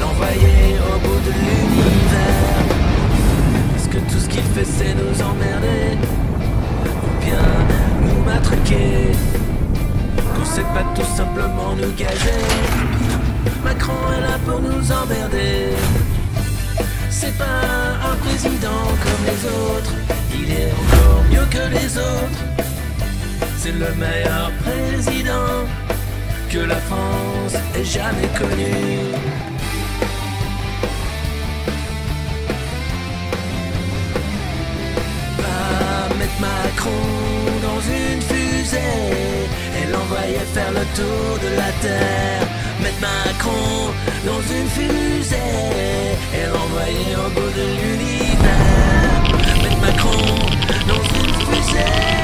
L'envoyer au bout de l'univers. Est-ce que tout ce qu'il fait c'est nous emmerder Ou bien nous matraquer? Qu'on sait pas tout simplement nous gager. Macron est là pour nous emmerder. C'est pas un président comme les autres. Il est encore mieux que les autres. C'est le meilleur président que la France ait jamais connu. Va mettre Macron dans une fusée et l'envoyer faire le tour de la terre. Mettre Macron dans une fusée et l'envoyer au bout de l'univers. Mettre Macron dans une fusée.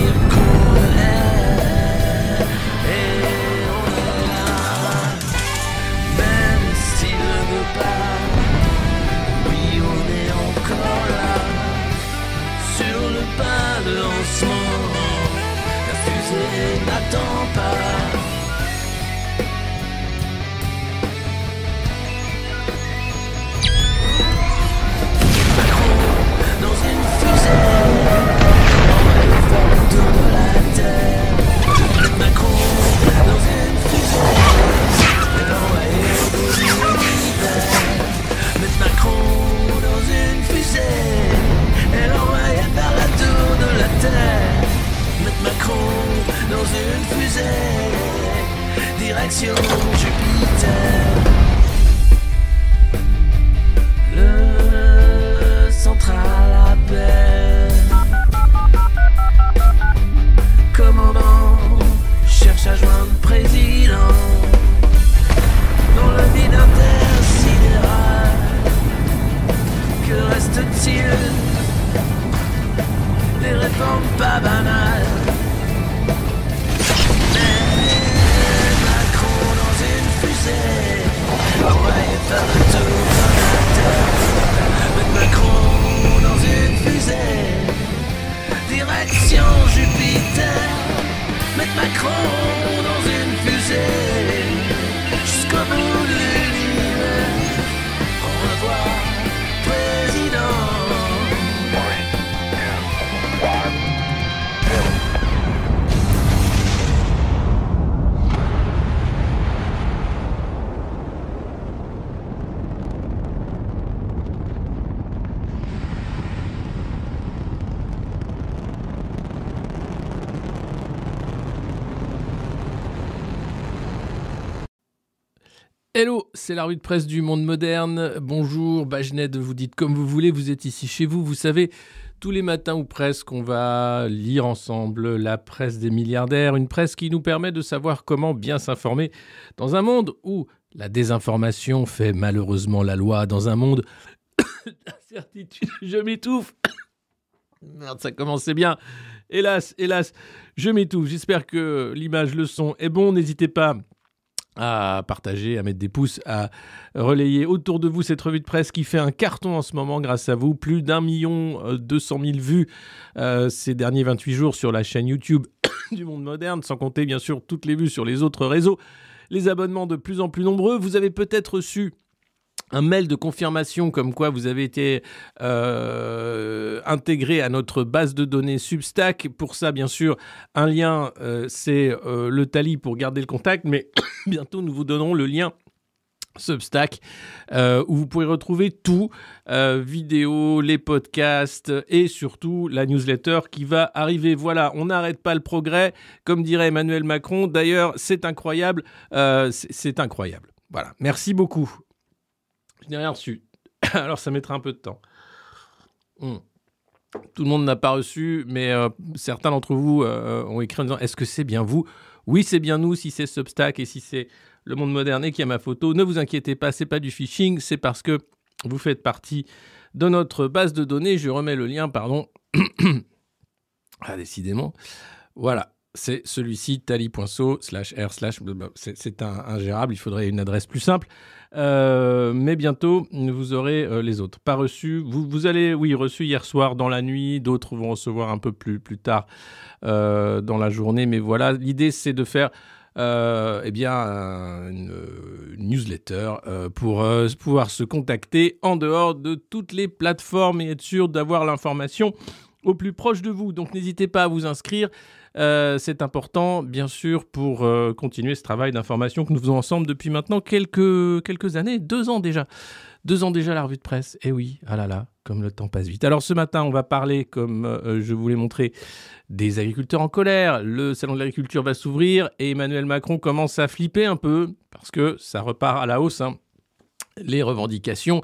Direction Jupiter. Le central appelle. Commandant cherche à joindre président. Dans le vide intersidéral. Que reste-t-il? Les réformes pas banales. Macron dans une fusée. Direction Jupiter. Mettre Macron dans une fusée. Hello, c'est la rue de presse du monde moderne. Bonjour, Bajned, vous dites comme vous voulez, vous êtes ici chez vous. Vous savez, tous les matins ou presque, on va lire ensemble la presse des milliardaires, une presse qui nous permet de savoir comment bien s'informer dans un monde où la désinformation fait malheureusement la loi, dans un monde d'incertitude. Je m'étouffe. Merde, ça commençait bien. Hélas, hélas, je m'étouffe. J'espère que l'image, le son est bon. N'hésitez pas à partager, à mettre des pouces, à relayer autour de vous cette revue de presse qui fait un carton en ce moment grâce à vous. Plus d'un million euh, deux cent mille vues euh, ces derniers 28 jours sur la chaîne YouTube du Monde Moderne, sans compter bien sûr toutes les vues sur les autres réseaux. Les abonnements de plus en plus nombreux. Vous avez peut-être reçu un mail de confirmation comme quoi vous avez été euh, intégré à notre base de données Substack. Pour ça, bien sûr, un lien, euh, c'est euh, le Tali pour garder le contact, mais bientôt nous vous donnerons le lien Substack, où vous pourrez retrouver tout, vidéos, les podcasts et surtout la newsletter qui va arriver. Voilà, on n'arrête pas le progrès, comme dirait Emmanuel Macron. D'ailleurs, c'est incroyable, c'est incroyable. Voilà, merci beaucoup. Je n'ai rien reçu. Alors, ça mettra un peu de temps. Hmm. Tout le monde n'a pas reçu, mais euh, certains d'entre vous euh, ont écrit en disant Est-ce que c'est bien vous? Oui, c'est bien nous, si c'est Substack et si c'est le monde moderne et qui a ma photo. Ne vous inquiétez pas, c'est pas du phishing, c'est parce que vous faites partie de notre base de données. Je remets le lien, pardon. ah, décidément. Voilà. C'est celui-ci, tali.so slash r slash. C'est c'est un- ingérable, il faudrait une adresse plus simple. Euh, mais bientôt, vous aurez euh, les autres. Pas reçus. Vous, allez, oui, reçu hier soir dans la nuit. D'autres vont recevoir un peu plus, plus tard euh, dans la journée. Mais voilà, l'idée, c'est de faire. eh bien, un- une, newsletter pour pouvoir se contacter en dehors de toutes les plateformes et être sûr d'avoir l'information au plus proche de vous. Donc n'hésitez pas à vous inscrire. Euh, c'est important, bien sûr, pour euh, continuer ce travail d'information que nous faisons ensemble depuis maintenant quelques, quelques années, deux ans déjà. Deux ans déjà la revue de presse. Eh oui, ah là là, comme le temps passe vite. Alors ce matin, on va parler, comme euh, je vous l'ai montré, des agriculteurs en colère. Le salon de l'agriculture va s'ouvrir et Emmanuel Macron commence à flipper un peu parce que ça repart à la hausse. hein. Les revendications.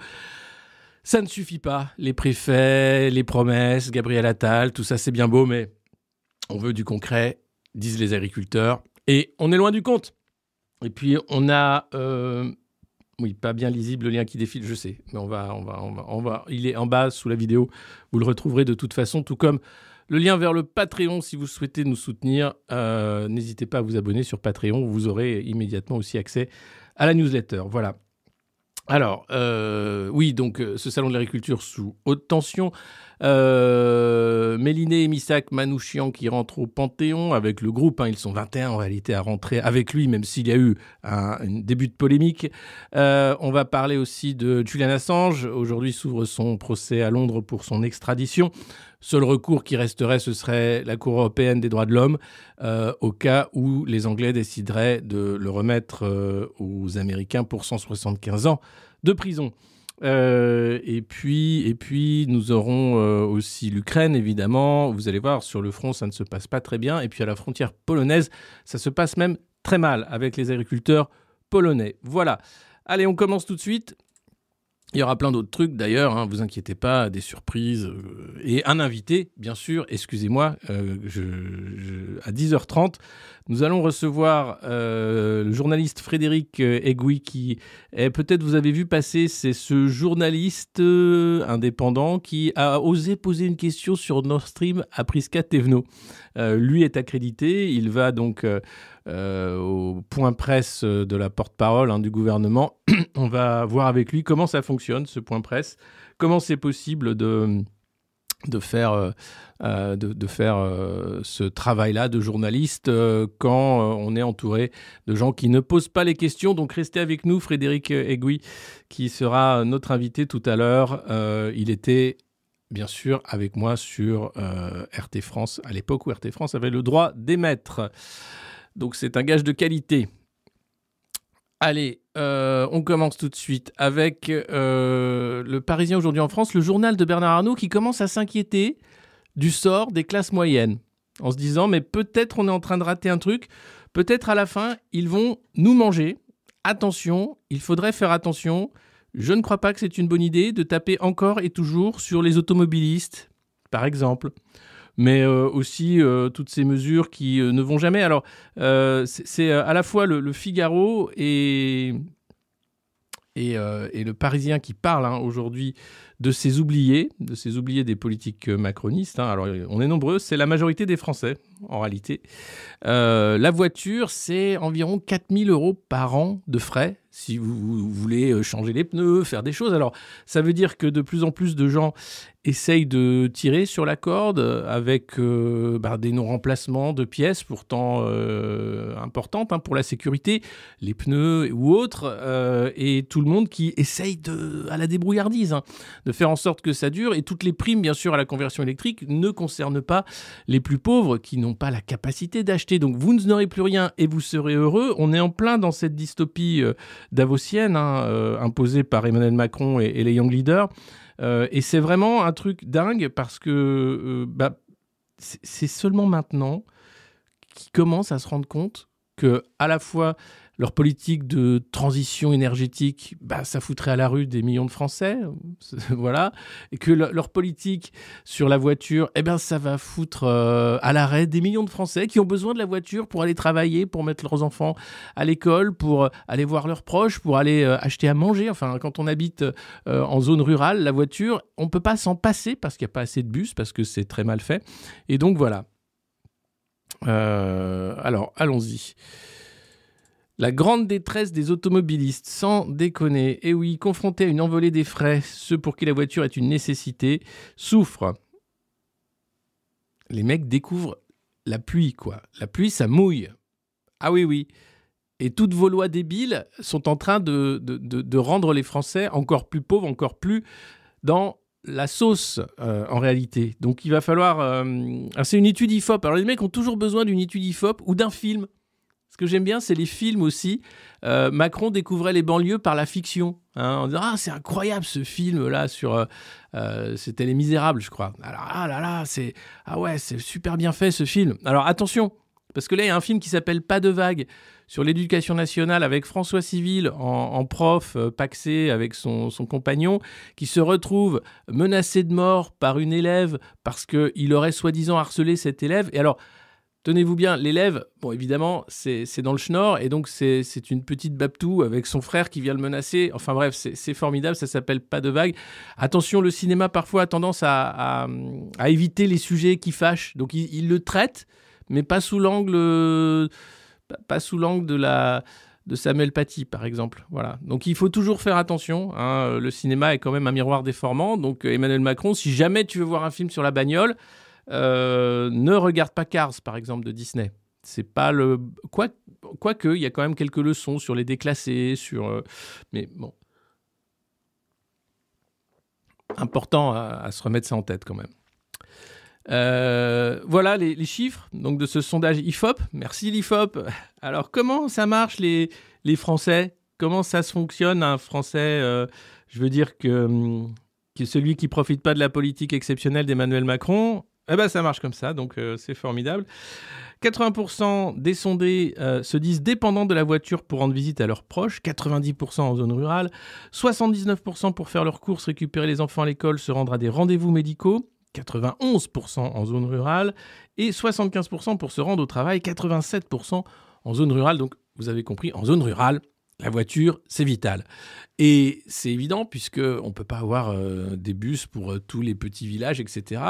Ça ne suffit pas. Les préfets, les promesses, Gabriel Attal, tout ça c'est bien beau, mais on veut du concret, disent les agriculteurs. Et on est loin du compte. Et puis on a, euh, oui, pas bien lisible le lien qui défile, je sais, mais on va, on va, on va. Il est en bas sous la vidéo. Vous le retrouverez de toute façon, tout comme le lien vers le Patreon si vous souhaitez nous soutenir. Euh, N'hésitez pas à vous abonner sur Patreon. Vous aurez immédiatement aussi accès à la newsletter. Voilà. Alors, euh, oui, donc ce salon de l'agriculture sous haute tension. Euh, Méliné et Missak Manouchian qui rentrent au Panthéon avec le groupe. hein, ils sont 21 en réalité à rentrer avec lui, même s'il y a eu un, début de polémique. Euh, on va parler aussi de Julian Assange. Aujourd'hui s'ouvre son procès à Londres pour son extradition. Seul recours qui resterait, ce serait la Cour européenne des droits de l'homme, euh, au cas où les Anglais décideraient de le remettre euh, aux Américains pour 175 ans de prison. Euh, et puis, et puis, nous aurons euh, aussi l'Ukraine, évidemment. Vous allez voir, sur le front, ça ne se passe pas très bien. Et puis à la frontière polonaise, ça se passe même très mal avec les agriculteurs polonais. Voilà. Allez, on commence tout de suite. Il y aura plein d'autres trucs d'ailleurs, hein, vous inquiétez pas, des surprises. euh, et un invité, bien sûr, excusez-moi, euh, à 10h30, nous allons recevoir euh, le journaliste Frédéric Egui qui est, peut-être vous avez vu passer, c'est ce journaliste indépendant qui a osé poser une question sur Nord Stream à Prisca Thévenot. Euh, lui est accrédité, il va donc euh, euh, au point presse de la porte-parole hein, du gouvernement. On va voir avec lui comment ça fonctionne, ce point presse, comment c'est possible de, de faire, de, de faire ce travail-là de journaliste quand on est entouré de gens qui ne posent pas les questions. Donc restez avec nous, Frédéric Egui, qui sera notre invité tout à l'heure. Il était bien sûr avec moi sur euh, RT France, à l'époque où RT France avait le droit d'émettre. Donc c'est un gage de qualité. Allez, euh, on commence tout de suite avec euh, le Parisien aujourd'hui en France, le journal de Bernard Arnault qui commence à s'inquiéter du sort des classes moyennes, en se disant mais peut-être on est en train de rater un truc, peut-être à la fin ils vont nous manger. Attention, il faudrait faire attention. Je ne crois pas que c'est une bonne idée de taper encore et toujours sur les automobilistes, par exemple mais euh, aussi euh, toutes ces mesures qui euh, ne vont jamais. Alors, c'est à la fois le, Figaro et, et, le Parisien qui parlent hein, aujourd'hui de ces oubliés, de ces oubliés des politiques macronistes. hein. Alors, on est nombreux, c'est la majorité des Français, en réalité. La voiture, c'est environ 4000 euros par an de frais si vous, voulez euh, changer les pneus, faire des choses. Alors, ça veut dire que de plus en plus de gens essayent de tirer sur la corde avec euh, bah, des non-remplacements de pièces pourtant euh, importantes hein, pour la sécurité, les pneus ou autres, et tout le monde qui essaye de, à la débrouillardise hein, de faire en sorte que ça dure. Et toutes les primes, bien sûr, à la conversion électrique ne concernent pas les plus pauvres qui n'ont pas la capacité d'acheter. Donc vous n'aurez plus rien et vous serez heureux. On est en plein dans cette dystopie davosienne hein, euh, imposée par Emmanuel Macron et, les Young Leaders. Euh, et c'est vraiment un truc dingue parce que euh, bah, c'est c'est seulement maintenant qu'ils commencent à se rendre compte que à la fois leur politique de transition énergétique, bah, ça foutrait à la rue des millions de Français, voilà, et que le- leur politique sur la voiture, eh ben, ça va foutre euh, à l'arrêt des millions de Français qui ont besoin de la voiture pour aller travailler, pour mettre leurs enfants à l'école, pour euh, aller voir leurs proches, pour aller euh, acheter à manger. Enfin, quand on habite euh, en zone rurale, la voiture, on peut pas s'en passer parce qu'il n'y a pas assez de bus, parce que c'est très mal fait. Et donc voilà. Alors, allons-y. La grande détresse des automobilistes, sans déconner. Et oui, confrontés à une envolée des frais, ceux pour qui la voiture est une nécessité, souffrent. Les mecs découvrent la pluie, quoi. La pluie, ça mouille. Ah oui, oui. Et toutes vos lois débiles sont en train de, rendre les Français encore plus pauvres, encore plus dans la sauce euh, en réalité. Donc il va falloir... euh, c'est une étude IFOP. Alors les mecs ont toujours besoin d'une étude IFOP ou d'un film. Ce que j'aime bien, c'est les films aussi. Euh, Macron découvrait les banlieues par la fiction. hein, en disant Ah, c'est incroyable ce film-là sur. euh, euh, C'était Les Misérables, je crois. Ah là là, c'est. Ah ouais, c'est super bien fait ce film. Alors attention, parce que là, il y a un film qui s'appelle Pas de vague sur l'éducation nationale avec François Civil en, prof, paxé avec son, son compagnon, qui se retrouve menacé de mort par une élève parce qu'il aurait soi-disant harcelé cette élève. Et alors, tenez-vous bien, l'élève, bon, évidemment, c'est dans le schnorr, et donc c'est une petite Babtou avec son frère qui vient le menacer. Enfin bref, c'est formidable, ça s'appelle Pas de vague. Attention, le cinéma parfois a tendance à, éviter les sujets qui fâchent, donc il, le traite, mais pas sous l'angle pas sous l'angle de la de Samuel Paty, par exemple. Voilà. Donc il faut toujours faire attention. hein. Le cinéma est quand même un miroir déformant. Donc euh, Emmanuel Macron, si jamais tu veux voir un film sur la bagnole, euh, ne regarde pas Cars, par exemple, de Disney. C'est pas le. Quoi- Quoique, il y a quand même quelques leçons sur les déclassés, sur. euh, Mais bon. Important à, se remettre ça en tête quand même. Euh, voilà les, chiffres donc de ce sondage IFOP. Merci l'IFOP. Alors comment ça marche les, Français? Comment ça se fonctionne un Français Je veux dire que, hum, que celui qui profite pas de la politique exceptionnelle d'Emmanuel Macron, eh ben ça marche comme ça, donc euh, c'est formidable. 80% des sondés euh, se disent dépendants de la voiture pour rendre visite à leurs proches, 90% en zone rurale, 79% pour faire leurs courses, récupérer les enfants à l'école, se rendre à des rendez-vous médicaux, 91% en zone rurale, et 75% pour se rendre au travail, 87% en zone rurale. Donc vous avez compris, en zone rurale, la voiture, c'est vital. Et c'est évident puisque on peut pas avoir euh, des bus pour tous les petits villages, etc.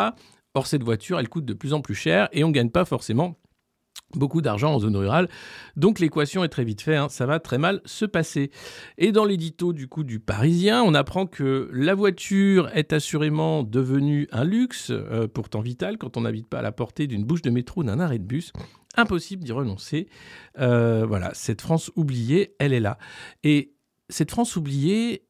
Or, cette voiture, elle coûte de plus en plus cher et on gagne pas forcément beaucoup d'argent en zone rurale. Donc l'équation est très vite faite, hein, ça va très mal se passer. Et dans l'édito du coup du Parisien, on apprend que la voiture est assurément devenue un luxe, euh, pourtant vital, quand on n'habite pas à la portée d'une bouche de métro, d'un arrêt de bus. Impossible d'y renoncer. Euh, voilà, cette France oubliée, elle est là. Et cette France oubliée,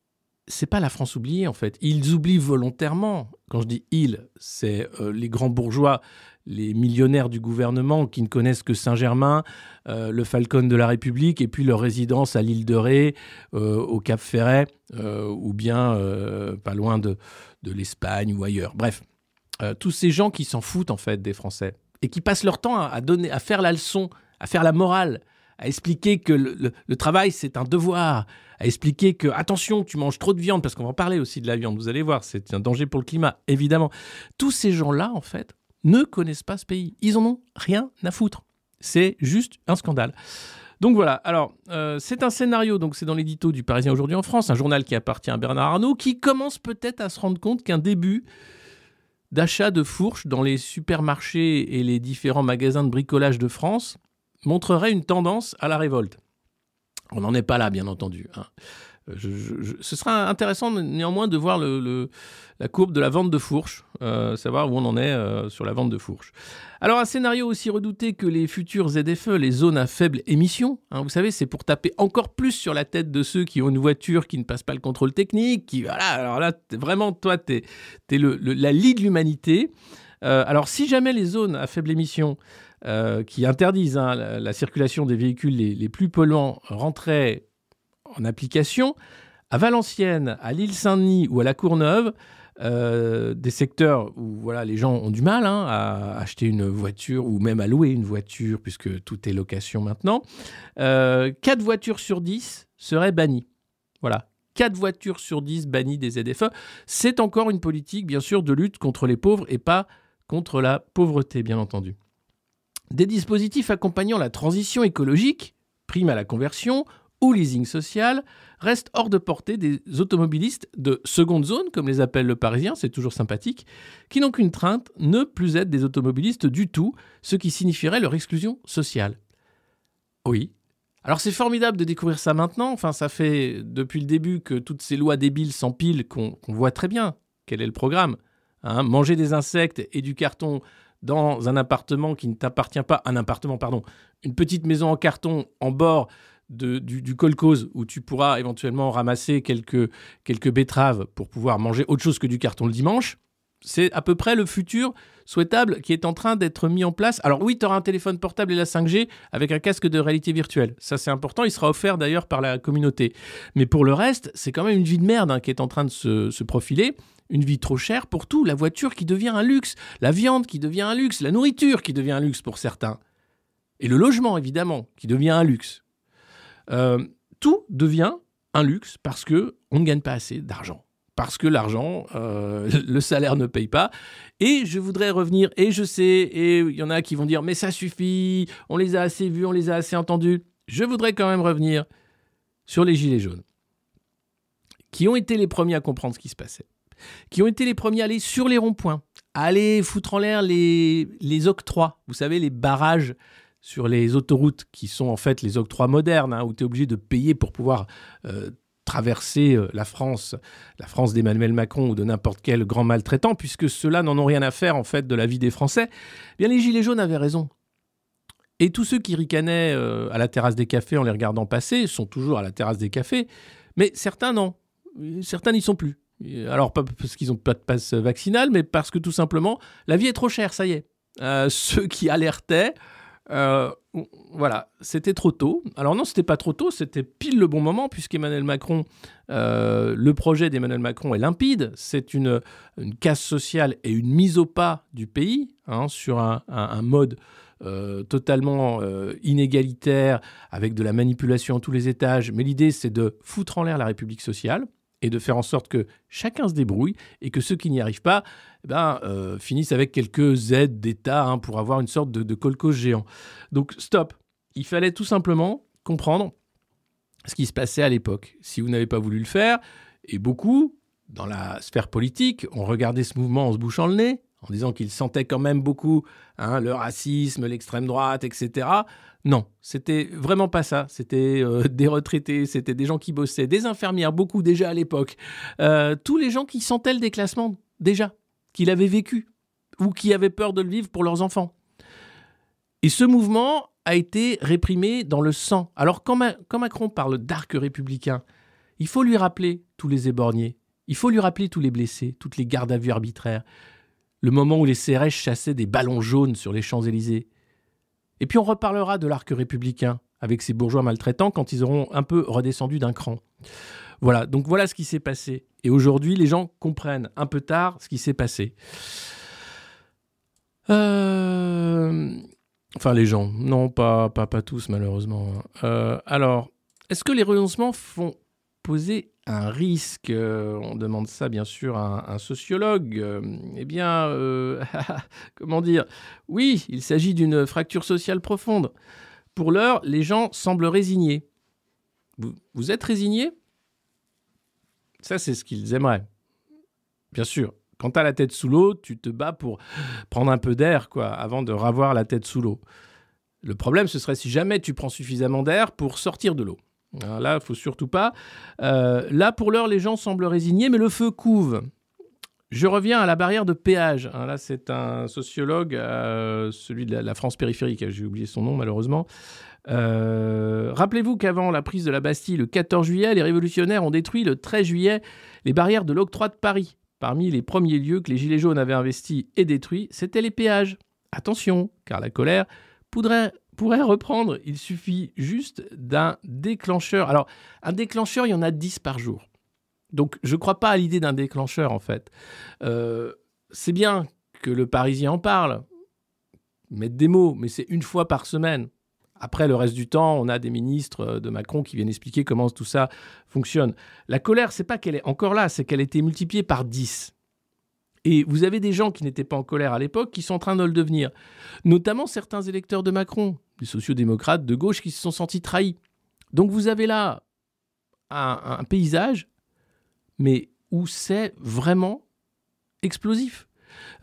c'est pas la France oubliée en fait. Ils oublient volontairement. Quand je dis ils, c'est euh, les grands bourgeois, les millionnaires du gouvernement qui ne connaissent que Saint-Germain, euh, le Falcon de la République, et puis leur résidence à l'île de Ré, euh, au Cap Ferret, ou bien pas loin de, l'Espagne ou ailleurs. Bref, tous ces gens qui s'en foutent en fait des Français et qui passent leur temps à, à donner, à faire la leçon, à faire la morale, à expliquer que le, travail c'est un devoir, à expliquer que attention, tu manges trop de viande parce qu'on va en parler aussi de la viande. Vous allez voir, c'est un danger pour le climat, évidemment. Tous ces gens-là, en fait, ne connaissent pas ce pays. Ils en ont rien à foutre. C'est juste un scandale. Donc voilà, alors euh, c'est un scénario, donc c'est dans l'édito du Parisien aujourd'hui en France, un journal qui appartient à Bernard Arnault, qui commence peut-être à se rendre compte qu'un début d'achat de fourches dans les supermarchés et les différents magasins de bricolage de France montrerait une tendance à la révolte. On n'en est pas là, bien entendu. hein. Euh, ce sera intéressant néanmoins de voir la courbe de la vente de fourches, euh, savoir où on en est euh, sur la vente de fourches. Alors un scénario aussi redouté que les futurs ZFE, les zones à faible émission. hein, vous savez, c'est pour taper encore plus sur la tête de ceux qui ont une voiture qui ne passe pas le contrôle technique. Qui voilà, alors là, vraiment toi, t'es es la lie de l'humanité. Alors si jamais les zones à faible émission euh, qui interdisent hein, la, la circulation des véhicules les, les plus polluants rentraient en application, à Valenciennes, à l'île Saint-Denis ou à la Courneuve, euh, des secteurs où voilà, les gens ont du mal hein, à acheter une voiture ou même à louer une voiture, puisque tout est location maintenant, euh, 4 voitures sur 10 seraient bannies. Voilà. 4 voitures sur 10 bannies des ZFE. C'est encore une politique, bien sûr, de lutte contre les pauvres et pas contre la pauvreté, bien entendu. Des dispositifs accompagnant la transition écologique, prime à la conversion, ou leasing social reste hors de portée des automobilistes de seconde zone, comme les appelle le Parisien, c'est toujours sympathique, qui n'ont qu'une crainte, ne plus être des automobilistes du tout, ce qui signifierait leur exclusion sociale. Oui. Alors c'est formidable de découvrir ça maintenant, enfin ça fait depuis le début que toutes ces lois débiles s'empilent qu'on qu'on voit très bien quel est le programme. Hein, manger des insectes et du carton dans un appartement qui ne t'appartient pas, un appartement, pardon, une petite maison en carton en bord du, du kolkhoz où tu pourras éventuellement ramasser quelques, quelques betteraves pour pouvoir manger autre chose que du carton le dimanche, c'est à peu près le futur souhaitable qui est en train d'être mis en place. Alors oui, tu auras un téléphone portable et la 5G avec un casque de réalité virtuelle. Ça c'est important, il sera offert d'ailleurs par la communauté. Mais pour le reste, c'est quand même une vie de merde hein, qui est en train de se, se profiler. Une vie trop chère pour tout, la voiture qui devient un luxe, la viande qui devient un luxe, la nourriture qui devient un luxe pour certains. Et le logement, évidemment, qui devient un luxe. Euh, tout devient un luxe parce que on ne gagne pas assez d'argent. Parce que l'argent, euh, le salaire ne paye pas. Et je voudrais revenir, et je sais, et il y en a qui vont dire, mais ça suffit, on les a assez vus, on les a assez entendus. Je voudrais quand même revenir sur les Gilets jaunes, qui ont été les premiers à comprendre ce qui se passait, qui ont été les premiers à aller sur les ronds-points, à aller foutre en l'air les, les octrois, vous savez, les barrages sur les autoroutes qui sont en fait les octrois modernes, hein, où tu es obligé de payer pour pouvoir euh, traverser euh, la France, la France d'Emmanuel Macron ou de n'importe quel grand maltraitant, puisque ceux-là n'en ont rien à faire en fait de la vie des Français. Eh bien, les Gilets jaunes avaient raison. Et tous ceux qui ricanaient euh, à la terrasse des cafés en les regardant passer sont toujours à la terrasse des cafés, mais certains non. Certains n'y sont plus. Alors, pas parce qu'ils n'ont pas de passe vaccinal, mais parce que tout simplement, la vie est trop chère, ça y est. Euh, ceux qui alertaient, euh, voilà, c'était trop tôt. Alors non, c'était pas trop tôt, c'était pile le bon moment, puisqu'Emmanuel Macron, euh, le projet d'Emmanuel Macron est limpide. C'est une, casse sociale et une mise au pas du pays hein, sur un, mode euh, totalement euh, inégalitaire, avec de la manipulation à tous les étages. Mais l'idée, c'est de foutre en l'air la République sociale et de faire en sorte que chacun se débrouille et que ceux qui n'y arrivent pas eh ben, euh, finissent avec quelques aides d'État hein, pour avoir une sorte de, de colcos géant. Donc stop, il fallait tout simplement comprendre ce qui se passait à l'époque. Si vous n'avez pas voulu le faire, et beaucoup, dans la sphère politique, ont regardé ce mouvement en se bouchant le nez, en disant qu'ils sentaient quand même beaucoup hein, le racisme, l'extrême droite, etc. Non, c'était vraiment pas ça. C'était euh, des retraités, c'était des gens qui bossaient, des infirmières, beaucoup déjà à l'époque. Euh, tous les gens qui sentaient le déclassement déjà, qui l'avaient vécu ou qui avaient peur de le vivre pour leurs enfants. Et ce mouvement a été réprimé dans le sang. Alors quand, Ma- quand Macron parle d'arc républicain, il faut lui rappeler tous les éborgnés, il faut lui rappeler tous les blessés, toutes les gardes à vue arbitraires, le moment où les CRS chassaient des ballons jaunes sur les Champs-Élysées. Et puis on reparlera de l'arc républicain avec ces bourgeois maltraitants quand ils auront un peu redescendu d'un cran. Voilà, donc voilà ce qui s'est passé. Et aujourd'hui, les gens comprennent un peu tard ce qui s'est passé. Euh, Enfin, les gens. Non, pas, pas, tous, malheureusement. Euh, alors, est-ce que les renoncements font poser un risque Euh, On demande ça, bien sûr, à un, sociologue. Euh, eh bien, euh, comment dire? Oui, il s'agit d'une fracture sociale profonde. Pour l'heure, les gens semblent résignés. Vous, vous êtes résignés? Ça, c'est ce qu'ils aimeraient. Bien sûr. Quand tu as la tête sous l'eau, tu te bats pour prendre un peu d'air, quoi, avant de ravoir la tête sous l'eau. Le problème, ce serait si jamais tu prends suffisamment d'air pour sortir de l'eau. Alors là, il faut surtout pas. Euh, là, pour l'heure, les gens semblent résignés, mais le feu couve. Je reviens à la barrière de péage. hein. là, c'est un sociologue, euh, celui de la, la France périphérique. J'ai oublié son nom, malheureusement. Euh, Rappelez-vous qu'avant la prise de la Bastille le 14 juillet, les révolutionnaires ont détruit le 13 juillet les barrières de l'octroi de Paris. Parmi les premiers lieux que les Gilets jaunes avaient investis et détruits, c'était les péages. Attention, car la colère pourrait, pourrait reprendre. Il suffit juste d'un déclencheur. Alors, un déclencheur, il y en a 10 par jour. Donc, je ne crois pas à l'idée d'un déclencheur, en fait. Euh, c'est bien que le Parisien en parle, mettre des mots, mais c'est une fois par semaine. Après, le reste du temps, on a des ministres euh, de Macron qui viennent expliquer comment tout ça fonctionne. La colère, c'est pas qu'elle est encore là, c'est qu'elle a été multipliée par 10. Et vous avez des gens qui n'étaient pas en colère à l'époque qui sont en train de le devenir. Notamment certains électeurs de Macron, des sociodémocrates de gauche qui se sont sentis trahis. Donc vous avez là un, paysage, mais où c'est vraiment explosif.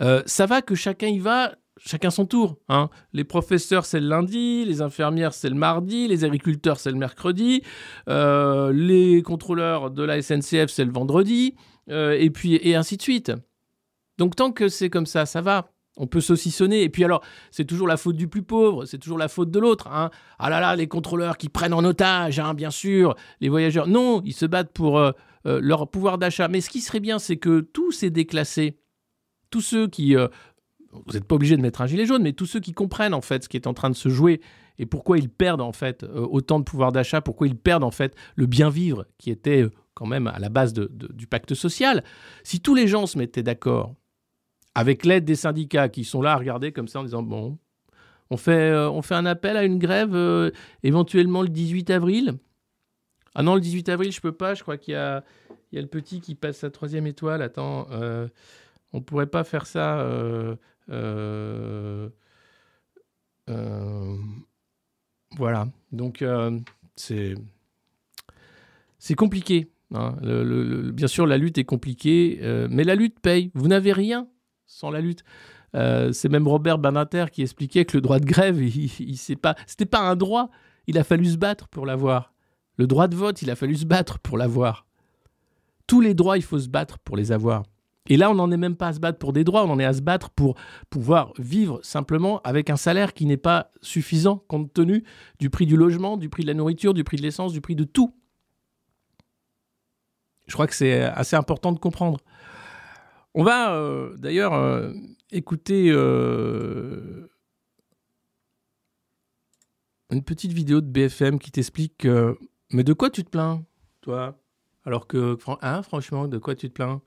Euh, ça va que chacun y va, chacun son tour. hein. Les professeurs, c'est le lundi, les infirmières, c'est le mardi, les agriculteurs, c'est le mercredi, euh, les contrôleurs de la SNCF, c'est le vendredi, euh, et puis et ainsi de suite. Donc tant que c'est comme ça, ça va. On peut saucissonner. Et puis alors, c'est toujours la faute du plus pauvre, c'est toujours la faute de l'autre. hein. Ah là là, les contrôleurs qui prennent en otage, hein, bien sûr, les voyageurs. Non, ils se battent pour euh, euh, leur pouvoir d'achat. Mais ce qui serait bien, c'est que tous ces déclassés, tous ceux qui... euh, vous n'êtes pas obligé de mettre un gilet jaune, mais tous ceux qui comprennent en fait ce qui est en train de se jouer et pourquoi ils perdent en fait autant de pouvoir d'achat, pourquoi ils perdent en fait le bien vivre qui était quand même à la base du pacte social. Si tous les gens se mettaient d'accord avec l'aide des syndicats qui sont là à regarder comme ça en disant bon, on fait, euh, on fait un appel à une grève euh, éventuellement le 18 avril. Ah non, le 18 avril, je peux pas. Je crois qu'il y a, il y a le petit qui passe sa troisième étoile. Attends, euh, on pourrait pas faire ça. euh, voilà. Donc c'est c'est compliqué. hein. Bien sûr, la lutte est compliquée, mais la lutte paye. Vous n'avez rien sans la lutte. Euh, c'est même Robert Banater qui expliquait que le droit de grève, il, il, c'était pas un droit. Il a fallu se battre pour l'avoir. Le droit de vote, il a fallu se battre pour l'avoir. Tous les droits, il faut se battre pour les avoir. Et là, on n'en est même pas à se battre pour des droits, on en est à se battre pour pouvoir vivre simplement avec un salaire qui n'est pas suffisant compte tenu du prix du logement, du prix de la nourriture, du prix de l'essence, du prix de tout. Je crois que c'est assez important de comprendre. On va euh, d'ailleurs euh, écouter euh, une petite vidéo de BFM qui t'explique Mais de quoi tu te plains, toi? Alors que, hein, franchement, de quoi tu te plains?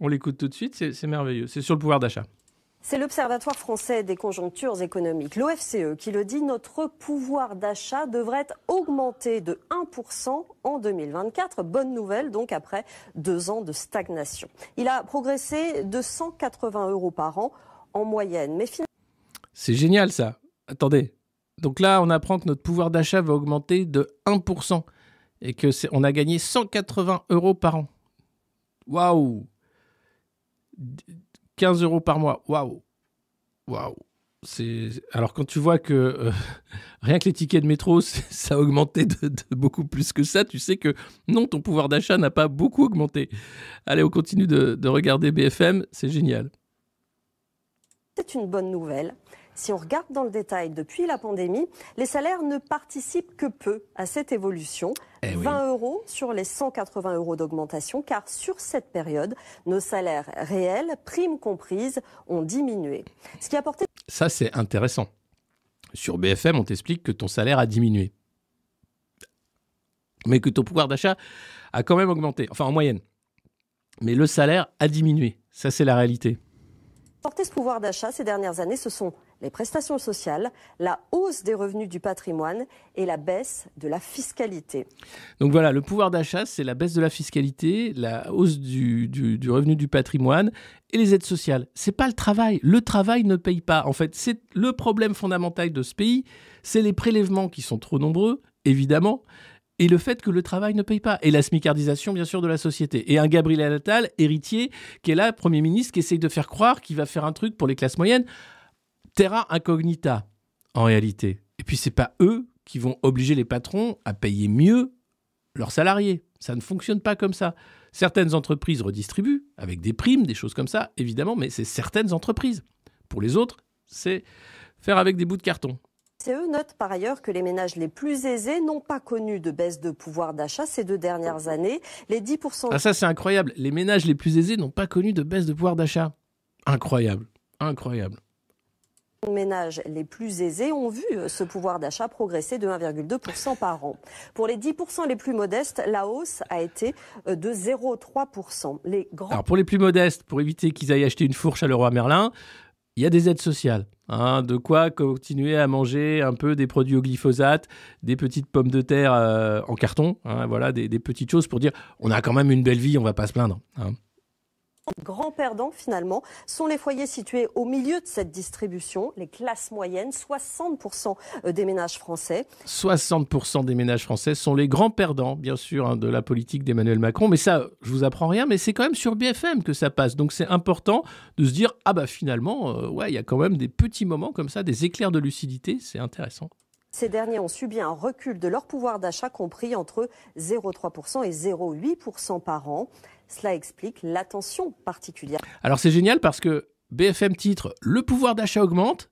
On l'écoute tout de suite, c'est merveilleux. C'est sur le pouvoir d'achat. C'est l'Observatoire français des conjonctures économiques, l'OFCE, qui le dit, notre pouvoir d'achat devrait augmenter de 1% en 2024. Bonne nouvelle, donc, après deux ans de stagnation. Il a progressé de 180 euros par an en moyenne. Mais C'est génial ça. Attendez. Donc là, on apprend que notre pouvoir d'achat va augmenter de 1% et que on a gagné 180 euros par an. Waouh 15 euros par mois. Waouh Waouh. Alors quand tu vois que euh, rien que les tickets de métro, ça a augmenté de, beaucoup plus que ça, tu sais que non, ton pouvoir d'achat n'a pas beaucoup augmenté. Allez, on continue de regarder BFM, c'est génial. c'est une bonne nouvelle. Si on regarde dans le détail, depuis la pandémie, les salaires ne participent que peu à cette évolution. Eh oui. 20 euros sur les 180 euros d'augmentation, car sur cette période, nos salaires réels, primes comprises, ont diminué. Ce qui a porté Ça, c'est intéressant. Sur BFM, on t'explique que ton salaire a diminué. Mais que ton pouvoir d'achat a quand même augmenté, enfin en moyenne. Mais le salaire a diminué. Ça, c'est la réalité. Porté ce pouvoir d'achat ces dernières années, ce sont les prestations sociales, la hausse des revenus du patrimoine et la baisse de la fiscalité. Donc voilà, le pouvoir d'achat, c'est la baisse de la fiscalité, la hausse du, du- revenu du patrimoine et les aides sociales. C'est pas le travail. Le travail ne paye pas. En fait, c'est le problème fondamental de ce pays, c'est les prélèvements qui sont trop nombreux, évidemment, et le fait que le travail ne paye pas. Et la smicardisation, bien sûr, de la société. Et un Gabriel Attal, héritier, qui est là, Premier ministre, qui essaye de faire croire qu'il va faire un truc pour les classes moyennes. Terra incognita, en réalité. Et puis, c'est pas eux qui vont obliger les patrons à payer mieux leurs salariés. Ça ne fonctionne pas comme ça. Certaines entreprises redistribuent avec des primes, des choses comme ça, évidemment, mais c'est certaines entreprises. Pour les autres, c'est faire avec des bouts de carton. CE note par ailleurs que les ménages les plus aisés n'ont pas connu de baisse de pouvoir d'achat ces deux dernières années. Les 10% Ah ça, c'est incroyable. Les ménages les plus aisés n'ont pas connu de baisse de pouvoir d'achat. Incroyable. Incroyable. de ménages les plus aisés ont vu euh, ce pouvoir d'achat progresser de 1,2% par an. Pour les 10% les plus modestes, la hausse a été euh, de 0,3%. Les grands Alors pour les plus modestes, pour éviter qu'ils aillent acheter une fourche à Leroy Merlin, il y a des aides sociales. hein, de quoi continuer à manger un peu des produits au glyphosate, des petites pommes de terre euh, en carton, hein, voilà, des, petites choses pour dire on a quand même une belle vie, on va pas se plaindre. hein. Grands perdants, finalement, sont les foyers situés au milieu de cette distribution, les classes moyennes, 60% des ménages français. 60% des ménages français sont les grands perdants, bien sûr, hein, de la politique d'Emmanuel Macron. Mais ça, je vous apprends rien, mais c'est quand même sur BFM que ça passe. Donc c'est important de se dire, ah bah finalement, euh, ouais, il y a quand même des petits moments comme ça, des éclairs de lucidité, c'est intéressant. Ces derniers ont subi un recul de leur pouvoir d'achat compris entre 0,3% et 0,8% par an. Cela explique l'attention particulière. Alors c'est génial parce que BFM titre Le pouvoir d'achat augmente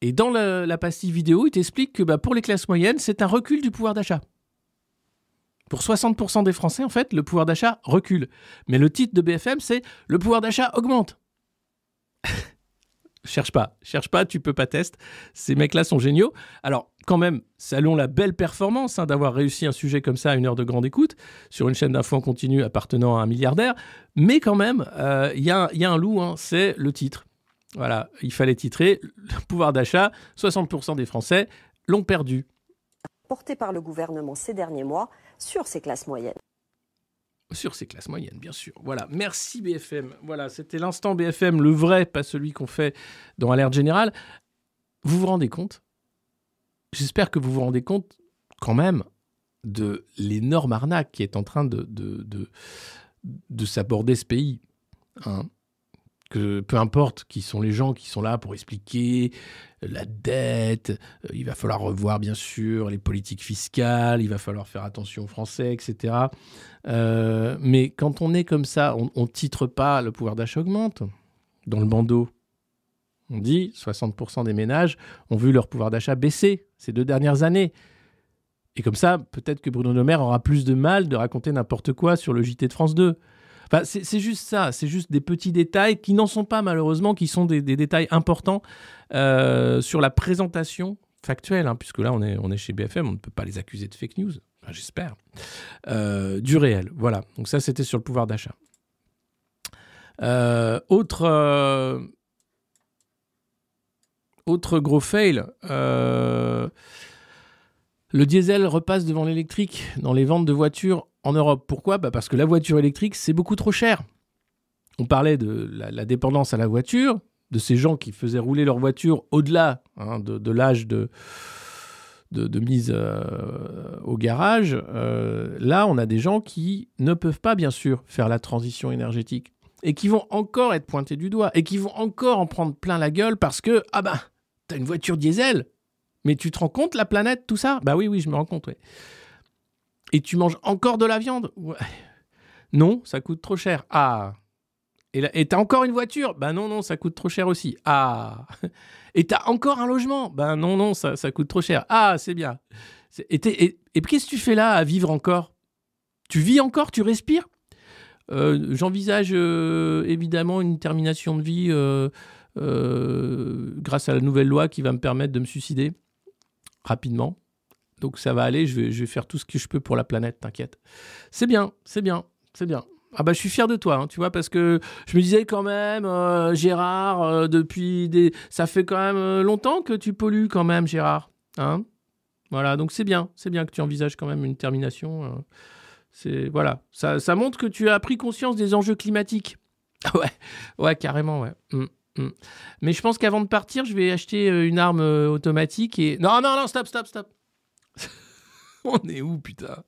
et dans la, la pastille vidéo, il t'explique que bah, pour les classes moyennes, c'est un recul du pouvoir d'achat. Pour 60% des Français, en fait, le pouvoir d'achat recule. Mais le titre de BFM, c'est Le pouvoir d'achat augmente. cherche pas, cherche pas, tu peux pas tester. Ces mecs-là sont géniaux. Alors, quand même, saluons la belle performance hein, d'avoir réussi un sujet comme ça à une heure de grande écoute sur une chaîne d'infos en continu appartenant à un milliardaire. Mais quand même, il euh, y, a, y, a un loup, hein, c'est le titre. Voilà, il fallait titrer le pouvoir d'achat. 60% des Français l'ont perdu. Porté par le gouvernement ces derniers mois sur ces classes moyennes sur ces classes moyennes, bien sûr. Voilà, merci BFM. Voilà, c'était l'instant BFM, le vrai, pas celui qu'on fait dans Alerte Générale. Vous vous rendez compte J'espère que vous vous rendez compte quand même de l'énorme arnaque qui est en train de, de, de, de s'aborder ce pays. Hein que peu importe qui sont les gens qui sont là pour expliquer la dette, euh, il va falloir revoir bien sûr les politiques fiscales, il va falloir faire attention aux Français, etc. Euh, mais quand on est comme ça, on, ne titre pas le pouvoir d'achat augmente dans le bandeau. On dit 60% des ménages ont vu leur pouvoir d'achat baisser ces deux dernières années. Et comme ça, peut-être que Bruno Le Maire aura plus de mal de raconter n'importe quoi sur le JT de France 2 c'est juste ça, c'est juste des petits détails qui n'en sont pas malheureusement, qui sont des, détails importants euh, sur la présentation factuelle, hein, puisque là on est, on est chez BFM, on ne peut pas les accuser de fake news, j'espère, euh, du réel. Voilà, donc ça c'était sur le pouvoir d'achat. Euh, autre, autre gros fail, le diesel repasse devant l'électrique dans les ventes de voitures en Europe. Pourquoi? Bah Parce que la voiture électrique, c'est beaucoup trop cher. On parlait de la, dépendance à la voiture, de ces gens qui faisaient rouler leur voiture au-delà hein, de, l'âge de, de, mise euh, au garage. Euh, là, on a des gens qui ne peuvent pas, bien sûr, faire la transition énergétique et qui vont encore être pointés du doigt et qui vont encore en prendre plein la gueule parce que, ah bah, t'as une voiture diesel, mais tu te rends compte la planète, tout ça? Bah oui, oui, je me rends compte, oui. Et tu manges encore de la viande? Non, ça coûte trop cher. Ah Et t'as encore une voiture? Ben non, non, ça coûte trop cher aussi. Ah Et t'as encore un logement? Ben non, non, ça, ça coûte trop cher. Ah, c'est bien. Et, et, qu'est-ce que tu fais là à vivre encore? Tu vis encore? Tu respires? Euh, J'envisage euh, évidemment une termination de vie euh, grâce à la nouvelle loi qui va me permettre de me suicider rapidement. Donc ça va aller, je vais, faire tout ce que je peux pour la planète, t'inquiète. C'est bien, c'est bien, c'est bien. Ah bah je suis fier de toi, hein, tu vois, parce que je me disais quand même, euh, Gérard, euh, depuis des... Ça fait quand même euh, longtemps que tu pollues quand même, Gérard. Hein voilà, donc c'est bien, c'est bien que tu envisages quand même une termination. c'est Voilà, ça, ça, montre que tu as pris conscience des enjeux climatiques. ouais, ouais, carrément, ouais. Mmh, mmh. Mais je pense qu'avant de partir, je vais acheter une arme automatique et... Non, non, non, stop, stop, stop. On est où, putain?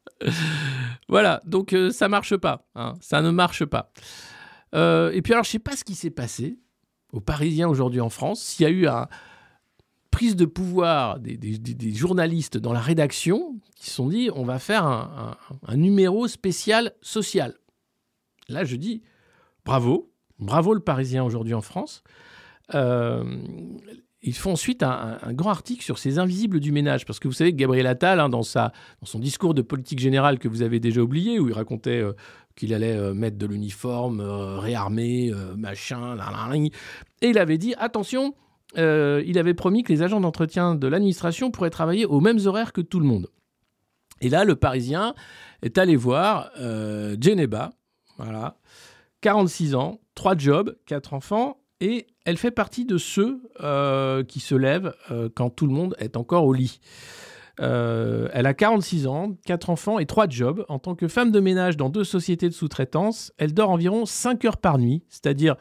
Voilà, donc euh, ça marche pas. Hein, ça ne marche pas. Euh, et puis alors, je sais pas ce qui s'est passé aux Parisiens aujourd'hui en France. S'il y a eu une prise de pouvoir des, journalistes dans la rédaction qui se sont dit on va faire un, numéro spécial social. Là, je dis bravo, bravo le Parisien aujourd'hui en France. Euh, ils font ensuite un, grand article sur ces invisibles du ménage. Parce que vous savez que Gabriel Attal, hein, dans, son discours de politique générale que vous avez déjà oublié, où il racontait euh, qu'il allait euh, mettre de l'uniforme, réarmer, machin, et il avait dit attention, il avait promis que les agents d'entretien de l'administration pourraient travailler aux mêmes horaires que tout le monde. Et là, le Parisien est allé voir Geneba, voilà, 46 ans, 3 jobs, 4 enfants, et elle fait partie de ceux euh, qui se lèvent euh, quand tout le monde est encore au lit. Euh, elle a 46 ans, 4 enfants et 3 jobs. En tant que femme de ménage dans deux sociétés de sous-traitance, elle dort environ 5 heures par nuit, c'est-à-dire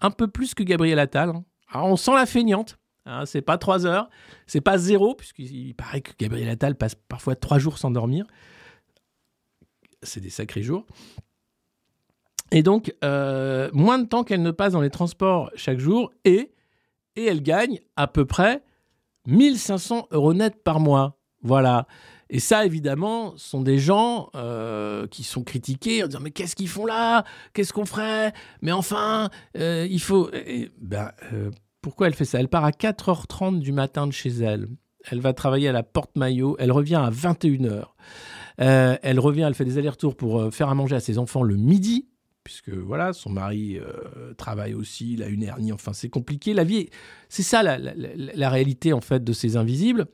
un peu plus que Gabriel Attal. hein. Alors on sent la feignante. Hein, c'est pas 3 heures, c'est pas zéro, puisqu'il paraît que Gabriel Attal passe parfois 3 jours sans dormir. C'est des sacrés jours. Et donc, euh, moins de temps qu'elle ne passe dans les transports chaque jour, et, et elle gagne à peu près 1500 euros net par mois. Voilà. Et ça, évidemment, sont des gens euh, qui sont critiqués en disant Mais qu'est-ce qu'ils font là? Qu'est-ce qu'on ferait? Mais enfin, euh, il faut. Ben, pourquoi elle fait ça? Elle part à 4h30 du matin de chez elle. Elle va travailler à la porte-maillot. Elle revient à 21h. Euh, elle revient, elle fait des allers-retours pour faire à manger à ses enfants le midi, puisque voilà, son mari euh, travaille aussi, il a une hernie, enfin c'est compliqué. La vie, est- c'est ça la réalité en fait de ces invisibles.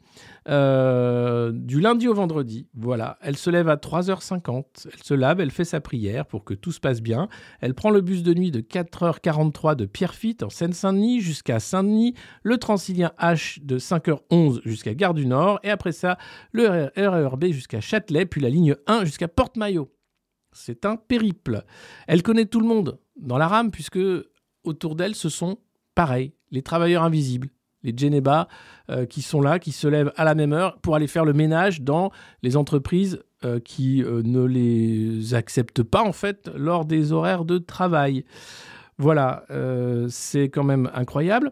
Euh, du lundi au vendredi, voilà, elle se lève à 3h50, elle se lave, elle fait sa prière pour que tout se passe bien. Elle prend le bus de nuit de 4h43 de Pierrefitte en Seine-Saint-Denis jusqu'à Saint-Denis, le Transilien H de 5h11 jusqu'à Gare du Nord, et après ça, le RERB jusqu'à Châtelet, puis la ligne 1 jusqu'à Porte-Maillot. C'est un périple. Elle connaît tout le monde dans la rame, puisque autour d'elle, ce sont pareil, les travailleurs invisibles, les Geneba euh, qui sont là, qui se lèvent à la même heure pour aller faire le ménage dans les entreprises euh, qui euh, ne les acceptent pas, en fait, lors des horaires de travail. Voilà, c'est quand même incroyable.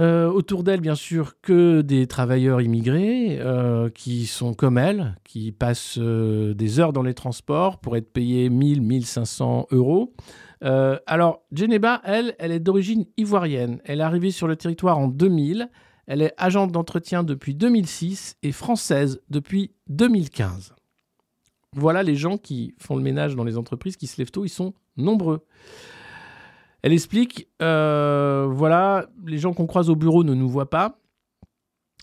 Euh, autour d'elle, bien sûr, que des travailleurs immigrés euh, qui sont comme elle, qui passent euh, des heures dans les transports pour être payés 1000, 1500 euros. Alors, Geneba, elle, elle est d'origine ivoirienne. Elle est arrivée sur le territoire en 2000. Elle est agente d'entretien depuis 2006 et française depuis 2015. Voilà les gens qui font le ménage dans les entreprises, qui se lèvent tôt, ils sont nombreux. Elle explique, euh, voilà, les gens qu'on croise au bureau ne nous voient pas.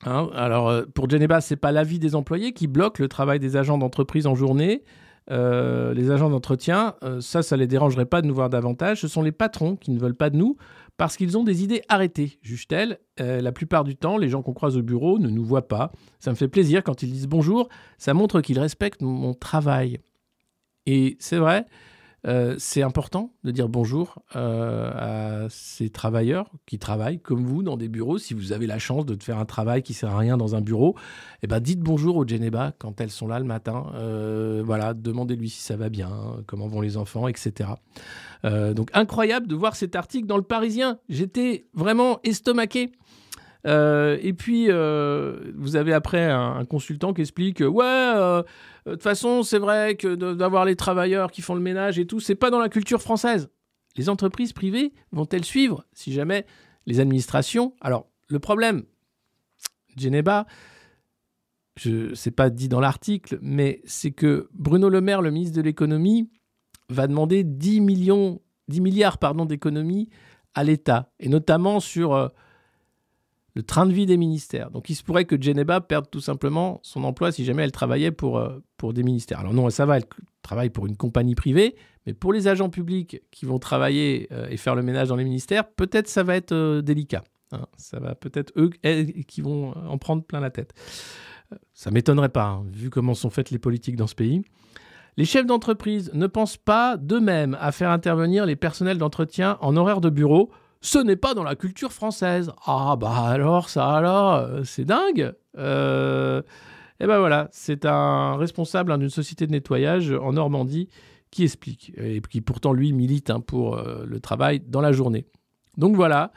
Hein, alors, euh, pour Geneba, c'est pas l'avis des employés qui bloque le travail des agents d'entreprise en journée. Euh, les agents d'entretien, euh, ça, ça les dérangerait pas de nous voir davantage. Ce sont les patrons qui ne veulent pas de nous parce qu'ils ont des idées arrêtées, juge-t-elle. La plupart du temps, les gens qu'on croise au bureau ne nous voient pas. Ça me fait plaisir quand ils disent bonjour. Ça montre qu'ils respectent mon travail. Et c'est vrai, euh, c'est important de dire bonjour euh, à ces travailleurs qui travaillent comme vous dans des bureaux. Si vous avez la chance de faire un travail qui sert à rien dans un bureau, eh ben dites bonjour aux Geneba quand elles sont là le matin. Euh, voilà, demandez-lui si ça va bien, comment vont les enfants, etc. Donc incroyable de voir cet article dans le Parisien. J'étais vraiment estomaqué. Euh, et puis, euh, vous avez après un, consultant qui explique euh, Ouais, de toute façon, c'est vrai que d'avoir les travailleurs qui font le ménage et tout, c'est pas dans la culture française. Les entreprises privées vont-elles suivre si jamais les administrations. Alors, le problème, Geneba, je c'est pas dit dans l'article, mais c'est que Bruno Le Maire, le ministre de l'économie, va demander 10 millions, 10 milliards d'économies à l'État, et notamment sur le train de vie des ministères. Donc il se pourrait que Geneba perde tout simplement son emploi si jamais elle travaillait pour, euh, pour des ministères. Alors non, ça va, elle travaille pour une compagnie privée, mais pour les agents publics qui vont travailler euh, et faire le ménage dans les ministères, peut-être ça va être euh, délicat. hein. Ça va peut-être eux qui vont en prendre plein la tête. Ça m'étonnerait pas, hein, vu comment sont faites les politiques dans ce pays. Les chefs d'entreprise ne pensent pas d'eux-mêmes à faire intervenir les personnels d'entretien en horaire de bureau. Ce n'est pas dans la culture française. Ah bah alors, ça alors, euh, c'est dingue. Euh, et ben voilà, c'est un responsable hein, d'une société de nettoyage en Normandie qui explique, et qui pourtant lui milite hein, pour euh, le travail dans la journée. Donc voilà,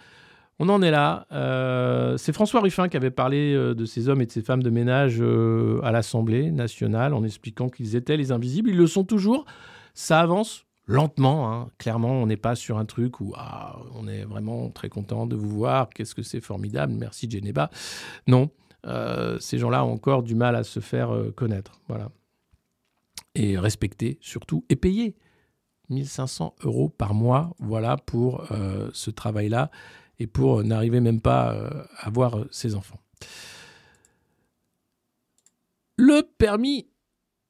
on en est là. Euh, c'est François Ruffin qui avait parlé de ces hommes et de ces femmes de ménage à l'Assemblée nationale en expliquant qu'ils étaient les invisibles. Ils le sont toujours. Ça avance lentement. hein. Clairement, on n'est pas sur un truc où ah, on est vraiment très content de vous voir. Qu'est-ce que c'est formidable. Merci Geneba. Non, euh, ces gens-là ont encore du mal à se faire euh, connaître. Voilà. Et respecter surtout et payer. 1500 euros par mois, voilà, pour euh, ce travail-là et pour n'arriver même pas à voir ses enfants. Le permis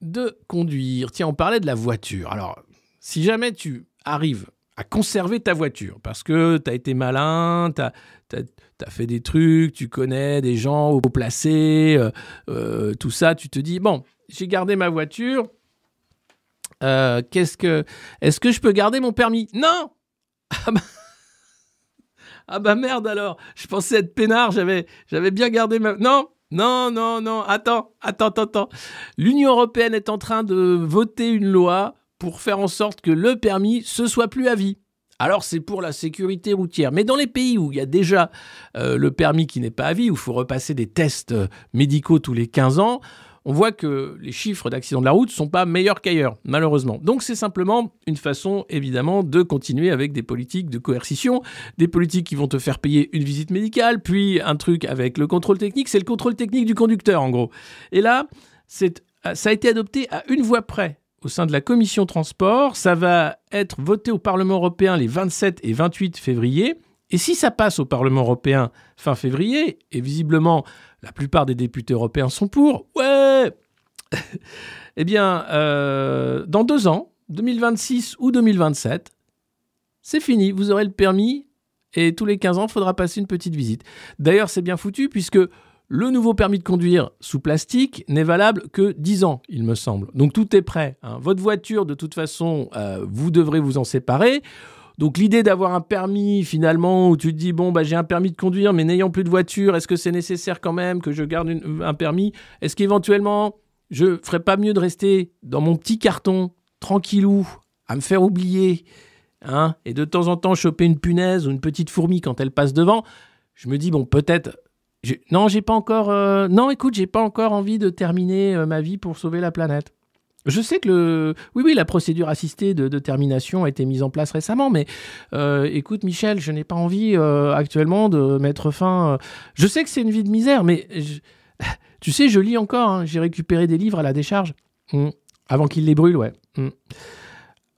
de conduire. Tiens, on parlait de la voiture. Alors, si jamais tu arrives à conserver ta voiture parce que tu as été malin, tu as, fait des trucs, tu connais des gens au placé, euh, euh, tout ça, tu te dis, bon, j'ai gardé ma voiture, euh, qu'est-ce que, est-ce que je peux garder mon permis? Non! Ah bah... ah bah merde alors, je pensais être peinard, j'avais, j'avais bien gardé ma... Non! Non, non, non, attends, attends, attends. L'Union européenne est en train de voter une loi pour faire en sorte que le permis, ce soit plus à vie. Alors c'est pour la sécurité routière. Mais dans les pays où il y a déjà euh, le permis qui n'est pas à vie, où il faut repasser des tests euh, médicaux tous les 15 ans, on voit que les chiffres d'accidents de la route ne sont pas meilleurs qu'ailleurs, malheureusement. Donc c'est simplement une façon, évidemment, de continuer avec des politiques de coercition, des politiques qui vont te faire payer une visite médicale, puis un truc avec le contrôle technique, c'est le contrôle technique du conducteur, en gros. Et là, ça a été adopté à une voix près au sein de la commission transport. Ça va être voté au Parlement européen les 27 et 28 février. Et si ça passe au Parlement européen fin février, et visiblement la plupart des députés européens sont pour, ouais Eh bien, euh, dans deux ans, 2026 ou 2027, c'est fini, vous aurez le permis et tous les 15 ans, il faudra passer une petite visite. D'ailleurs, c'est bien foutu puisque le nouveau permis de conduire sous plastique n'est valable que 10 ans, il me semble. Donc tout est prêt. Hein. Votre voiture, de toute façon, euh, vous devrez vous en séparer. Donc l'idée d'avoir un permis finalement où tu te dis bon bah j'ai un permis de conduire mais n'ayant plus de voiture, est-ce que c'est nécessaire quand même que je garde un permis? Est-ce qu'éventuellement je ferais pas mieux de rester dans mon petit carton tranquillou à me faire oublier hein, et de temps en temps choper une punaise ou une petite fourmi quand elle passe devant? Je me dis bon peut-être non, j'ai pas encore. Euh, non, écoute, j'ai pas encore envie de terminer euh, ma vie pour sauver la planète. Je sais que le, oui, oui, la procédure assistée de, termination a été mise en place récemment, mais euh, écoute, Michel, je n'ai pas envie actuellement de mettre fin. Je sais que c'est une vie de misère, mais tu sais, je lis encore. Hein. j'ai récupéré des livres à la décharge mmh. avant qu'ils les brûlent, ouais. Mmh.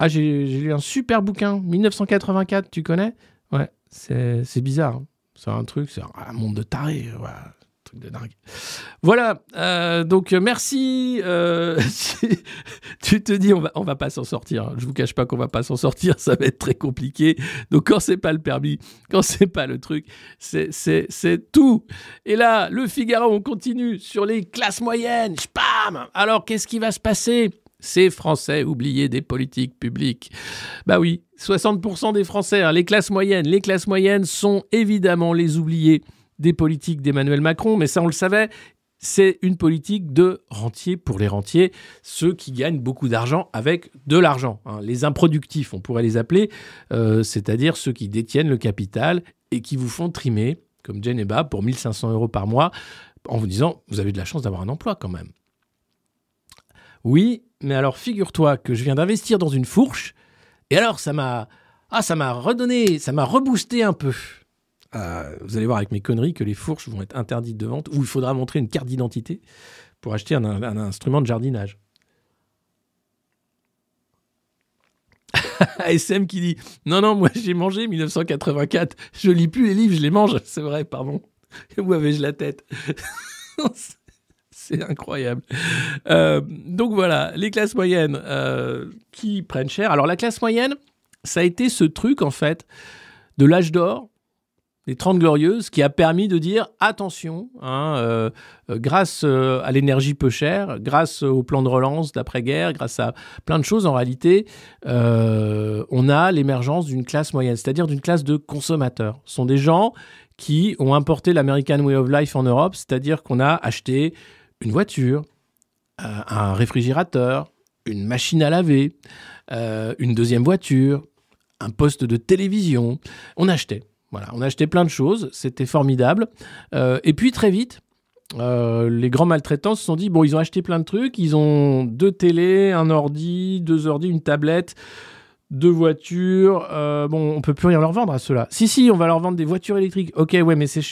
Ah, j'ai lu un super bouquin, 1984, tu connais? Ouais, c'est bizarre. Hein. C'est un truc, c'est un monde de tarés. Truc de dingue. Voilà, euh, donc merci. Euh, tu te dis, on va, va pas s'en sortir. Je vous cache pas qu'on va pas s'en sortir, ça va être très compliqué. Donc quand c'est pas le permis, quand c'est pas le truc, c'est tout. Et là, le Figaro, on continue sur les classes moyennes. Spam Alors qu'est-ce qui va se passer? Ces Français oubliés des politiques publiques. Bah oui, 60% des Français, hein, les classes moyennes, les classes moyennes sont évidemment les oubliés des politiques d'Emmanuel Macron, mais ça on le savait, c'est une politique de rentiers pour les rentiers, ceux qui gagnent beaucoup d'argent avec de l'argent. Hein. les improductifs, on pourrait les appeler, euh, c'est-à-dire ceux qui détiennent le capital et qui vous font trimer, comme Geneba, pour 1500 euros par mois, en vous disant, vous avez de la chance d'avoir un emploi quand même. Oui, mais alors figure-toi que je viens d'investir dans une fourche, et alors ça m'a... Ah, ça m'a redonné, ça m'a reboosté un peu. Euh, vous allez voir avec mes conneries que les fourches vont être interdites de vente, ou il faudra montrer une carte d'identité pour acheter un, instrument de jardinage. SM qui dit Non, non, moi j'ai mangé 1984, je lis plus les livres, je les mange. C'est vrai, pardon. Où avais-je la tête? c'est incroyable. Euh, donc voilà, les classes moyennes euh, qui prennent cher. Alors la classe moyenne, ça a été ce truc en fait de l'âge d'or, des 30 glorieuses, qui a permis de dire attention, hein, euh, grâce à l'énergie peu chère, grâce au plan de relance d'après-guerre, grâce à plein de choses en réalité, on a l'émergence d'une classe moyenne, c'est-à-dire d'une classe de consommateurs. Ce sont des gens qui ont importé l'American Way of Life en Europe, c'est-à-dire qu'on a acheté une voiture, euh, un réfrigérateur, une machine à laver, euh, une deuxième voiture, un poste de télévision. On achetait. Voilà, on achetait plein de choses, c'était formidable. Euh, et puis très vite, les grands maltraitants se sont dit bon, ils ont acheté plein de trucs, ils ont deux télés, un ordi, deux ordi, une tablette deux voitures. Bon, on peut plus rien leur vendre à ceux-là. Si, si, on va leur vendre des voitures électriques. Ok, ouais, mais c'est,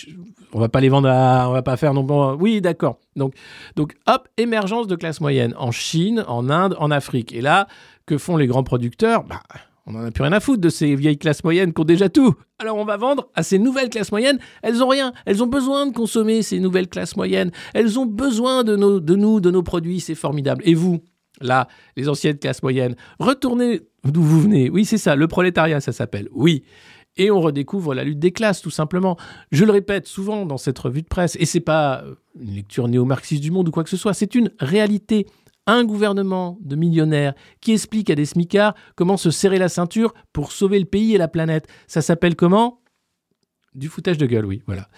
on va pas les vendre à, on va pas faire non plus. Oui, d'accord. Donc, donc, hop, émergence de classe moyenne en Chine, en Inde, en Afrique. Et là, que font les grands producteurs? Bah, on en a plus rien à foutre de ces vieilles classes moyennes qui ont déjà tout. Alors on va vendre à ces nouvelles classes moyennes. Elles ont rien. Elles ont besoin de consommer ces nouvelles classes moyennes. Elles ont besoin de nos, de nous, de nos produits. C'est formidable. Et vous, là, les anciennes classes moyennes, retournez d'où vous venez. Oui, c'est ça, le prolétariat, ça s'appelle. Oui. Et on redécouvre la lutte des classes, tout simplement. Je le répète souvent dans cette revue de presse, et c'est pas une lecture néo-marxiste du monde ou quoi que ce soit, c'est une réalité. Un gouvernement de millionnaires qui explique à des smicards comment se serrer la ceinture pour sauver le pays et la planète. Ça s'appelle comment? Du foutage de gueule, oui, voilà.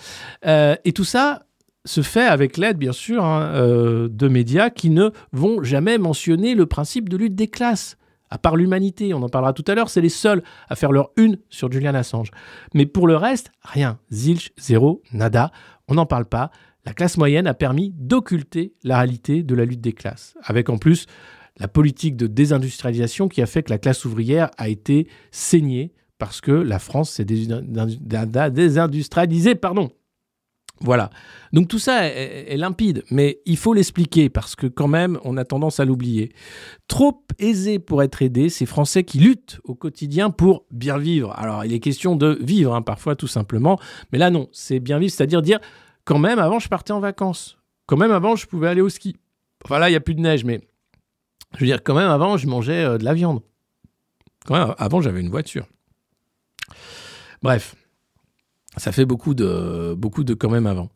Euh, et tout ça, se fait avec l'aide, bien sûr, hein, euh, de médias qui ne vont jamais mentionner le principe de lutte des classes. À part l'humanité, on en parlera tout à l'heure, c'est les seuls à faire leur une sur Julian Assange. Mais pour le reste, rien. Zilch, zéro, nada. On n'en parle pas. La classe moyenne a permis d'occulter la réalité de la lutte des classes. Avec en plus la politique de désindustrialisation qui a fait que la classe ouvrière a été saignée parce que la France s'est désindustrialisée. Pardon. Voilà. Donc tout ça est, limpide, mais il faut l'expliquer parce que quand même, on a tendance à l'oublier. Trop aisé pour être aidé, ces Français qui luttent au quotidien pour bien vivre. Alors, il est question de vivre, hein, parfois tout simplement, mais là non, c'est bien vivre, c'est-à-dire dire, quand même, avant, je partais en vacances. Quand même, avant, je pouvais aller au ski. Enfin là, il n'y a plus de neige, mais je veux dire, quand même, avant, je mangeais euh, de la viande. Quand même, avant, j'avais une voiture. Bref ça fait beaucoup de, beaucoup de quand même avant.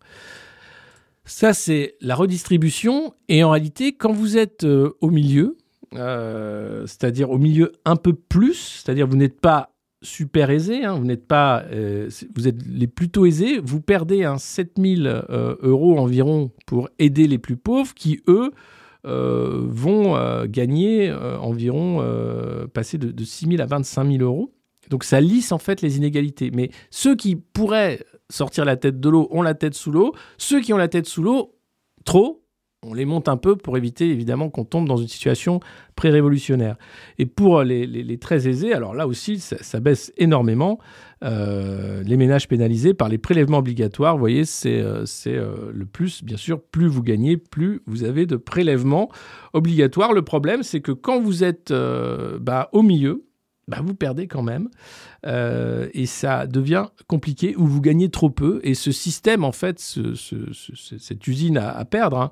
Ça, c'est la redistribution. Et en réalité, quand vous êtes euh, au milieu, euh, c'est-à-dire au milieu un peu plus, c'est-à-dire vous n'êtes pas super aisé, hein, vous n'êtes pas, euh, vous êtes les plutôt aisés, vous perdez un 7000 euros environ pour aider les plus pauvres qui, eux, vont gagner environ, passer de, de 6 000 à 25 000 euros. Donc ça lisse en fait les inégalités. Mais ceux qui pourraient sortir la tête de l'eau ont la tête sous l'eau. Ceux qui ont la tête sous l'eau, trop, on les monte un peu pour éviter évidemment qu'on tombe dans une situation pré-révolutionnaire. Et pour les, très aisés, alors là aussi, ça, baisse énormément. Euh, les ménages pénalisés par les prélèvements obligatoires, vous voyez, c'est euh, euh, le plus, bien sûr, plus vous gagnez, plus vous avez de prélèvements obligatoires. Le problème, c'est que quand vous êtes bah, au milieu, bah, vous perdez quand même. Euh, et ça devient compliqué ou vous gagnez trop peu. Et ce système, en fait, cette usine à, perdre, hein,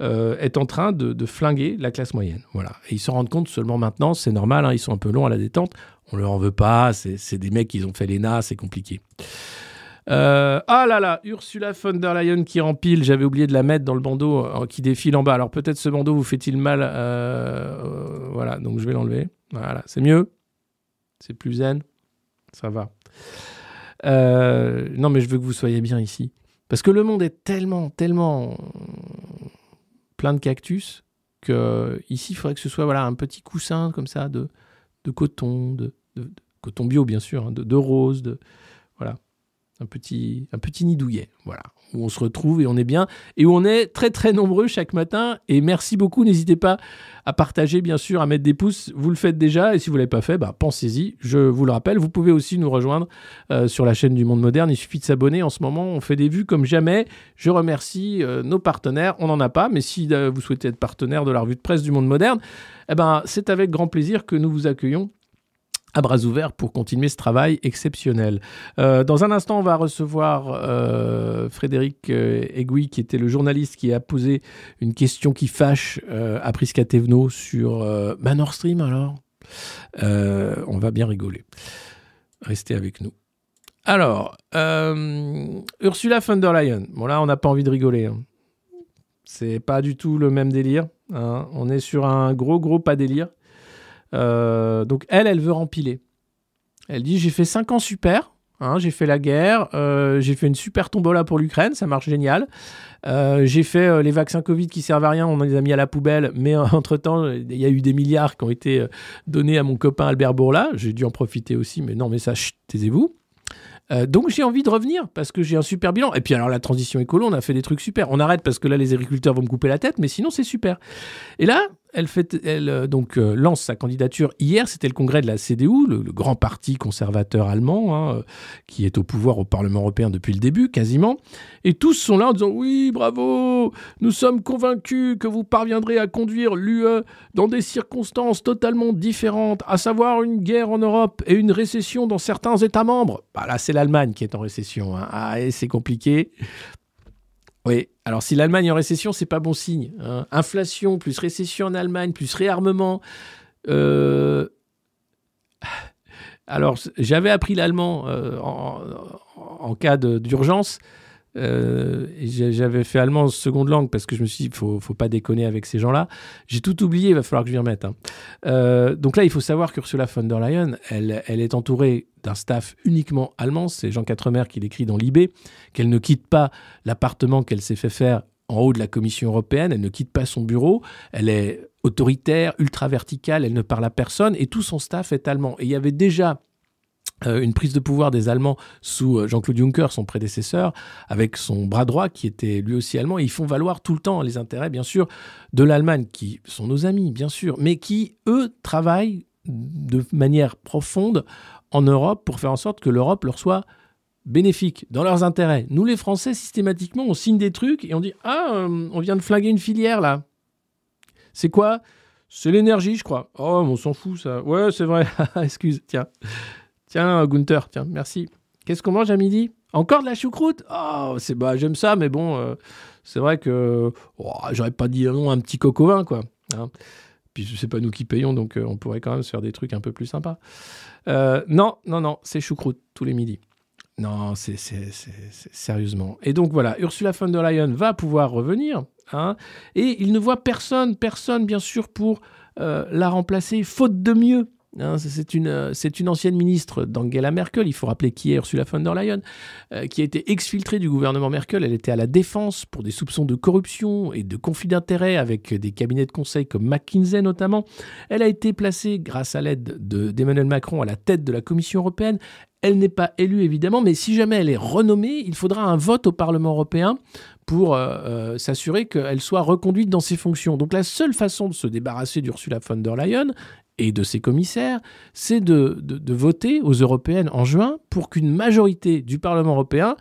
euh, est en train de, flinguer la classe moyenne. Voilà. Et ils s'en rendent compte seulement maintenant. C'est normal, hein, ils sont un peu longs à la détente. On leur en veut pas. C'est des mecs qui ont fait l'ENA, c'est compliqué. Euh, ah là là, Ursula von der Leyen qui rempile, j'avais oublié de la mettre dans le bandeau qui défile en bas. Alors peut-être ce bandeau vous fait-il mal. voilà, donc je vais l'enlever. Voilà, c'est mieux. C'est plus zen. Ça va. Euh, non, mais je veux que vous soyez bien ici. Parce que le monde est tellement, tellement plein de cactus que ici, il faudrait que ce soit voilà, un petit coussin comme ça de, coton, de, coton bio bien sûr, hein, de, de rose, de voilà, un petit, un petit nid douillet. Voilà où on se retrouve et on est bien et où on est très très nombreux chaque matin. Et merci beaucoup. N'hésitez pas à partager, bien sûr, à mettre des pouces. Vous le faites déjà et si vous ne l'avez pas fait, bah, pensez-y. Je vous le rappelle. Vous pouvez aussi nous rejoindre euh, sur la chaîne du Monde Moderne. Il suffit de s'abonner. En ce moment, on fait des vues comme jamais. Je remercie euh, nos partenaires. On n'en a pas, mais si euh, vous souhaitez être partenaire de la revue de presse du Monde Moderne, eh ben, c'est avec grand plaisir que nous vous accueillons à bras ouverts pour continuer ce travail exceptionnel. Euh, dans un instant, on va recevoir euh, Frédéric euh, Egui, qui était le journaliste qui a posé une question qui fâche à Prisca Thévenot sur bah, Nord Stream alors. on va bien rigoler. Restez avec nous. Alors, Ursula von der Leyen. Bon là, on n'a pas envie de rigoler. Hein. C'est pas du tout le même délire. Hein. On est sur un gros, gros pas délire. Euh, donc elle, elle veut rempiler. Elle dit j'ai fait 5 ans super, hein, j'ai fait la guerre, euh, j'ai fait une super tombola pour l'Ukraine, ça marche génial. Euh, j'ai fait les vaccins Covid qui servent à rien, on les a mis à la poubelle, mais entre-temps, il y a eu des milliards qui ont été donnés à mon copain Albert Bourla. J'ai dû en profiter aussi, mais non, mais ça, taisez-vous. donc j'ai envie de revenir parce que j'ai un super bilan. Et puis alors la transition écolo, on a fait des trucs super. On arrête parce que là les agriculteurs vont me couper la tête, mais sinon c'est super. Et là, elle, fait, elle euh, donc, euh, lance sa candidature hier. C'était le congrès de la CDU, le, grand parti conservateur allemand, hein, euh, qui est au pouvoir au Parlement européen depuis le début, quasiment. Et tous sont là en disant Oui, bravo, nous sommes convaincus que vous parviendrez à conduire l'UE dans des circonstances totalement différentes, à savoir une guerre en Europe et une récession dans certains États membres. Bah là, c'est l'Allemagne qui est en récession. Hein. Ah, et c'est compliqué Oui, alors si l'Allemagne est en récession, c'est pas bon signe. hein. Inflation, plus récession en Allemagne, plus réarmement. Euh, Alors, j'avais appris l'allemand euh, en, cas d'urgence. Euh, J'avais fait allemand en seconde langue parce que je me suis dit, il faut, faut pas déconner avec ces gens-là. J'ai tout oublié, il va falloir que je m'y remette. hein. Euh, donc là, il faut savoir qu'Ursula von der Leyen, elle, elle est entourée d'un staff uniquement allemand. C'est Jean Quatremer qui l'écrit dans l'IB, qu'elle ne quitte pas l'appartement qu'elle s'est fait faire en haut de la Commission européenne. Elle ne quitte pas son bureau. Elle est autoritaire, ultra verticale. Elle ne parle à personne et tout son staff est allemand. Et il y avait déjà une prise de pouvoir des Allemands sous euh, Jean-Claude Juncker, son prédécesseur, avec son bras droit qui était lui aussi allemand. Ils font valoir tout le temps les intérêts, bien sûr, de l'Allemagne, qui sont nos amis, bien sûr, mais qui, eux, travaillent de manière profonde en Europe pour faire en sorte que l'Europe leur soit bénéfique dans leurs intérêts. Nous, les Français, systématiquement, on signe des trucs et on dit Ah, euh, on vient de flinguer une filière là. C'est quoi? C'est l'énergie, je crois. Oh, on s'en fout, ça. Ouais, c'est vrai. Excuse, tiens. Tiens, Gunther, tiens, merci. Qu'est-ce qu'on mange à midi? Encore de la choucroute? Oh, c'est bah, j'aime ça, mais bon, euh, c'est vrai que oh, j'aurais pas dit non à un petit coco vin, quoi. hein. Puis c'est pas nous qui payons, donc euh, on pourrait quand même se faire des trucs un peu plus sympas. Euh, non, non, non, c'est choucroute tous les midis. Non, c'est sérieusement. Et donc voilà, Ursula von der Leyen va pouvoir revenir, hein, et il ne voit personne, personne bien sûr pour la remplacer, faute de mieux. Hein, c'est- c'est une, euh, c'est une ancienne ministre d'Angela Merkel. Il faut rappeler qui est Ursula von der Leyen, euh, qui a été exfiltrée du gouvernement Merkel. Elle était à la défense pour des soupçons de corruption et de conflit d'intérêts avec des cabinets de conseil comme McKinsey notamment. Elle a été placée, grâce à l'aide de- d'Emmanuel Macron, à la tête de la Commission européenne. Elle n'est pas élue évidemment, mais si jamais elle est renommée, il faudra un vote au Parlement européen pour euh, s'assurer qu'elle soit reconduite dans ses fonctions. Donc la seule façon de se débarrasser d'Ursula von der Leyen et de ses commissaires, c'est de, voter aux européennes en juin pour qu'une majorité du Parlement européen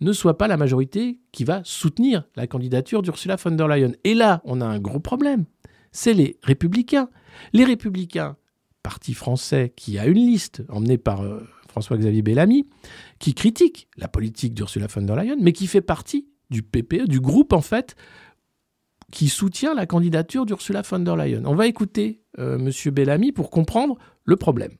ne soit pas la majorité qui va soutenir la candidature d'Ursula von der Leyen. Et là, on a un gros problème. C'est les républicains. Les républicains, parti français qui a une liste emmenée par euh, François-Xavier Bellamy, qui critique la politique d'Ursula von der Leyen, mais qui fait partie du PPE, du groupe en fait, qui soutient la candidature d'Ursula von der Leyen. On va écouter euh, Monsieur Bellamy pour comprendre le problème.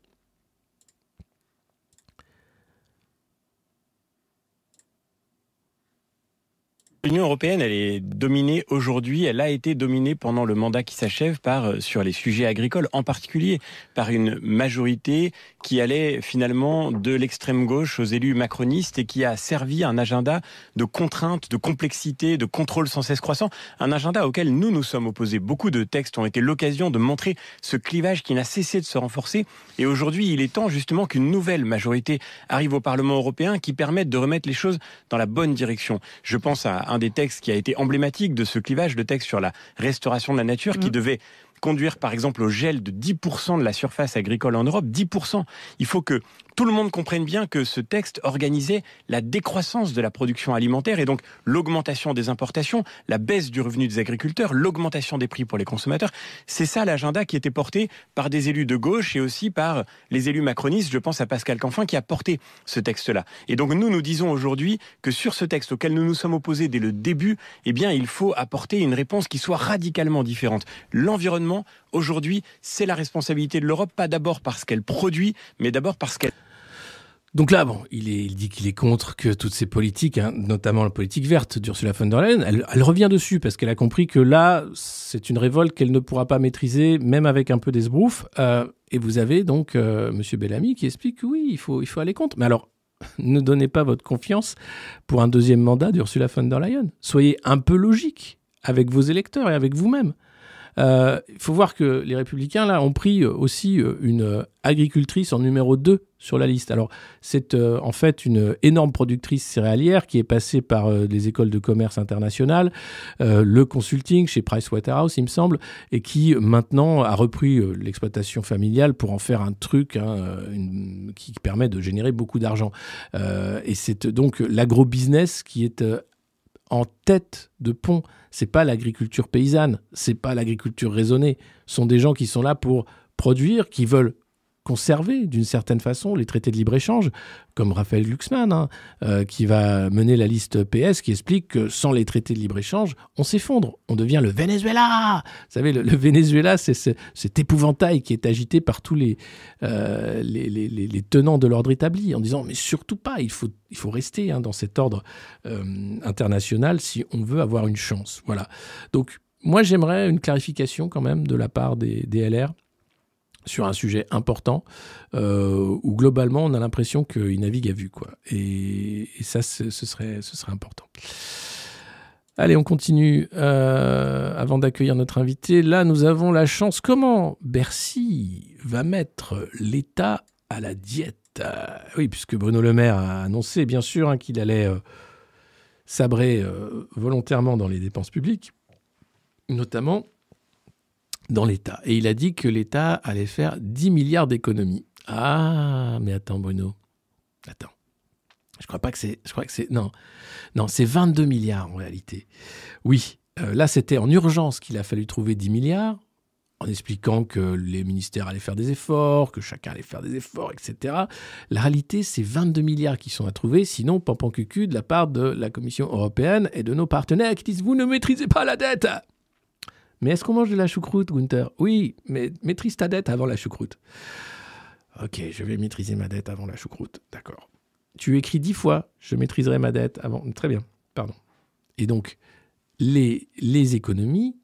L'Union européenne, elle est dominée aujourd'hui, elle a été dominée pendant le mandat qui s'achève par, euh, sur les sujets agricoles, en particulier par une majorité qui allait finalement de l'extrême gauche aux élus macronistes et qui a servi un agenda de contraintes, de complexité, de contrôle sans cesse croissant, un agenda auquel nous nous sommes opposés. Beaucoup de textes ont été l'occasion de montrer ce clivage qui n'a cessé de se renforcer et aujourd'hui il est temps justement qu'une nouvelle majorité arrive au Parlement européen qui permette de remettre les choses dans la bonne direction. Je pense à un des textes qui a été emblématique de ce clivage, le texte sur la restauration de la nature, qui devait conduire par exemple au gel de 10% de la surface agricole en Europe. 10%. Il faut que tout le monde comprenne bien que ce texte organisait la décroissance de la production alimentaire et donc l'augmentation des importations, la baisse du revenu des agriculteurs, l'augmentation des prix pour les consommateurs. C'est ça l'agenda qui était porté par des élus de gauche et aussi par les élus macronistes. Je pense à Pascal Canfin qui a porté ce texte-là. Et donc nous, nous disons aujourd'hui que sur ce texte auquel nous nous sommes opposés dès le début, eh bien, il faut apporter une réponse qui soit radicalement différente. L'environnement, aujourd'hui, c'est la responsabilité de l'Europe, pas d'abord parce qu'elle produit, mais d'abord parce qu'elle Donc là, bon, il, dit qu'il est contre que toutes ces politiques, hein, notamment la politique verte d'Ursula von der Leyen, elle, elle revient dessus parce qu'elle a compris que là, c'est une révolte qu'elle ne pourra pas maîtriser, même avec un peu d'esbrouf. Euh, et vous avez donc euh, Monsieur Bellamy qui explique que oui, il faut, il faut aller contre. Mais alors, ne donnez pas votre confiance pour un deuxième mandat d'Ursula von der Leyen. Soyez un peu logique avec vos électeurs et avec vous-même. Euh, Il faut voir que les républicains, là, ont pris euh, aussi euh, une agricultrice en numéro 2 sur la liste. Alors, c'est en fait une énorme productrice céréalière qui est passée par euh, les écoles de commerce internationales, le consulting chez Pricewaterhouse, il me semble, et qui maintenant a repris l'exploitation familiale pour en faire un truc hein, qui permet de générer beaucoup d'argent. Et c'est donc l'agro-business qui est en tête de pont. C'est pas l'agriculture paysanne, c'est pas l'agriculture raisonnée. Ce sont des gens qui sont là pour produire, qui veulent conserver d'une certaine façon les traités de libre-échange, comme Raphaël Glucksmann, hein, euh, qui va mener la liste PS, qui explique que sans les traités de libre-échange, on s'effondre, on devient le Venezuela. Vous savez, le, Venezuela, c'est ce- cet épouvantail qui est agité par tous les, euh, les, les- les- les tenants de l'ordre établi, en disant, mais surtout pas, il faut, il faut rester hein, dans cet ordre euh, international si on veut avoir une chance. Voilà. Donc, moi, j'aimerais une clarification quand même de la part des, des LR sur un sujet important euh, où globalement on a l'impression qu'ils naviguent à vue quoi. Et, ça ce serait important. Allez on continue euh, avant d'accueillir notre invité. Là nous avons la chance. Comment Bercy va mettre l'État à la diète? Oui puisque Bruno Le Maire a annoncé bien sûr hein, qu'il allait euh, sabrer volontairement dans les dépenses publiques notamment dans l'État. Et il a dit que l'État allait faire 10 milliards d'économies. Ah, mais attends, Bruno. Attends. Je crois pas que c'est. Je crois que c'est. Non. Non, c'est 22 milliards en réalité. Oui. euh, là, c'était en urgence qu'il a fallu trouver 10 milliards, en expliquant que les ministères allaient faire des efforts, que chacun allait faire des efforts, etc. La réalité, c'est 22 milliards qui sont à trouver, sinon pampan cucu de la part de la Commission européenne et de nos partenaires qui disent Vous ne maîtrisez pas la dette mais est-ce qu'on mange de la choucroute, Gunther? Oui, mais maîtrise ta dette avant la choucroute. Ok, je vais maîtriser ma dette avant la choucroute. D'accord. Tu écris dix fois, je maîtriserai ma dette avant. Très bien, pardon. Et donc, les, les économies,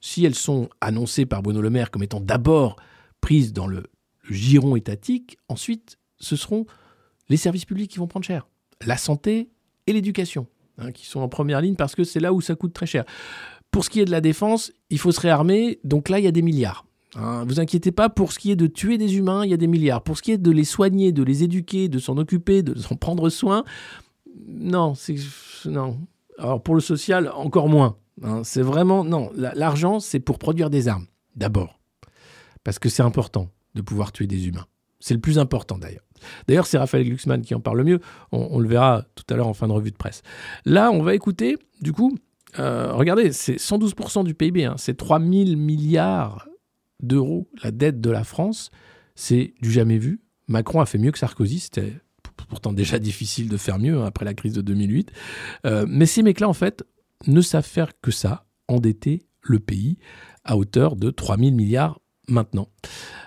si elles sont annoncées par Bruno Le Maire comme étant d'abord prises dans le, giron étatique, ensuite, ce seront les services publics qui vont prendre cher. La santé et l'éducation, hein, qui sont en première ligne parce que c'est là où ça coûte très cher. Pour ce qui est de la défense, il faut se réarmer. Donc là, il y a des milliards. Hein, vous inquiétez pas, pour ce qui est de tuer des humains, il y a des milliards. Pour ce qui est de les soigner, de les éduquer, de s'en occuper, de s'en prendre soin, non, c'est non. Alors pour le social, encore moins. hein. c'est vraiment non. La- L'argent, c'est pour produire des armes d'abord, parce que c'est important de pouvoir tuer des humains. C'est le plus important d'ailleurs. D'ailleurs, c'est Raphaël Glucksmann qui en parle le mieux. On le verra tout à l'heure en fin de revue de presse. Là, on va écouter, du coup, euh, regardez, c'est 112% du PIB, hein, c'est 3000 milliards d'euros la dette de la France, c'est du jamais vu. Macron a fait mieux que Sarkozy, c'était pourtant déjà difficile de faire mieux hein, après la crise de 2008. Euh, mais ces mecs-là, en fait, ne savent faire que ça, endetter le pays à hauteur de 3000 milliards maintenant.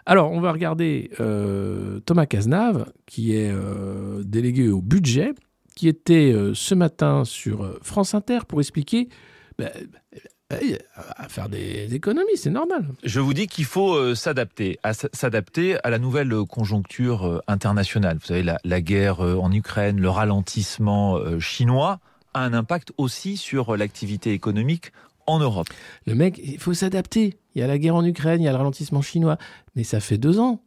Alors, on va regarder euh, Thomas Cazenave, qui est délégué au budget, qui était euh, ce matin sur euh, France Inter pour expliquer ben, euh, à faire des économies, c'est normal. Je vous dis qu'il faut euh, s'adapter, à s'adapter à la nouvelle conjoncture internationale. Vous savez, la, la guerre en Ukraine, le ralentissement chinois a un impact aussi sur l'activité économique en Europe. Le mec, il faut s'adapter. Il y a la guerre en Ukraine, il y a le ralentissement chinois. Mais ça fait deux ans.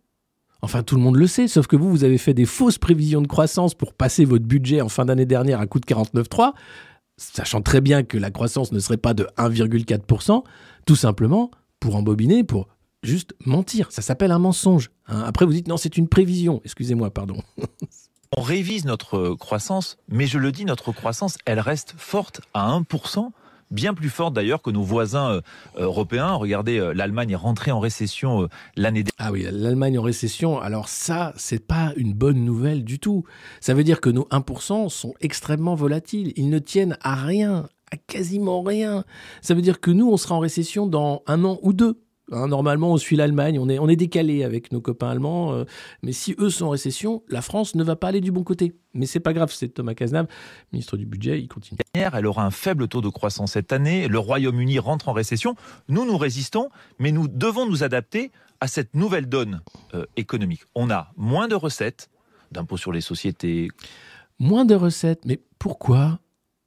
Enfin, tout le monde le sait, sauf que vous, vous avez fait des fausses prévisions de croissance pour passer votre budget en fin d'année dernière à coût de 49,3, sachant très bien que la croissance ne serait pas de 1,4%, tout simplement pour embobiner, pour juste mentir. Ça s'appelle un mensonge. hein. Après, vous dites non, c'est une prévision. Excusez-moi, pardon. On révise notre croissance, mais je le dis, notre croissance, elle reste forte à 1%, bien plus forte d'ailleurs que nos voisins euh, européens. Regardez, euh, l'Allemagne est rentrée en récession euh, l'année dernière. Ah oui, l'Allemagne en récession, alors ça, c'est pas une bonne nouvelle du tout. Ça veut dire que nos 1% sont extrêmement volatiles. Ils ne tiennent à rien, à quasiment rien. Ça veut dire que nous, on sera en récession dans un an ou deux. Hein, normalement, on suit l'Allemagne, on est, on est décalé avec nos copains allemands. euh, mais si eux sont en récession, la France ne va pas aller du bon côté. Mais c'est pas grave, c'est Thomas Cazenave, ministre du Budget, il continue. Elle aura un faible taux de croissance cette année. Le Royaume-Uni rentre en récession. Nous, nous résistons, mais nous devons nous adapter à cette nouvelle donne euh, économique. On a moins de recettes d'impôts sur les sociétés. Moins de recettes, mais pourquoi?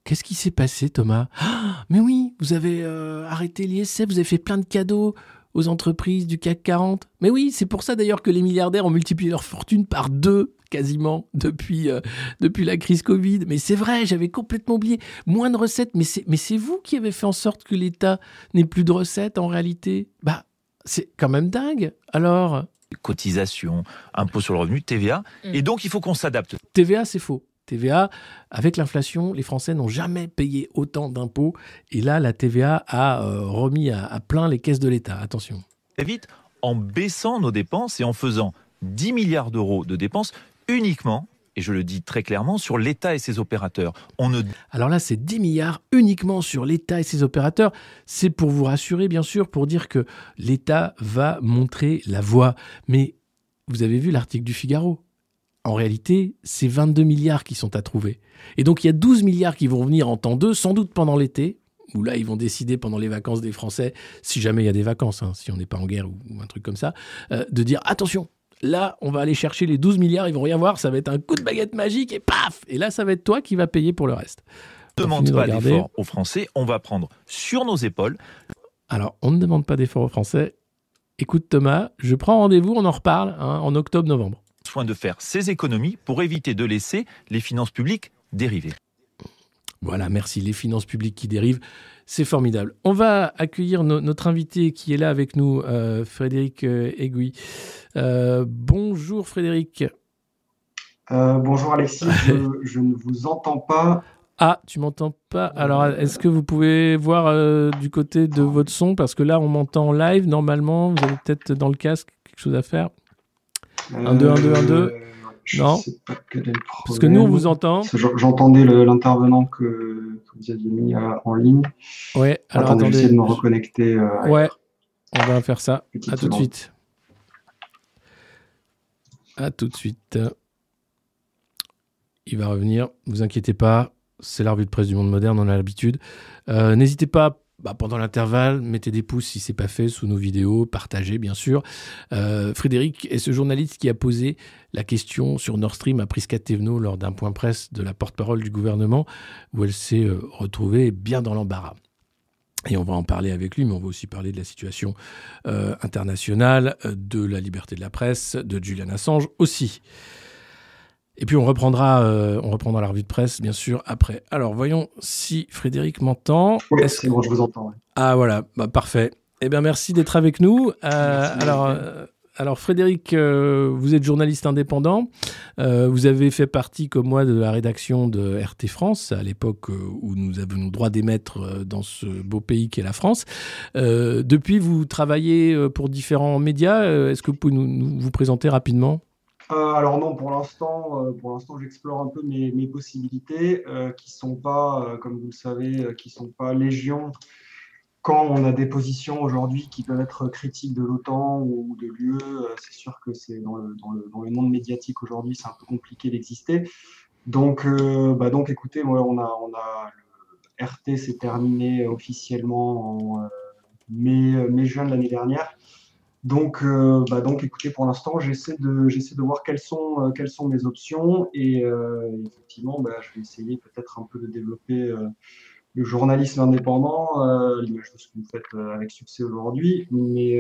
Qu'est-ce qui s'est passé, Thomas? Ah, Mais oui, vous avez euh, arrêté l'ISF, vous avez fait plein de cadeaux aux entreprises du CAC 40. Mais oui, c'est pour ça d'ailleurs que les milliardaires ont multiplié leur fortune par deux quasiment depuis, euh, depuis la crise Covid. Mais c'est vrai, j'avais complètement oublié. Moins de recettes, mais c'est, mais c'est vous qui avez fait en sorte que l'État n'ait plus de recettes en réalité? Bah, c'est quand même dingue. Alors, cotisations, impôts sur le revenu, TVA. Mm. Et donc, il faut qu'on s'adapte. TVA, c'est faux. TVA, avec l'inflation, les Français n'ont jamais payé autant d'impôts. Et là, la TVA a euh, remis à, à plein les caisses de l'État. Attention. très vite en baissant nos dépenses et en faisant 10 milliards d'euros de dépenses uniquement et je le dis très clairement, sur l'État et ses opérateurs. On ne... Alors là, c'est 10 milliards uniquement sur l'État et ses opérateurs. C'est pour vous rassurer, bien sûr, pour dire que l'État va montrer la voie. Mais vous avez vu l'article du Figaro. En réalité, c'est 22 milliards qui sont à trouver. Et donc, il y a 12 milliards qui vont venir en temps 2, sans doute pendant l'été, où là, ils vont décider pendant les vacances des Français, si jamais il y a des vacances, hein, si on n'est pas en guerre ou, un truc comme ça, euh, de dire attention, Là, on va aller chercher les 12 milliards, ils vont rien voir, ça va être un coup de baguette magique et paf Et là, ça va être toi qui va payer pour le reste. Demande pas d'effort aux Français, on va prendre sur nos épaules. Alors, on ne demande pas d'effort aux Français. Écoute Thomas, je prends rendez-vous, on en reparle hein, en octobre-novembre. Soin de faire ces économies pour éviter de laisser les finances publiques dériver. Voilà, merci. Les finances publiques qui dérivent, c'est formidable. On va accueillir notre invité qui est là avec nous, euh, Frédéric euh, Aiguille. Euh, bonjour Frédéric. bonjour Alexis, je, ne vous entends pas. Ah, tu m'entends pas Alors, est-ce que vous pouvez voir du côté de votre son? Parce que là, on m'entend en live. Normalement, vous avez peut-être dans le casque quelque chose à faire. 1, 2, 1, 2, 1, 2 non. Parce que nous, on vous entend. J'entendais l'intervenant que, vous aviez mis euh, en ligne. Ouais, alors attendez. j'essaie de me reconnecter. Euh, ouais, on va faire ça. À tout de suite. À tout de suite. Il va revenir. Vous inquiétez pas. C'est la revue de presse du monde moderne, on a l'habitude. Euh, n'hésitez pas bah, pendant l'intervalle, mettez des pouces si c'est pas fait sous nos vidéos, partagez bien sûr. Euh, Frédéric est ce journaliste qui a posé la question sur Nord Stream à Prisca Thévenot lors d'un point presse de la porte-parole du gouvernement, où elle s'est euh, retrouvée bien dans l'embarras. Et on va en parler avec lui, mais on va aussi parler de la situation euh, internationale, de la liberté de la presse, de Julian Assange aussi. Et puis on reprendra, euh, on reprendra la revue de presse, bien sûr, après. Alors voyons si Frédéric m'entend. Oui, c'est bon, je vous entends. Ah voilà, bah, parfait. Eh bien merci d'être avec nous. Euh, alors, euh, alors Frédéric, vous êtes journaliste indépendant. vous avez fait partie, comme moi, de la rédaction de RT France, à l'époque où nous avions le droit d'émettre dans ce beau pays qu'est la France. depuis, vous travaillez pour différents médias. Est-ce que vous pouvez nous vous présenter rapidement? Euh, alors non, pour l'instant, euh, pour l'instant, j'explore un peu mes, possibilités, euh, qui sont pas, comme vous le savez, qui sont pas légion. Quand on a des positions aujourd'hui qui peuvent être critiques de l'OTAN ou de l'UE, c'est sûr que c'est dans le, dans, le, dans le, monde médiatique aujourd'hui, c'est un peu compliqué d'exister. Donc, bah donc, écoutez, moi, on a, on a RT s'est terminé officiellement en mai, mai juin de l'année dernière. Donc, euh, bah donc, écoutez, pour l'instant, j'essaie de, j'essaie de voir quelles sont, euh, quelles sont mes options et euh, effectivement, bah, je vais essayer peut-être un peu de développer le journalisme indépendant, l'image de ce que vous faites avec succès aujourd'hui, mais,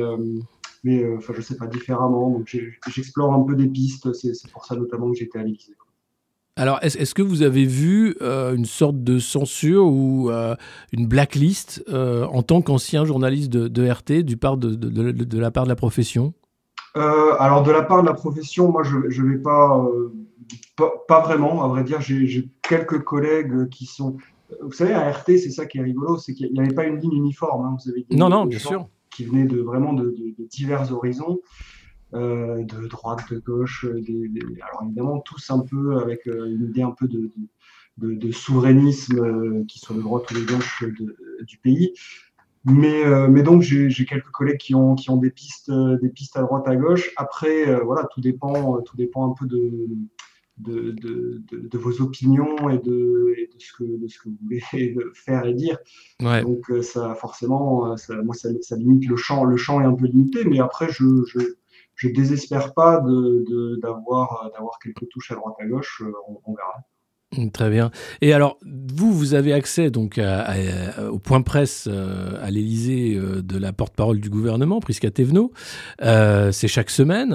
mais enfin, je sais pas différemment. Donc, j'explore un peu des pistes. C'est, pour ça notamment que j'étais à l'Élysée. Alors, est-ce que vous avez vu euh, une sorte de censure ou euh, une blacklist euh, en tant qu'ancien journaliste de, RT du part de, de, la part de la profession? Alors, de la part de la profession, moi, je ne vais pas, pas, vraiment, à vrai dire. J'ai quelques collègues qui sont. Vous savez, à RT, c'est ça qui est rigolo, c'est qu'il n'y avait pas une ligne uniforme. Hein. Vous avez non, non, bien sûr. Qui venaient de, vraiment de divers horizons. Euh, de droite, de gauche, euh, alors évidemment tous un peu avec euh, une idée un peu de, de, souverainisme qui soit de droite ou de gauche du pays. Mais, mais donc j'ai quelques collègues qui ont, qui ont des, pistes, des pistes à droite, à gauche. Après, voilà, tout dépend, tout dépend un peu de, de, de, de, vos opinions et de, et ce que, de ce que vous voulez faire et dire. Donc ça, forcément, ça, moi, ça, ça, limite le champ. Le champ est un peu limité, mais après, je, je, je désespère pas d'avoir de, d'avoir quelques touches à droite à gauche. Euh, on, verra. Très bien. Et alors, vous, vous avez accès donc au point presse euh, à l'Élysée euh, de la porte-parole du gouvernement, Prisca Thévenot. c'est chaque semaine.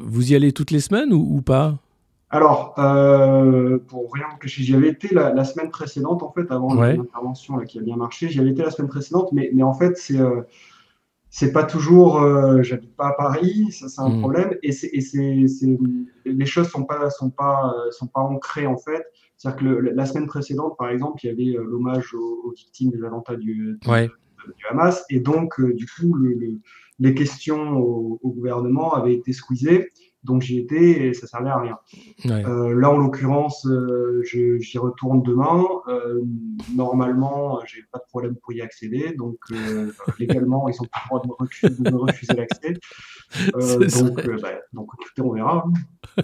Vous y allez toutes les semaines ou, pas? Alors, pour rien que j'y avais été la, semaine précédente, en fait, avant l'intervention qui a bien marché, j'y avais été la semaine précédente, mais, mais en fait, c'est c'est pas toujours, euh, j'habite pas à Paris, ça c'est un mmh. problème, et, c'est, et c'est, c'est, les choses sont pas, sont pas, euh, sont pas ancrées en fait. C'est-à-dire que la semaine précédente, par exemple, il y avait euh, l'hommage aux, victimes des attentats du, du, Hamas, et donc du coup le, les questions au, au gouvernement avaient été squeezées. Donc j'y étais et ça servait à rien. Ouais. Euh, là, en l'occurrence, euh, je- j'y retourne demain. Euh, normalement, j'ai pas de problème pour y accéder. Donc euh, légalement, ils ont pas le droit de me refuser, refuser l'accès. Euh, donc, bah, donc écoutez, on verra. hein.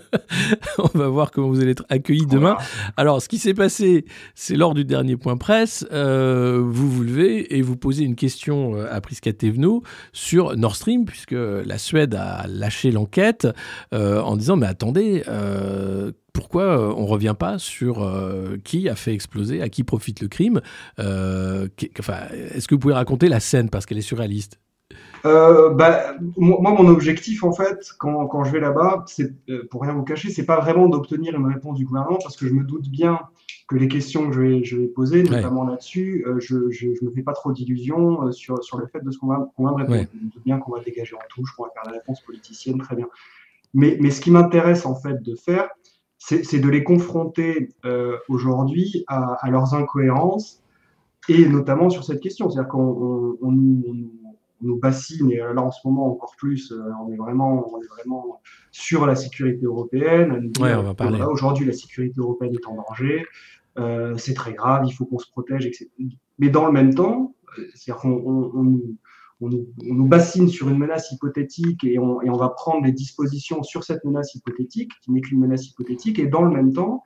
On va voir comment vous allez être accueillis demain. Alors, ce qui s'est passé, c'est lors du dernier point presse, vous vous levez et vous posez une question à Prisca Thévenot sur Nord Stream, puisque la Suède a lâché l'enquête euh, en disant Mais attendez, euh, pourquoi euh, on ne revient pas sur euh, qui a fait exploser, à qui profite le crime qui- enfin, Est-ce que vous pouvez raconter la scène parce qu'elle est surréaliste? Bah, moi, mon objectif, en fait, quand, quand je vais là-bas, c'est, pour rien vous cacher, c'est pas vraiment d'obtenir une réponse du gouvernement, parce que je me doute bien que les questions que je vais, je vais poser, Ouais. notamment là-dessus, euh, je, je, je me fais pas trop d'illusions euh, sur, sur le fait de ce qu'on va, qu'on va me répondre. Ouais. Je me doute bien qu'on va dégager en touche, qu'on va faire la réponse politicienne, très bien. Mais, mais ce qui m'intéresse, en fait, de faire, c'est, de les confronter euh, aujourd'hui à, à leurs incohérences, et notamment sur cette question. C'est-à-dire qu'on on, on nous- on bassine, et là en ce moment encore plus, euh, on est vraiment, on est vraiment sur la sécurité européenne. Ouais, on va que, parler. voilà, Aujourd'hui, la sécurité européenne est en danger, euh, c'est très grave, il faut qu'on se protège, etc. Mais dans le même temps, c'est-à-dire qu'on on, nous- on bassine sur une menace hypothétique et on, et on va prendre des dispositions sur cette menace hypothétique, qui n'est qu'une menace hypothétique, et dans le même temps,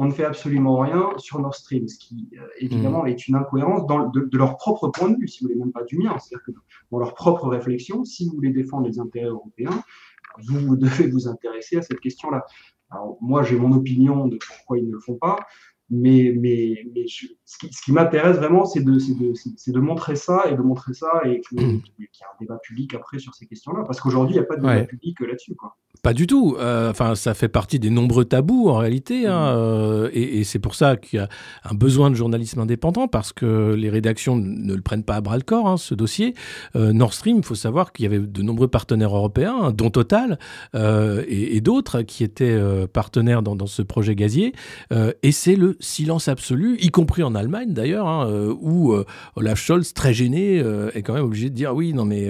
on ne fait absolument rien sur Nord Stream, ce qui euh, évidemment est une incohérence dans, de, de leur propre point de vue, si vous voulez, même pas du mien. C'est-à-dire que dans leur propre réflexion, si vous voulez défendre les intérêts européens, vous, vous devez vous intéresser à cette question-là. Alors, moi, j'ai mon opinion de pourquoi ils ne le font pas, mais, mais, mais je- ce qui, ce qui m'intéresse vraiment, c'est de, c'est de, c'est- de montrer ça et de montrer ça et que- qu'il y ait un débat public après sur ces questions-là. Parce qu'aujourd'hui, il n'y a pas de débat Ouais. public là-dessus. quoi. Pas du tout. Euh, Enfin, ça fait partie des nombreux tabous en réalité, hein, Mhm. euh, et, et c'est pour ça qu'il y a un besoin de journalisme indépendant parce que les rédactions ne le prennent pas à bras le corps, hein, ce dossier. Euh, Nord Stream, il faut savoir qu'il y avait de nombreux partenaires européens, hein, dont Total et, et d'autres qui étaient partenaires dans, dans ce projet gazier, et c'est le silence absolu, y compris en Allemagne d'ailleurs, où Olaf Scholz, très gêné, est quand même obligé de dire oui, non mais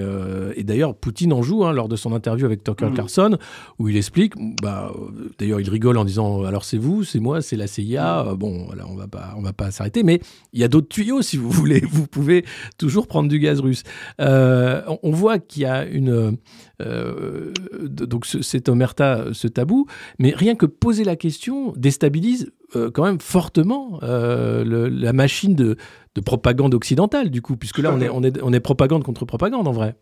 et d'ailleurs Poutine en joue lors de son interview avec Tucker Mhm. Carlson où il explique, bah, d'ailleurs il rigole en disant alors c'est vous, c'est moi, c'est la CIA, Euh, bon voilà on va pas on va pas s'arrêter, mais il y a d'autres tuyaux si vous voulez, vous pouvez toujours prendre du gaz russe. Euh, on, voit qu'il y a une euh, donc ce- cet omerta, ce tabou, mais rien que poser la question déstabilise euh, quand même fortement euh, le- la machine de, de propagande occidentale du coup, puisque là on est on est on est propagande contre propagande en vrai.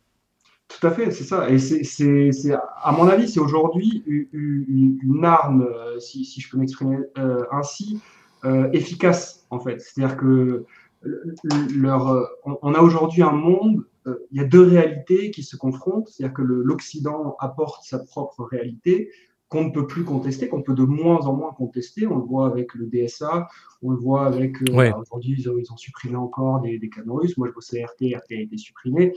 Tout à fait, c'est ça. Et c'est, c'est, c'est- à mon avis, c'est aujourd'hui une, une arme, euh, si, si je peux m'exprimer euh, ainsi, euh, efficace, en fait. C'est-à-dire que le- le- leur, on, on a aujourd'hui un monde, euh, il y a deux réalités qui se confrontent. C'est-à-dire que l'Occident apporte sa propre réalité qu'on ne peut plus contester, qu'on peut de moins en moins contester. On le voit avec le DSA, on le voit avec... Ouais. aujourd'hui, ils, ont- ils ont supprimé encore des, des canaux russes. Moi, je bossais à RT, RT a été supprimé.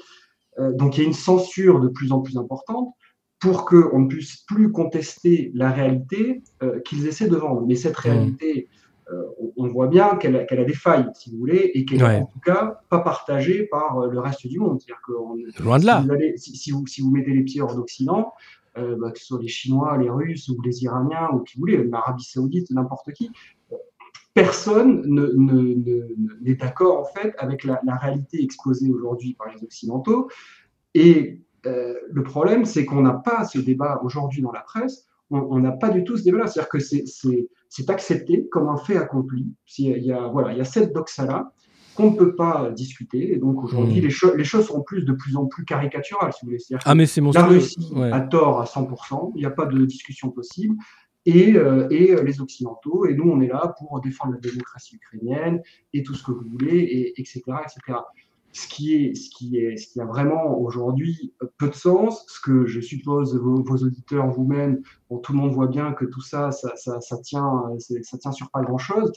Euh, donc il y a une censure de plus en plus importante pour qu'on ne puisse plus contester la réalité euh, qu'ils essaient de vendre. Mais cette réalité, euh, on, voit bien qu'elle a, des failles, si vous voulez, et qu'elle Ouais. est en tout cas pas partagée par le reste du monde. C'est-à-dire que on- Loin de si, là. vous allez- si, si vous, si vous mettez les pieds hors d'Occident, euh, bah, que ce soit les Chinois, les Russes ou les Iraniens ou qui vous voulez, l'Arabie Saoudite, n'importe qui, personne ne- ne- ne- n'est d'accord en fait avec la, la réalité exposée aujourd'hui par les Occidentaux. Et euh, le problème, c'est qu'on n'a pas ce débat aujourd'hui dans la presse. On n'a pas du tout ce débat-là. C'est-à-dire que c'est- accepté comme un fait accompli. Il y a, voilà, il y a cette doxa-là qu'on ne peut pas discuter. Et donc aujourd'hui, Mm. les, cho- les choses sont plus de plus en plus caricaturales, si vous voulez. Ah mais c'est la. Russie Ouais. a tort à 100%, il n'y a pas de discussion possible, et, euh, euh, les Occidentaux, et nous on est là pour défendre la démocratie ukrainienne, et tout ce que vous voulez, et, etc., etc. Ce qui, est, ce, qui est, ce qui a vraiment aujourd'hui peu de sens, ce que je suppose vos, auditeurs vous-même, bon, tout le monde voit bien que tout ça, ça, ça, ça tient, ça tient sur pas grand-chose.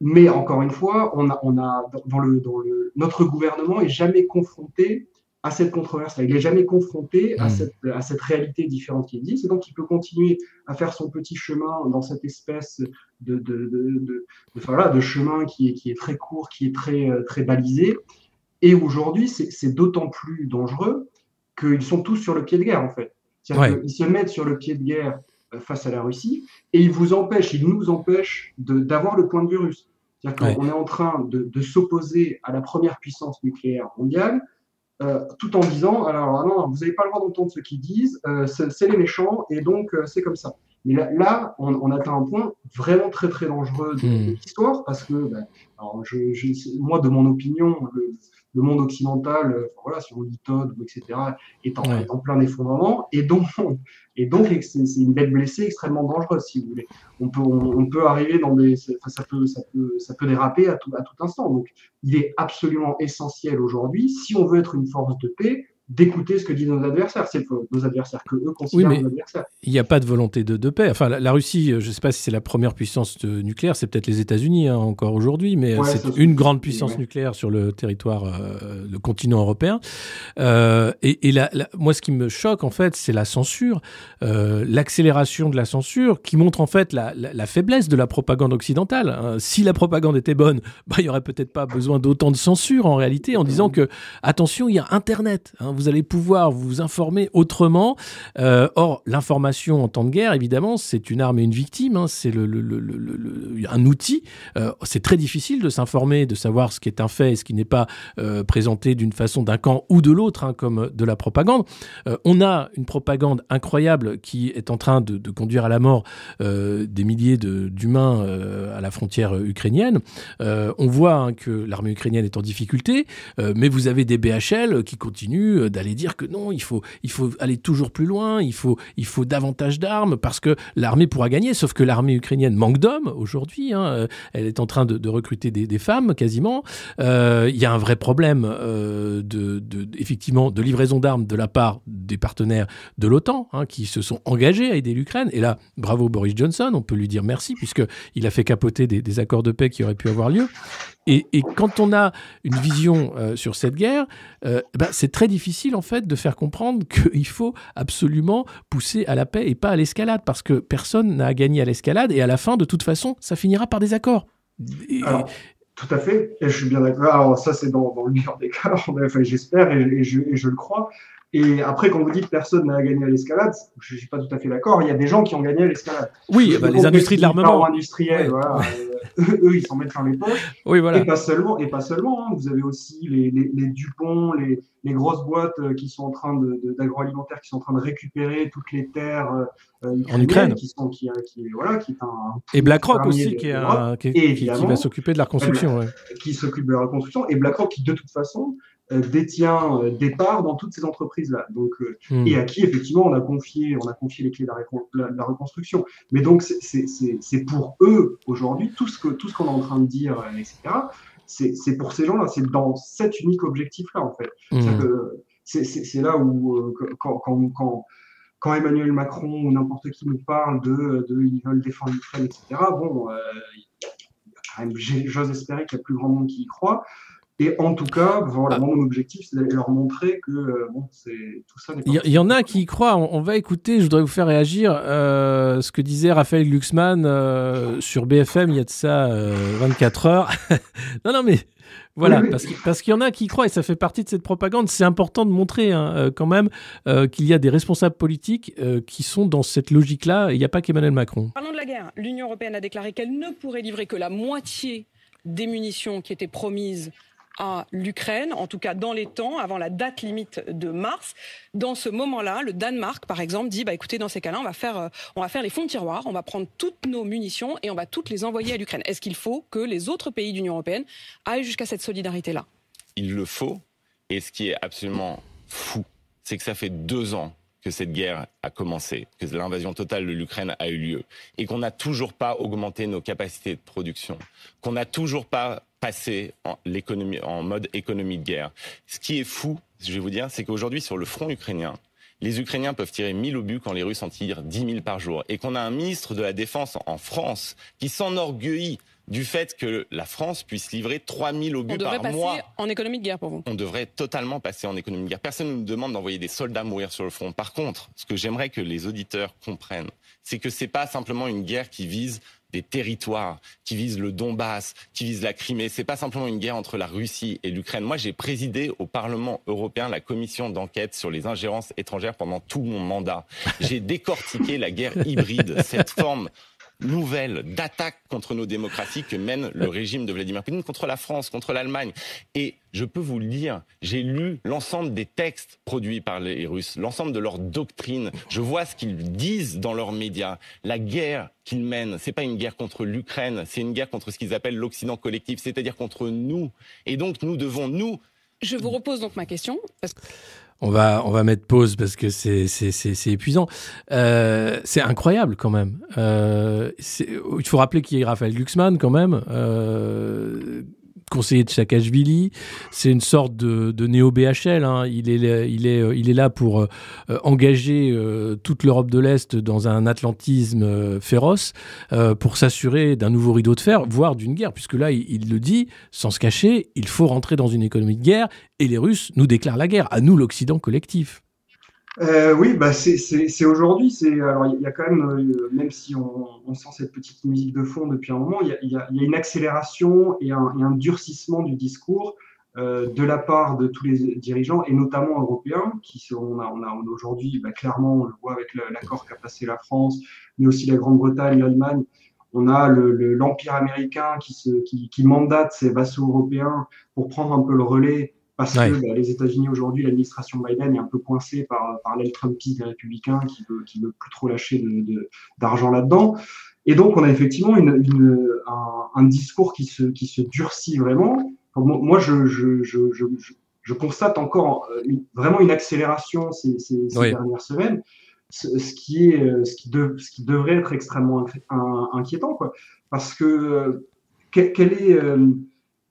Mais encore une fois, on a, on a dans le, dans le, notre gouvernement est jamais confronté à cette controverse-là. Il n'est jamais confronté à, Mm. cette, à cette réalité différente qui existe. Et donc, il peut continuer à faire son petit chemin dans cette espèce de, de, de, de, de- enfin, voilà, de chemin qui est, qui est très court, qui est très, euh, très balisé. Et aujourd'hui, c'est d'autant plus dangereux qu'ils sont tous sur le pied de guerre, en fait. C'est-à-dire Ouais. qu'ils se mettent sur le pied de guerre euh, face à la Russie et ils vous empêchent, ils nous empêchent d'avoir le point de vue russe. C'est-à-dire Ouais. qu'on est en train de, de s'opposer à la première puissance nucléaire mondiale euh, tout en disant alors ah non, vous n'avez pas le droit d'entendre ce qu'ils disent, euh, c'est les méchants et donc euh, c'est comme ça. Mais là, là, on, on atteint un point vraiment très très dangereux de, Hmm. de l'histoire parce que ben, alors je, je- moi, de mon opinion, le, le monde occidental, euh, enfin, voilà, si on lit Todd, etc., est en, Ouais. est en plein effondrement et donc, et donc c'est c'est une bête blessée extrêmement dangereuse, si vous voulez. On peut, on, on peut arriver dans des, enfin, ça peut, ça peut, ça peut déraper à tout, à tout instant. Donc, il est absolument essentiel aujourd'hui, si on veut être une force de paix, d'écouter ce que disent nos adversaires. C'est nos adversaires que eux considèrent mais- nos adversaires. Il n'y a pas de volonté de, de paix. Enfin, la, la Russie, euh, je ne sais pas si c'est la première puissance nucléaire, c'est peut-être les États-Unis hein, encore aujourd'hui, mais euh, Ouais, c'est une grande puissance ouais. nucléaire sur le territoire, euh, le continent européen. Euh, et et la- la- moi, ce qui me choque, en fait, c'est la censure, euh, l'accélération de la censure, qui montre en fait la, faiblesse de la propagande occidentale. hein. Si la propagande était bonne, bah, il n'y aurait peut-être pas besoin d'autant de censure en réalité, en disant que attention, il y a Internet. hein, vous allez pouvoir vous informer autrement. Euh, or, l'information en temps de guerre, évidemment, c'est une arme et une victime. hein, c'est un outil. Euh, c'est très difficile de s'informer, de savoir ce qui est un fait et ce qui n'est pas euh, présenté d'une façon d'un camp ou de l'autre, hein, comme de la propagande. On a une propagande incroyable qui est en train de, conduire à la mort des milliers d'humains à la frontière ukrainienne. On voit hein, que l'armée ukrainienne est en difficulté, mais vous avez des BHL qui continuent d'aller dire que non, il faut, il faut aller toujours plus loin, il faut, il faut davantage d'armes parce que l'armée pourra gagner. Sauf que l'armée ukrainienne manque d'hommes aujourd'hui. hein, euh, elle est en train de, recruter des, femmes quasiment. Euh, Il y a un vrai problème euh, de, effectivement de livraison d'armes de la part des partenaires de l'OTAN hein, qui se sont engagés à aider l'Ukraine. Et là, bravo Boris Johnson, on peut lui dire merci puisque il a fait capoter des accords de paix qui auraient pu avoir lieu. Et, quand on a une vision euh, sur cette guerre, euh, ben, c'est très difficile en fait de faire comprendre qu'il faut absolument pousser à la paix et pas à l'escalade parce que personne n'a à gagner à l'escalade et à la fin, de toute façon, ça finira par des accords. Alors, tout à fait, je suis bien d'accord. Ça, c'est dans, dans le meilleur des cas, enfin, j'espère et, et je, et je le crois. Et après, quand vous dites personne n'a gagné à l'escalade, je ne suis pas tout à fait d'accord. Il y a des gens qui ont gagné à l'escalade. oui, bah, les industries de l'armement. industriels, Ouais. voilà, euh, eux, ils s'en mettent plein les poches. Oui, voilà. Et pas seulement, et pas seulement hein. vous avez aussi les, les, les Dupont, les, les grosses boîtes euh, qui sont en train d'agroalimentaire, qui sont en train de récupérer toutes les terres euh, ukrainiennes, Ukraine. qui sont, qui, qui, voilà, qui est un, Et BlackRock aussi, qui, est un- va s'occuper de la reconstruction. ouais. qui s'occupe de la reconstruction, et BlackRock qui de toute façon détient euh, des parts dans toutes ces entreprises-là. Donc, euh, Hmm. et à qui effectivement on a confié, on a confié les clés de la, récon- la- la reconstruction. Mais donc c'est- pour eux aujourd'hui tout ce que tout ce qu'on est en train de dire, euh, etc. C'est pour ces gens-là, c'est dans cet unique objectif-là en fait. Hmm. C'est là où euh, quand, quand, quand, quand Emmanuel Macron ou n'importe qui nous parle de, de ils veulent défendre l'Ukraine, etc. Bon, euh, j'ose espérer qu'il y a plus grand monde qui y croit. Et en tout cas, voilà, Ah. mon objectif, c'est d'aller leur montrer que euh, bon, c'est tout ça. n'est pas Il y, en a qui y croient. On, on va écouter. Je voudrais vous faire réagir euh, ce que disait Raphaël Glucksmann euh, sur BFM il y a de ça euh, 24 heures. non, non, mais voilà, Oui, oui. parce qu'il parce y en a qui croient et ça fait partie de cette propagande. C'est important de montrer hein, quand même euh, qu'il y a des responsables politiques euh, qui sont dans cette logique-là. et Il n'y a pas qu'Emmanuel Macron. Parlons de la guerre. L'Union européenne a déclaré qu'elle ne pourrait livrer que la moitié des munitions qui étaient promises à l'Ukraine, en tout cas dans les temps, avant la date limite de mars. Dans ce moment-là, le Danemark, par exemple, dit bah écoutez, dans ces cas-là, on va faire, euh, on va faire les fonds de tiroir, on va prendre toutes nos munitions et on va toutes les envoyer à l'Ukraine. Est-ce qu'il faut que les autres pays de l'Union européenne aillent jusqu'à cette solidarité-là? Il le faut. Et ce qui est absolument fou, c'est que ça fait deux ans que cette guerre a commencé, que l'invasion totale de l'Ukraine a eu lieu, et qu'on n'a toujours pas augmenté nos capacités de production, qu'on n'a toujours pas passé en, l'économie, en mode économie de guerre. Ce qui est fou, je vais vous dire, c'est qu'aujourd'hui, sur le front ukrainien, les Ukrainiens peuvent tirer 1000 obus quand les Russes en tirent 10 000 par jour. Et qu'on a un ministre de la Défense en France qui s'enorgueillit du fait que la France puisse livrer 3000 On obus devrait par passer mois. en économie de guerre pour vous. On devrait totalement passer en économie de guerre. Personne ne nous demande d'envoyer des soldats mourir sur le front. Par contre, ce que j'aimerais que les auditeurs comprennent, c'est que c'est pas simplement une guerre qui vise des territoires, qui vise le Donbass, qui vise la Crimée. C'est pas simplement une guerre entre la Russie et l'Ukraine. Moi, j'ai présidé au Parlement européen la commission d'enquête sur les ingérences étrangères pendant tout mon mandat. J'ai décortiqué la guerre hybride, cette forme nouvelle d'attaque contre nos démocraties que mène le régime de Vladimir Poutine contre la France, contre l'Allemagne. Et je peux vous le dire, j'ai lu l'ensemble des textes produits par les Russes, l'ensemble de leurs doctrines. Je vois ce qu'ils disent dans leurs médias. La guerre qu'ils mènent, c'est pas une guerre contre l'Ukraine, c'est une guerre contre ce qu'ils appellent l'Occident collectif, c'est-à-dire contre nous. Et donc nous devons nous Je vous repose donc ma question. Parce que On va, on va mettre pause parce que c'est, c'est, épuisant. Euh, c'est incroyable quand même. Euh, il faut rappeler qu'il y a Raphaël Glucksmann quand même, euh, conseiller de Saakashvili. C'est une sorte de, de néo-BHL. hein. Il, est, il, est, il est là pour euh, engager euh, toute l'Europe de l'Est dans un atlantisme euh, féroce euh, pour s'assurer d'un nouveau rideau de fer, voire d'une guerre, puisque là, il le dit sans se cacher, il faut rentrer dans une économie de guerre et les Russes nous déclarent la guerre, à nous l'Occident collectif. Euh, oui, bah c'est aujourd'hui. Alors il y a quand même, euh, même si on, on sent cette petite musique de fond depuis un moment, il y y y a une accélération et un, et un durcissement du discours euh, de la part de tous les dirigeants et notamment européens, qui sont, on a, on a, aujourd'hui bah, clairement, on le voit avec le- l'accord qu'a passé la France, mais aussi la Grande-Bretagne, l'Allemagne. On a le- le- l'empire américain qui, se, qui, qui mandate ses vassaux européens pour prendre un peu le relais parce Ouais. que bah, les États-Unis aujourd'hui, l'administration Biden est un peu coincée par, par l'aile Trumpiste des républicains qui veut, qui veut plus trop lâcher de- de- d'argent là-dedans. Et donc, on a effectivement une, une- un, un discours qui se, qui se durcit vraiment. Enfin, moi, je, je, je, je, je- je constate encore euh, une- vraiment une accélération ces, ces, ces Oui. dernières semaines, ce, ce qui est, euh, ce, qui de- ce qui devrait être extrêmement inqui- un- inquiétant, quoi. Parce que euh, quel, quel est, euh,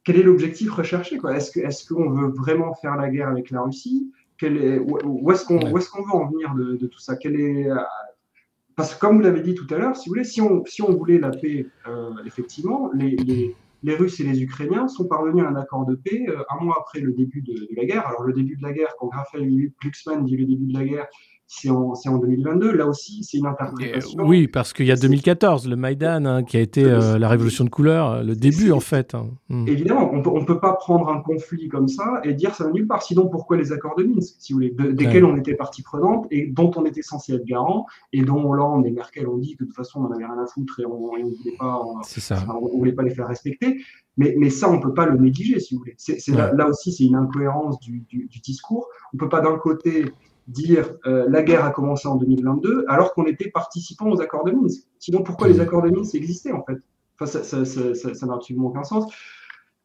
quel est l'objectif recherché quoi? Est-ce que est-ce qu'on veut vraiment faire la guerre avec la Russie? Quel est, où, est-ce qu'on qu'on veut en venir de, de tout ça? Quel est, euh, Parce que comme vous l'avez dit tout à l'heure, si vous voulez, si on, si on voulait la paix, euh, effectivement, les, les, les Russes et les Ukrainiens sont parvenus à un accord de paix euh, un mois après le début de, de la guerre. Alors le début de la guerre, quand Raphaël Glucksmann dit le début de la guerre, c'est en, c'est en 2022. Là aussi, c'est une interprétation. oui, parce qu'il y a 2014, le Maïdan, hein, qui a été euh, la révolution de couleur, euh, le début en fait. hein. Mm. Évidemment, on on peut pas prendre un conflit comme ça et dire ça va nulle part. Sinon, pourquoi les accords de Minsk, si vous voulez, de- desquels Ouais. on était partie prenante et dont on était censé être garant et dont Hollande et Merkel ont dit que de toute façon on n'avait rien à foutre et on ne voulait pas, on, C'est ça. enfin, on voulait pas les faire respecter. Mais, mais ça, on peut pas le négliger, si vous voulez. Là, Ouais. là aussi, c'est une incohérence du, du, du discours. On peut pas d'un côté dire euh, la guerre a commencé en 2022 alors qu'on était participant aux accords de Minsk. Sinon, pourquoi les accords de Minsk existaient en fait? Enfin, ça, ça, ça, ça, ça n'a absolument aucun sens.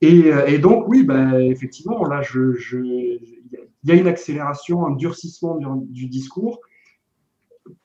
Et, euh, et donc, oui, ben, effectivement, là, je, je, il y a une accélération, un durcissement du, du discours.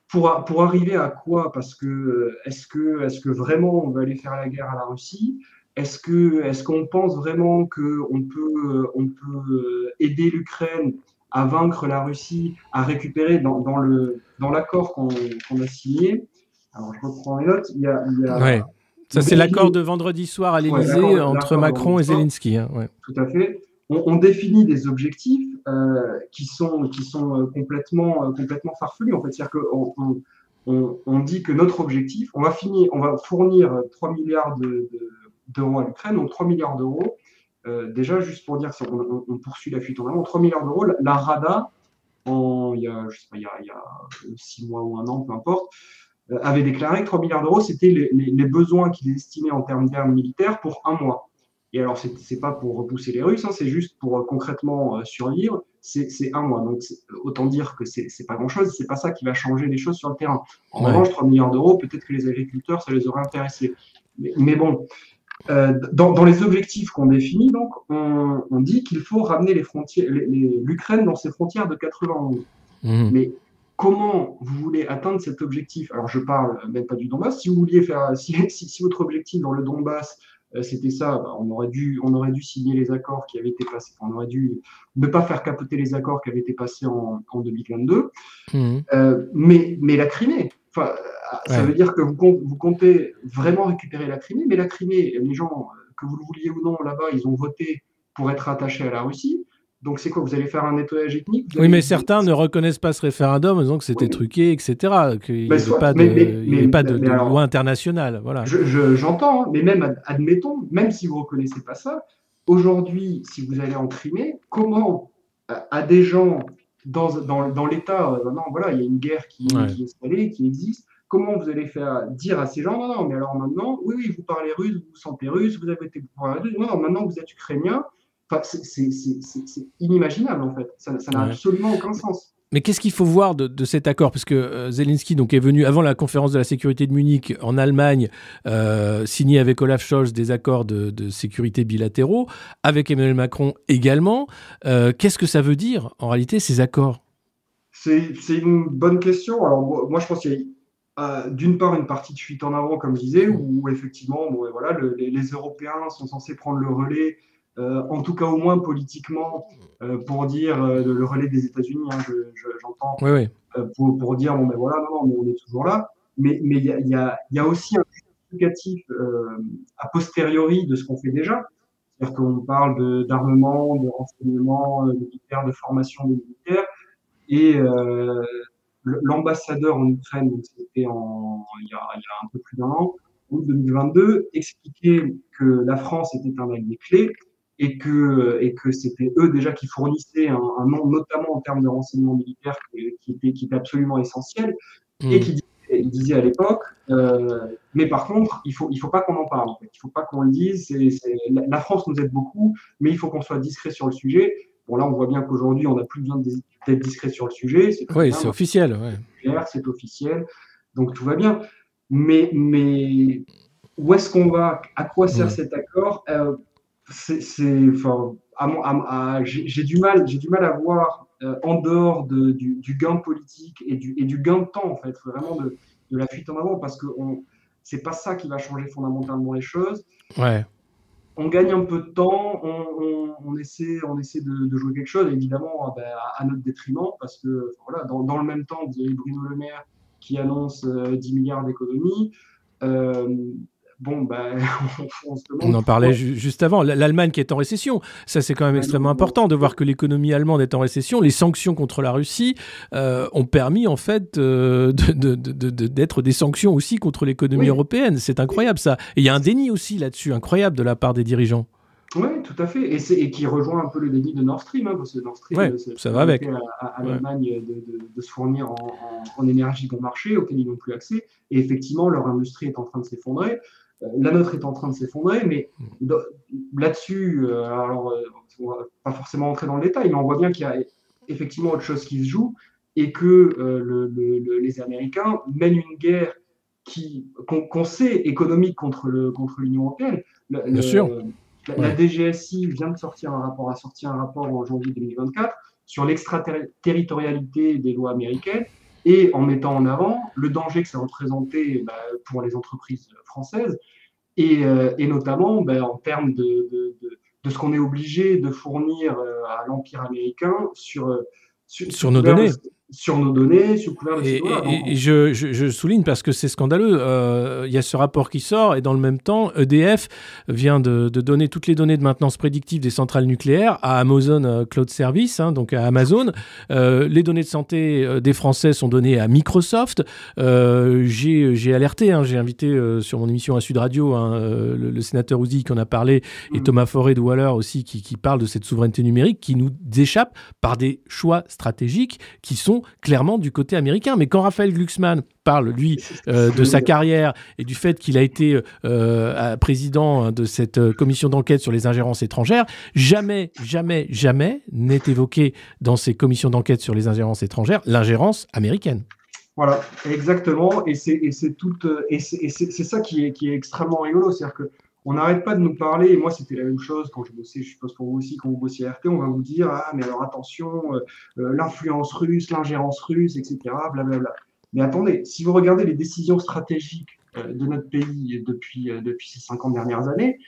Pour, pour arriver à quoi? Parce que euh, est-ce que, est que vraiment on veut aller faire la guerre à la Russie? Est-ce qu'on pense vraiment qu'on peut, on peut aider l'Ukraine à vaincre la Russie, à récupérer dans, dans le dans l'accord qu'on a signé Alors, je reprends les notes. Il y a, il y a Ouais. Ça, c'est l'accord de vendredi soir à l'Élysée entre Macron et. Zelensky. hein, ouais. Tout à fait. On, on définit des objectifs euh, qui sont, qui sont euh, complètement, euh, complètement farfelus. En fait, c'est-à-dire qu'on on, on, on dit que notre objectif, on va finir, on va fournir euh, 3 milliards de- de- d'euros à l'Ukraine, donc 3 milliards d'euros. Euh, déjà, juste pour dire, on, on- on poursuit la fuite en avant, 3 milliards d'euros. La, Rada, en, il y a, je sais pas, il y a, il y a 6 mois ou un an, peu importe, euh, avait déclaré que 3 milliards d'euros, c'était les, les- les besoins qu'ils estimaient en termes d'armes militaires pour un mois. Et alors, c'est c'est pas pour repousser les Russes, hein, c'est juste pour euh, concrètement survivre. C'est un mois. Donc, autant dire que c'est c'est pas grand-chose. C'est pas ça qui va changer les choses sur le terrain. En Ouais. revanche, 3 milliards d'euros, peut-être que les agriculteurs, ça les aurait intéressés. Mais, mais bon, dans, dans les objectifs qu'on définit, donc, on, on dit qu'il faut ramener les frontières, l'Ukraine dans ses frontières de 91. Mhm. Mais comment vous voulez atteindre cet objectif? Alors, je parle même pas du Donbass. Si vous vouliez faire, si, si, si votre objectif dans le Donbass, euh, c'était ça, bah, on, aurait dû, on aurait dû signer les accords qui avaient été passés. On aurait dû ne pas faire capoter les accords qui avaient été passés en, en 2022. Mhm. Euh, mais, mais la Crimée, enfin, Ça Ouais. veut dire que vous, vous comptez vraiment récupérer la Crimée, mais la Crimée, les gens, que vous le vouliez ou non, là-bas, ils ont voté pour être attachés à la Russie. Donc c'est quoi Vous allez faire un nettoyage ethnique Oui, allez- mais certains ne reconnaissent pas ce référendum en disant que c'était Oui. truqué, etc. Qu'il n'y Mais avait pas de, mais- mais- il y avait mais- pas de, mais de alors- loi internationale. Voilà. Je- je- J'entends, hein, mais même ad- admettons, même si vous ne reconnaissez pas ça, aujourd'hui, si vous allez en Crimée, comment euh, à des gens dans, dans, dans l'État, euh, voilà, il y a une guerre qui, Ouais. qui est installée, qui existe, comment vous allez faire dire à ces gens, non, non, mais alors maintenant, oui, oui, vous parlez russe, vous vous sentez russe, vous avez été russe, non, non, maintenant vous êtes ukrainien, enfin, c'est- inimaginable en fait, ça n'a Ouais. absolument aucun sens. Mais qu'est-ce qu'il faut voir de, de cet accord? Parce que euh, Zelensky donc, est venu avant la conférence de la sécurité de Munich en Allemagne, euh, signer avec Olaf Scholz des accords de, de sécurité bilatéraux, avec Emmanuel Macron également. Euh, qu'est-ce que ça veut dire en réalité ces accords? C'est une bonne question. Alors, moi, je pense qu'il y a euh, d'une part une partie de fuite en avant, comme je disais, où effectivement, bon, et voilà, le- les, les Européens sont censés prendre le relais, euh, en tout cas au moins politiquement, euh, pour dire le relais des États-Unis, hein, je- je- j'entends, Oui, oui. pour, pour dire, bon, ben voilà, non, non, mais on est toujours là. Mais mais il y a, y, a, y a aussi un justificatif a posteriori de ce qu'on fait déjà. C'est-à-dire qu'on parle d'armement, de, renseignement militaire, de formation des militaires. Et euh, l'ambassadeur en Ukraine, donc c'était en, il, y a, il y a un peu plus d'un an, en août 2022, expliquait que la France était un allié clé et que, et que c'était eux déjà qui fournissaient un, un nom, notamment en termes de renseignement militaire, qui, était, qui était absolument essentiel, et Mm. qui disait, il disait à l'époque, euh, mais par contre, il faut, il faut pas qu'on en parle. En fait. Il faut pas qu'on le dise. La France nous aide beaucoup, mais il faut qu'on soit discret sur le sujet. Bon, là, on voit bien qu'aujourd'hui, on n'a plus besoin d'être discret sur le sujet. Oui, c'est officiel. ouais. c'est officiel, donc tout va bien. Mais, mais où est-ce qu'on va? À quoi sert Mm. cet accord? Euh, c'est, enfin, j'ai j'ai du mal, j'ai du mal à voir euh, en dehors de- du, du gain politique et du, et du gain de temps en fait, vraiment de, de la fuite en avant, parce que on, c'est pas ça qui va changer fondamentalement les choses. Ouais. On gagne un peu de temps, on, essaie, on essaie de, jouer quelque chose, évidemment ah ben, à, notre détriment, parce que voilà, dans, le même temps, vous avez Bruno Le Maire qui annonce euh, 10 milliards d'économies. Euh, bon, ben, on, on se demande On en parlait ju- juste avant. L'Allemagne qui est en récession, ça c'est quand même extrêmement important de voir que l'économie allemande est en récession. Les sanctions contre la Russie euh, ont permis en fait euh, de- de- de- de- d'être des sanctions aussi contre l'économie Oui. européenne. C'est incroyable ça. Et il y a un déni aussi là-dessus, incroyable de la part des dirigeants. Oui, tout à fait. Et, et qui rejoint un peu le déni de Nord Stream, hein, parce que Nord Stream, Ouais, ça va avec. À, à- Ouais. l'Allemagne de, de- de se fournir en, en- en énergie bon marché, auquel ils n'ont plus accès. Et effectivement, leur industrie est en train de s'effondrer. Euh, la nôtre est en train de s'effondrer, mais Mm. là-dessus, euh, alors, euh, on va pas forcément entrer dans le détail, mais on voit bien qu'il y a effectivement autre chose qui se joue et que le- le- le- les Américains mènent une guerre qui qu'on sait économique contre l'Union européenne. Le- Bien le- sûr. La, la. DGSI vient de sortir un rapport, a sorti un rapport en janvier 2024 sur l'extraterritorialité des lois américaines et en mettant en avant le danger que ça représentait bah, pour les entreprises françaises et, euh, et notamment bah, en termes de, de, de- de ce qu'on est obligé de fournir euh, à l'Empire américain sur, euh, sur, Sur nos données. Sur nos données, sur couvert de Et, lois. et- et je, je- je souligne parce que c'est scandaleux. euh, Il y a ce rapport qui sort et dans le même temps, EDF vient de, de donner toutes les données de maintenance prédictive des centrales nucléaires à Amazon euh, Cloud Service, hein, donc à Amazon. Euh, les données de santé des Français sont données à Microsoft. Euh, J'ai alerté, hein, j'ai invité sur mon émission à Sud Radio hein, le, le sénateur Ouzi qui en a parlé et Mm. Thomas Forêt de Waller aussi qui, qui parle de cette souveraineté numérique qui nous échappe par des choix stratégiques qui sont clairement du côté américain. Mais quand Raphaël Glucksmann parle, lui, euh, de sa carrière et du fait qu'il a été euh, président de cette euh, commission d'enquête sur les ingérences étrangères, jamais, jamais, jamais n'est évoqué dans ces commissions d'enquête sur les ingérences étrangères l'ingérence américaine. Voilà, exactement. Et c'est tout euh, et c'est ça qui est qui est extrêmement rigolo, c'est-à-dire que on n'arrête pas de nous parler. Et moi, c'était la même chose quand je bossais. Je suppose pour vous aussi quand vous bossiez à RT, on va vous dire ah mais alors attention, euh, euh, l'influence russe, l'ingérence russe, etc. Blablabla. Mais attendez, si vous regardez les décisions stratégiques euh, de notre pays depuis depuis ces 50 dernières années,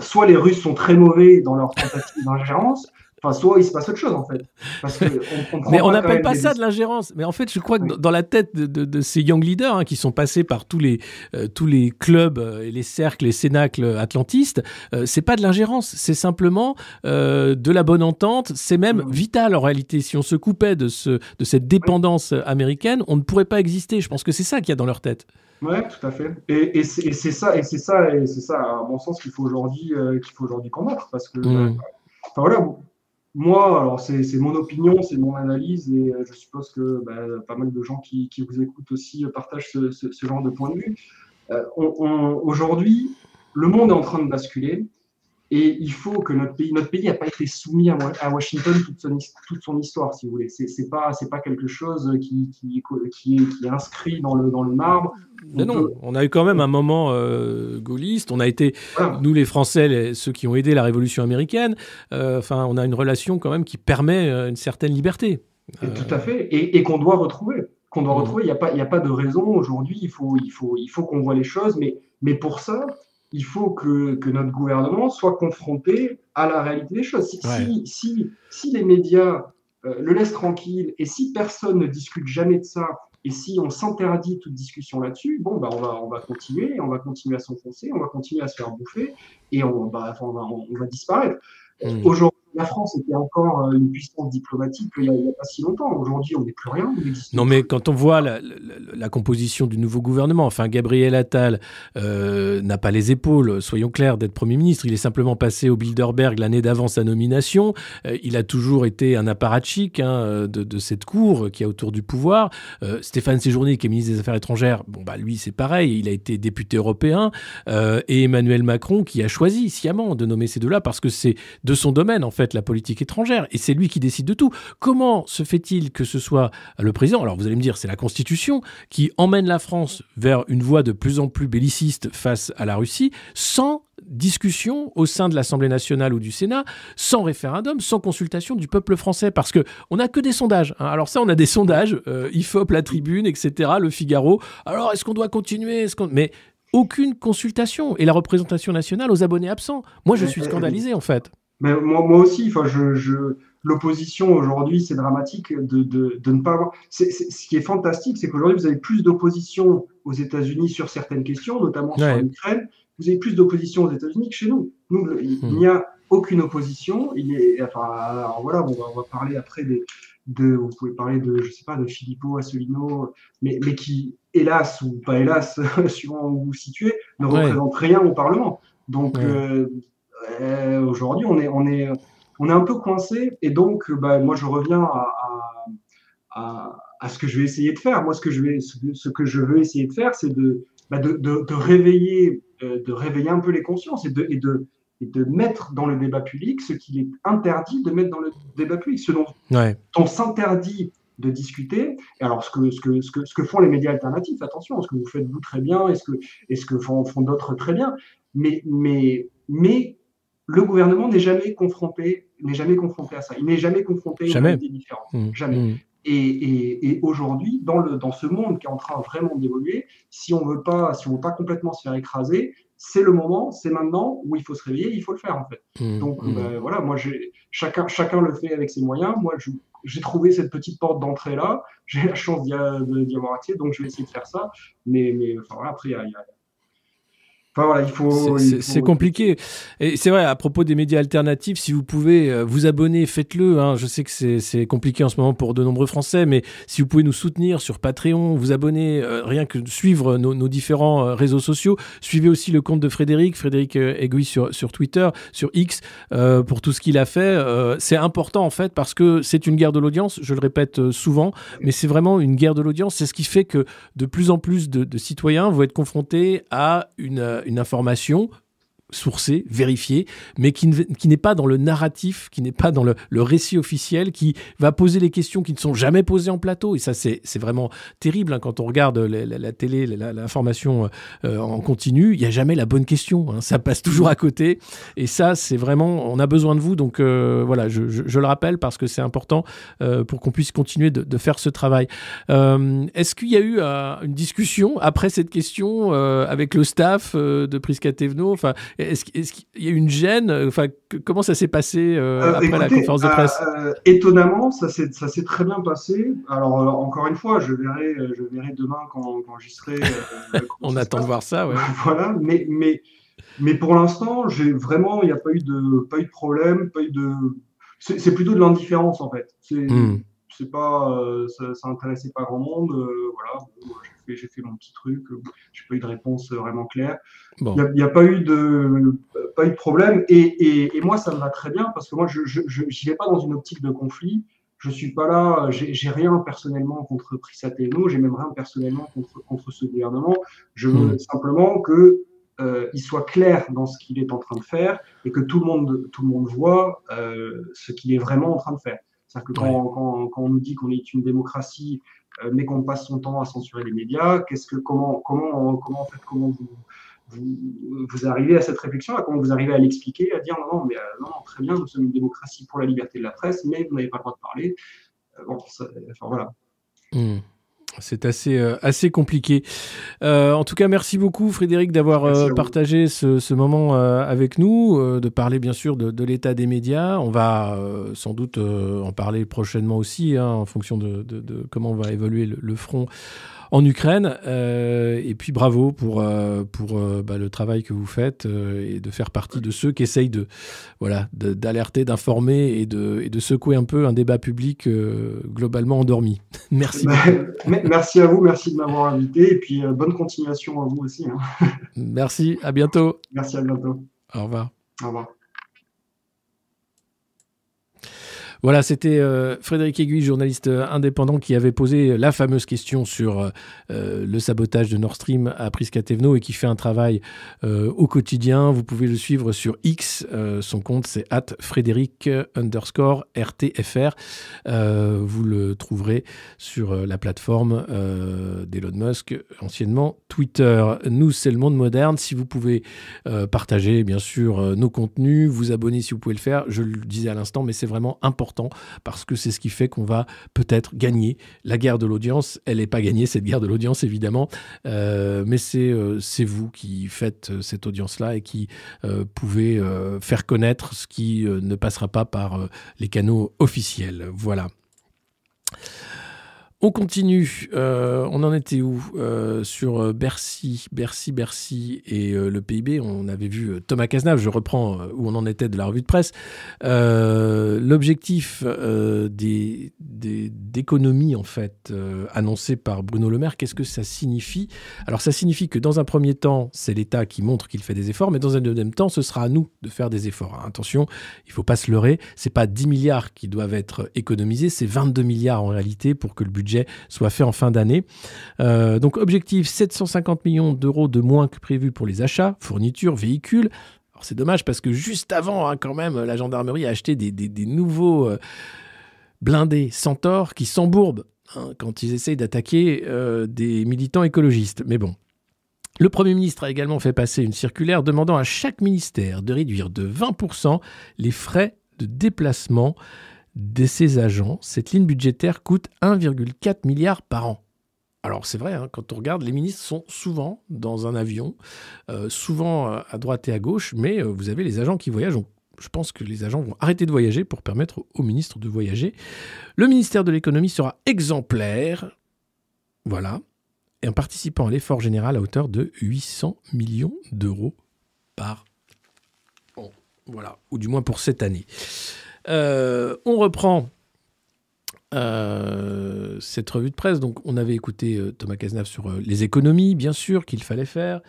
soit les Russes sont très mauvais dans leur tentative d'ingérence, Enfin, soit il se passe autre chose en fait. Parce que on, on Mais on n'appelle pas ça de l'ingérence. Mais en fait, je crois que Oui. dans- la tête de, de- de ces young leaders hein, qui sont passés par tous les, euh, tous les clubs euh, et les cercles et cénacles atlantistes, euh, c'est pas de l'ingérence. C'est simplement euh, de la bonne entente. C'est même vital en réalité. Si on se coupait de, ce, de cette dépendance américaine, on ne pourrait pas exister. Je pense que c'est ça qu'il y a dans leur tête. Ouais, tout à fait. Et, et c'est ça, et c'est ça, et c'est ça, à mon sens, qu'il faut aujourd'hui, qu'il faut aujourd'hui combattre, parce que, Mm. enfin voilà, moi, alors c'est mon opinion, c'est mon analyse, et euh, je suppose que bah, pas mal de gens qui, qui vous écoutent aussi euh, partagent ce, ce- ce genre de point de vue. Euh, aujourd'hui, le monde est en train de basculer. Et il faut que notre pays, notre pays n'a pas été soumis à, Wa- à Washington toute son, his- toute son histoire, si vous voulez. C'est c'est pas, c'est pas quelque chose qui, qui, qui, est, qui est inscrit dans le, dans le marbre. Mais On non, peut- on a eu quand même un moment euh, gaulliste. On a été, Voilà. nous les Français, les- ceux qui ont aidé la Révolution américaine. euh, Enfin, on a une relation quand même qui permet euh, une certaine liberté. Euh, Tout à fait, et, et qu'on doit retrouver. Qu'on doit Mhm. retrouver. Il n'y a, pas- il y a pas de raison aujourd'hui. Il faut, il faut, il faut qu'on voit les choses, mais, mais pour ça, il faut que, que notre gouvernement soit confronté à la réalité des choses. Si, Ouais. si, si, si les médias euh, le laissent tranquille et si personne ne discute jamais de ça, et si on s'interdit toute discussion là-dessus, bon, bah, on, va, on va continuer, on va continuer à s'enfoncer, on va continuer à se faire bouffer, et on, bah, on, va, on va disparaître. Mhm. Aujourd'hui, la France était encore euh, une puissance diplomatique il n'y a, pas si longtemps. Aujourd'hui, on n'est plus rien. Non, mais quand on voit la, la- la composition du nouveau gouvernement, enfin, Gabriel Attal euh, n'a pas les épaules, soyons clairs, d'être Premier ministre. Il est simplement passé au Bilderberg l'année d'avant sa nomination. Euh, il a toujours été un apparatchik hein, de, de cette cour qui a autour du pouvoir. Euh, Stéphane Séjourné, qui est ministre des Affaires étrangères, bon, bah, lui, c'est pareil. Il a été député européen. Euh, et Emmanuel Macron, qui a choisi sciemment de nommer ces deux-là parce que c'est de son domaine, en fait, la politique étrangère. Et c'est lui qui décide de tout. Comment se fait-il que ce soit le président Alors, vous allez me dire, c'est la Constitution qui emmène la France vers une voie de plus en plus belliciste face à la Russie, sans discussion au sein de l'Assemblée nationale ou du Sénat, sans référendum, sans consultation du peuple français, parce que on n'a que des sondages. hein. Alors ça, on a des sondages, euh, IFOP, La Tribune, etc., Le Figaro. Alors, est-ce qu'on doit continuer? Est-ce qu'on- Mais aucune consultation et la représentation nationale aux abonnés absents. Moi, je suis ouais, scandalisé en fait. Mais moi, moi aussi, enfin, je, je, l'opposition aujourd'hui, c'est dramatique de, de, de ne pas avoir. c'est- c'est- ce qui est fantastique, c'est qu'aujourd'hui, vous avez plus d'opposition aux États-Unis sur certaines questions, notamment Ouais. sur l'Ukraine. Vous avez plus d'opposition aux États-Unis que chez nous. Nous, le- il n'y a aucune opposition. Il est, enfin, alors voilà, on va, on va parler après des, de, vous pouvez parler de, je sais pas, de Filippo, Asselineau, mais, mais qui, hélas ou pas hélas, suivant où vous vous situez, ne Ouais. représente rien au Parlement. Donc Ouais. euh, euh, aujourd'hui, on est, on est, on est un peu coincé, et donc, euh, bah, moi, je reviens à, à, ce que je vais essayer de faire. Moi, ce que je vais, ce que, je veux essayer de faire, c'est de, bah, de, de, de réveiller, euh, de réveiller un peu les consciences et de, et de, et de mettre dans le débat public ce qu'il est interdit de mettre dans le débat public, ce dont Ouais. on s'interdit de discuter. Et alors, ce que, ce, que, ce, que, ce que font les médias alternatifs, attention, ce que vous faites vous très bien et ce que, et ce que font, font d'autres très bien, mais, mais, mais le gouvernement n'est jamais confronté, n'est jamais confronté à ça. Il n'est jamais confronté Jamais. aux idées différentes. Mmh. Jamais. Mmh. Et, et, et aujourd'hui, dans, le, dans ce monde qui est en train vraiment d'évoluer, si on veut pas, si on veut pas complètement se faire écraser, c'est le moment, c'est maintenant où il faut se réveiller, il faut le faire en fait. Mmh. Donc ben, voilà, moi chacun chacun le fait avec ses moyens. Moi j'ai trouvé cette petite porte d'entrée là, j'ai la chance d'y avoir accès, donc je vais essayer de faire ça. Mais mais enfin voilà, après il y a, il y a- Enfin voilà, il faut. C'est- faut- compliqué. Et c'est vrai, à propos des médias alternatifs, si vous pouvez euh, vous abonner, faites-le. hein. Je sais que c'est- compliqué en ce moment pour de nombreux Français, mais si vous pouvez nous soutenir sur Patreon, vous abonner, euh, rien que suivre nos, nos différents euh, réseaux sociaux. Suivez aussi le compte de Frédéric, Frédéric Aiguille sur, sur Twitter, sur X, euh, pour tout ce qu'il a fait. Euh, c'est important en fait parce que c'est une guerre de l'audience, je le répète souvent, mais c'est vraiment une guerre de l'audience. C'est ce qui fait que de plus en plus de, de citoyens vont être confrontés à une, une information sourcée, vérifiée, mais qui, ne- qui n'est pas dans le narratif, qui n'est pas dans le, le récit officiel, qui va poser les questions qui ne sont jamais posées en plateau. Et ça, c'est vraiment terrible hein, quand on regarde la, la- télé, l'information euh, en continu. Il n'y a jamais la bonne question. hein. ça passe toujours à côté. Et ça, c'est vraiment, on a besoin de vous. Donc euh, voilà, je, je- le rappelle parce que c'est important euh, pour qu'on puisse continuer de, de faire ce travail. Est-ce qu'il y a eu une discussion après cette question avec le staff de Prisca Thévenot? Enfin, Est-ce qu'il y a eu une gêne Enfin, que- comment ça s'est passé euh, Euh, après la conférence de euh, presse? euh, Étonnamment, ça s'est très bien passé. Alors euh, encore une fois, je verrai euh, je verrai demain quand, quand j'y serai. euh, On attend de voir ça, ouais. Voilà, mais mais mais pour l'instant, j'ai vraiment il n'y a pas eu de pas eu de problème, pas eu de c'est plutôt de l'indifférence en fait. C'est c'est pas euh, ça, ça intéressait pas grand monde. euh, voilà, Bon, j'ai fait mon petit truc. euh, J'ai pas eu de réponse euh, vraiment claire. Bon. Il n'y a, pas eu de pas eu de problème et, et, et moi ça me va très bien parce que moi je j'y vais pas dans une optique de conflit. Je suis pas là, j'ai rien personnellement contre Prisateno, j'ai même rien personnellement contre contre ce gouvernement. Je veux Mm. simplement que euh, il soit clair dans ce qu'il est en train de faire et que tout le monde tout le monde voit euh, ce qu'il est vraiment en train de faire. C'est-à-dire que quand, quand, quand on nous dit qu'on est une démocratie euh, mais qu'on passe son temps à censurer les médias, qu'est-ce que comment comment comment en fait comment vous vous, vous arrivez à cette réflexion, comment vous arrivez à l'expliquer, à dire non, non, mais euh, non, très bien, nous sommes une démocratie pour la liberté de la presse, mais vous n'avez pas le droit de parler. Euh, bon, ça, enfin, voilà. Hmm. C'est assez, euh, assez compliqué. Euh, en tout cas, merci beaucoup Frédéric d'avoir euh, à partagé ce, ce moment avec nous, de parler bien sûr de, de l'état des médias. On va sans doute en parler prochainement aussi, hein, en fonction de, de- de comment va évoluer le, le front en Ukraine. Euh, et puis bravo pour, euh, pour euh, bah, le travail que vous faites et de faire partie de ceux qui essayent de voilà d'alerter, d'informer et de, et de secouer un peu un débat public globalement endormi. Merci. Bah, merci à vous, merci de m'avoir invité, et puis bonne continuation à vous aussi. hein. Merci, à bientôt. Merci, à bientôt. Au revoir. Au revoir. Voilà, c'était euh, Frédéric Aiguille, journaliste euh, indépendant, qui avait posé la fameuse question sur euh, le sabotage de Nord Stream à Priskatevno et qui fait un travail au quotidien. Vous pouvez le suivre sur X. son compte, c'est at Frédéric underscore RTFR. Vous le trouverez sur la plateforme d'Elon Musk, anciennement Twitter. Nous, c'est le monde moderne. Si vous pouvez partager, bien sûr, nos contenus, vous abonner si vous pouvez le faire. Je le disais à l'instant, mais c'est vraiment important parce que c'est ce qui fait qu'on va peut-être gagner la guerre de l'audience. Elle n'est pas gagnée, cette guerre de l'audience, évidemment, Euh, mais c'est euh, c'est vous qui faites euh, cette audience-là et qui pouvez faire connaître ce qui ne passera pas par les canaux officiels. Voilà. On continue. Euh, on en était où Euh, Sur euh, Bercy, Bercy, Bercy et le PIB. On avait vu Thomas Cazenave. Je reprends où on en était de la revue de presse. L'objectif des, d'économie en fait annoncé par Bruno Le Maire, qu'est-ce que ça signifie? Alors ça signifie que dans un premier temps, c'est l'État qui montre qu'il fait des efforts, mais dans un deuxième temps, ce sera à nous de faire des efforts. Attention, il faut pas se leurrer. C'est pas 10 milliards qui doivent être économisés, c'est 22 milliards en réalité pour que le budget soit fait en fin d'année. Euh, donc objectif 750 millions d'euros de moins que prévu pour les achats, fournitures, véhicules. Alors c'est dommage parce que juste avant, hein, quand même, la gendarmerie a acheté des, nouveaux euh, blindés Centaure qui s'embourbent hein, quand ils essayent d'attaquer euh, des militants écologistes. Mais bon. Le Premier ministre a également fait passer une circulaire demandant à chaque ministère de réduire de 20% les frais de déplacement de ses agents. Cette ligne budgétaire coûte 1,4 milliard par an. Alors c'est vrai, hein, quand on regarde, les ministres sont souvent dans un avion, euh, souvent euh, à droite et à gauche, mais euh, vous avez les agents qui voyagent. Je pense que les agents vont arrêter de voyager pour permettre au- au ministre de voyager. Le ministère de l'économie sera exemplaire. Voilà. Et en participant à l'effort général à hauteur de 800 millions d'euros par an. Voilà. Ou du moins pour cette année. Euh, on reprend euh, cette revue de presse. Donc, on avait écouté euh, Thomas Cazenave sur les économies, bien sûr, qu'il fallait faire.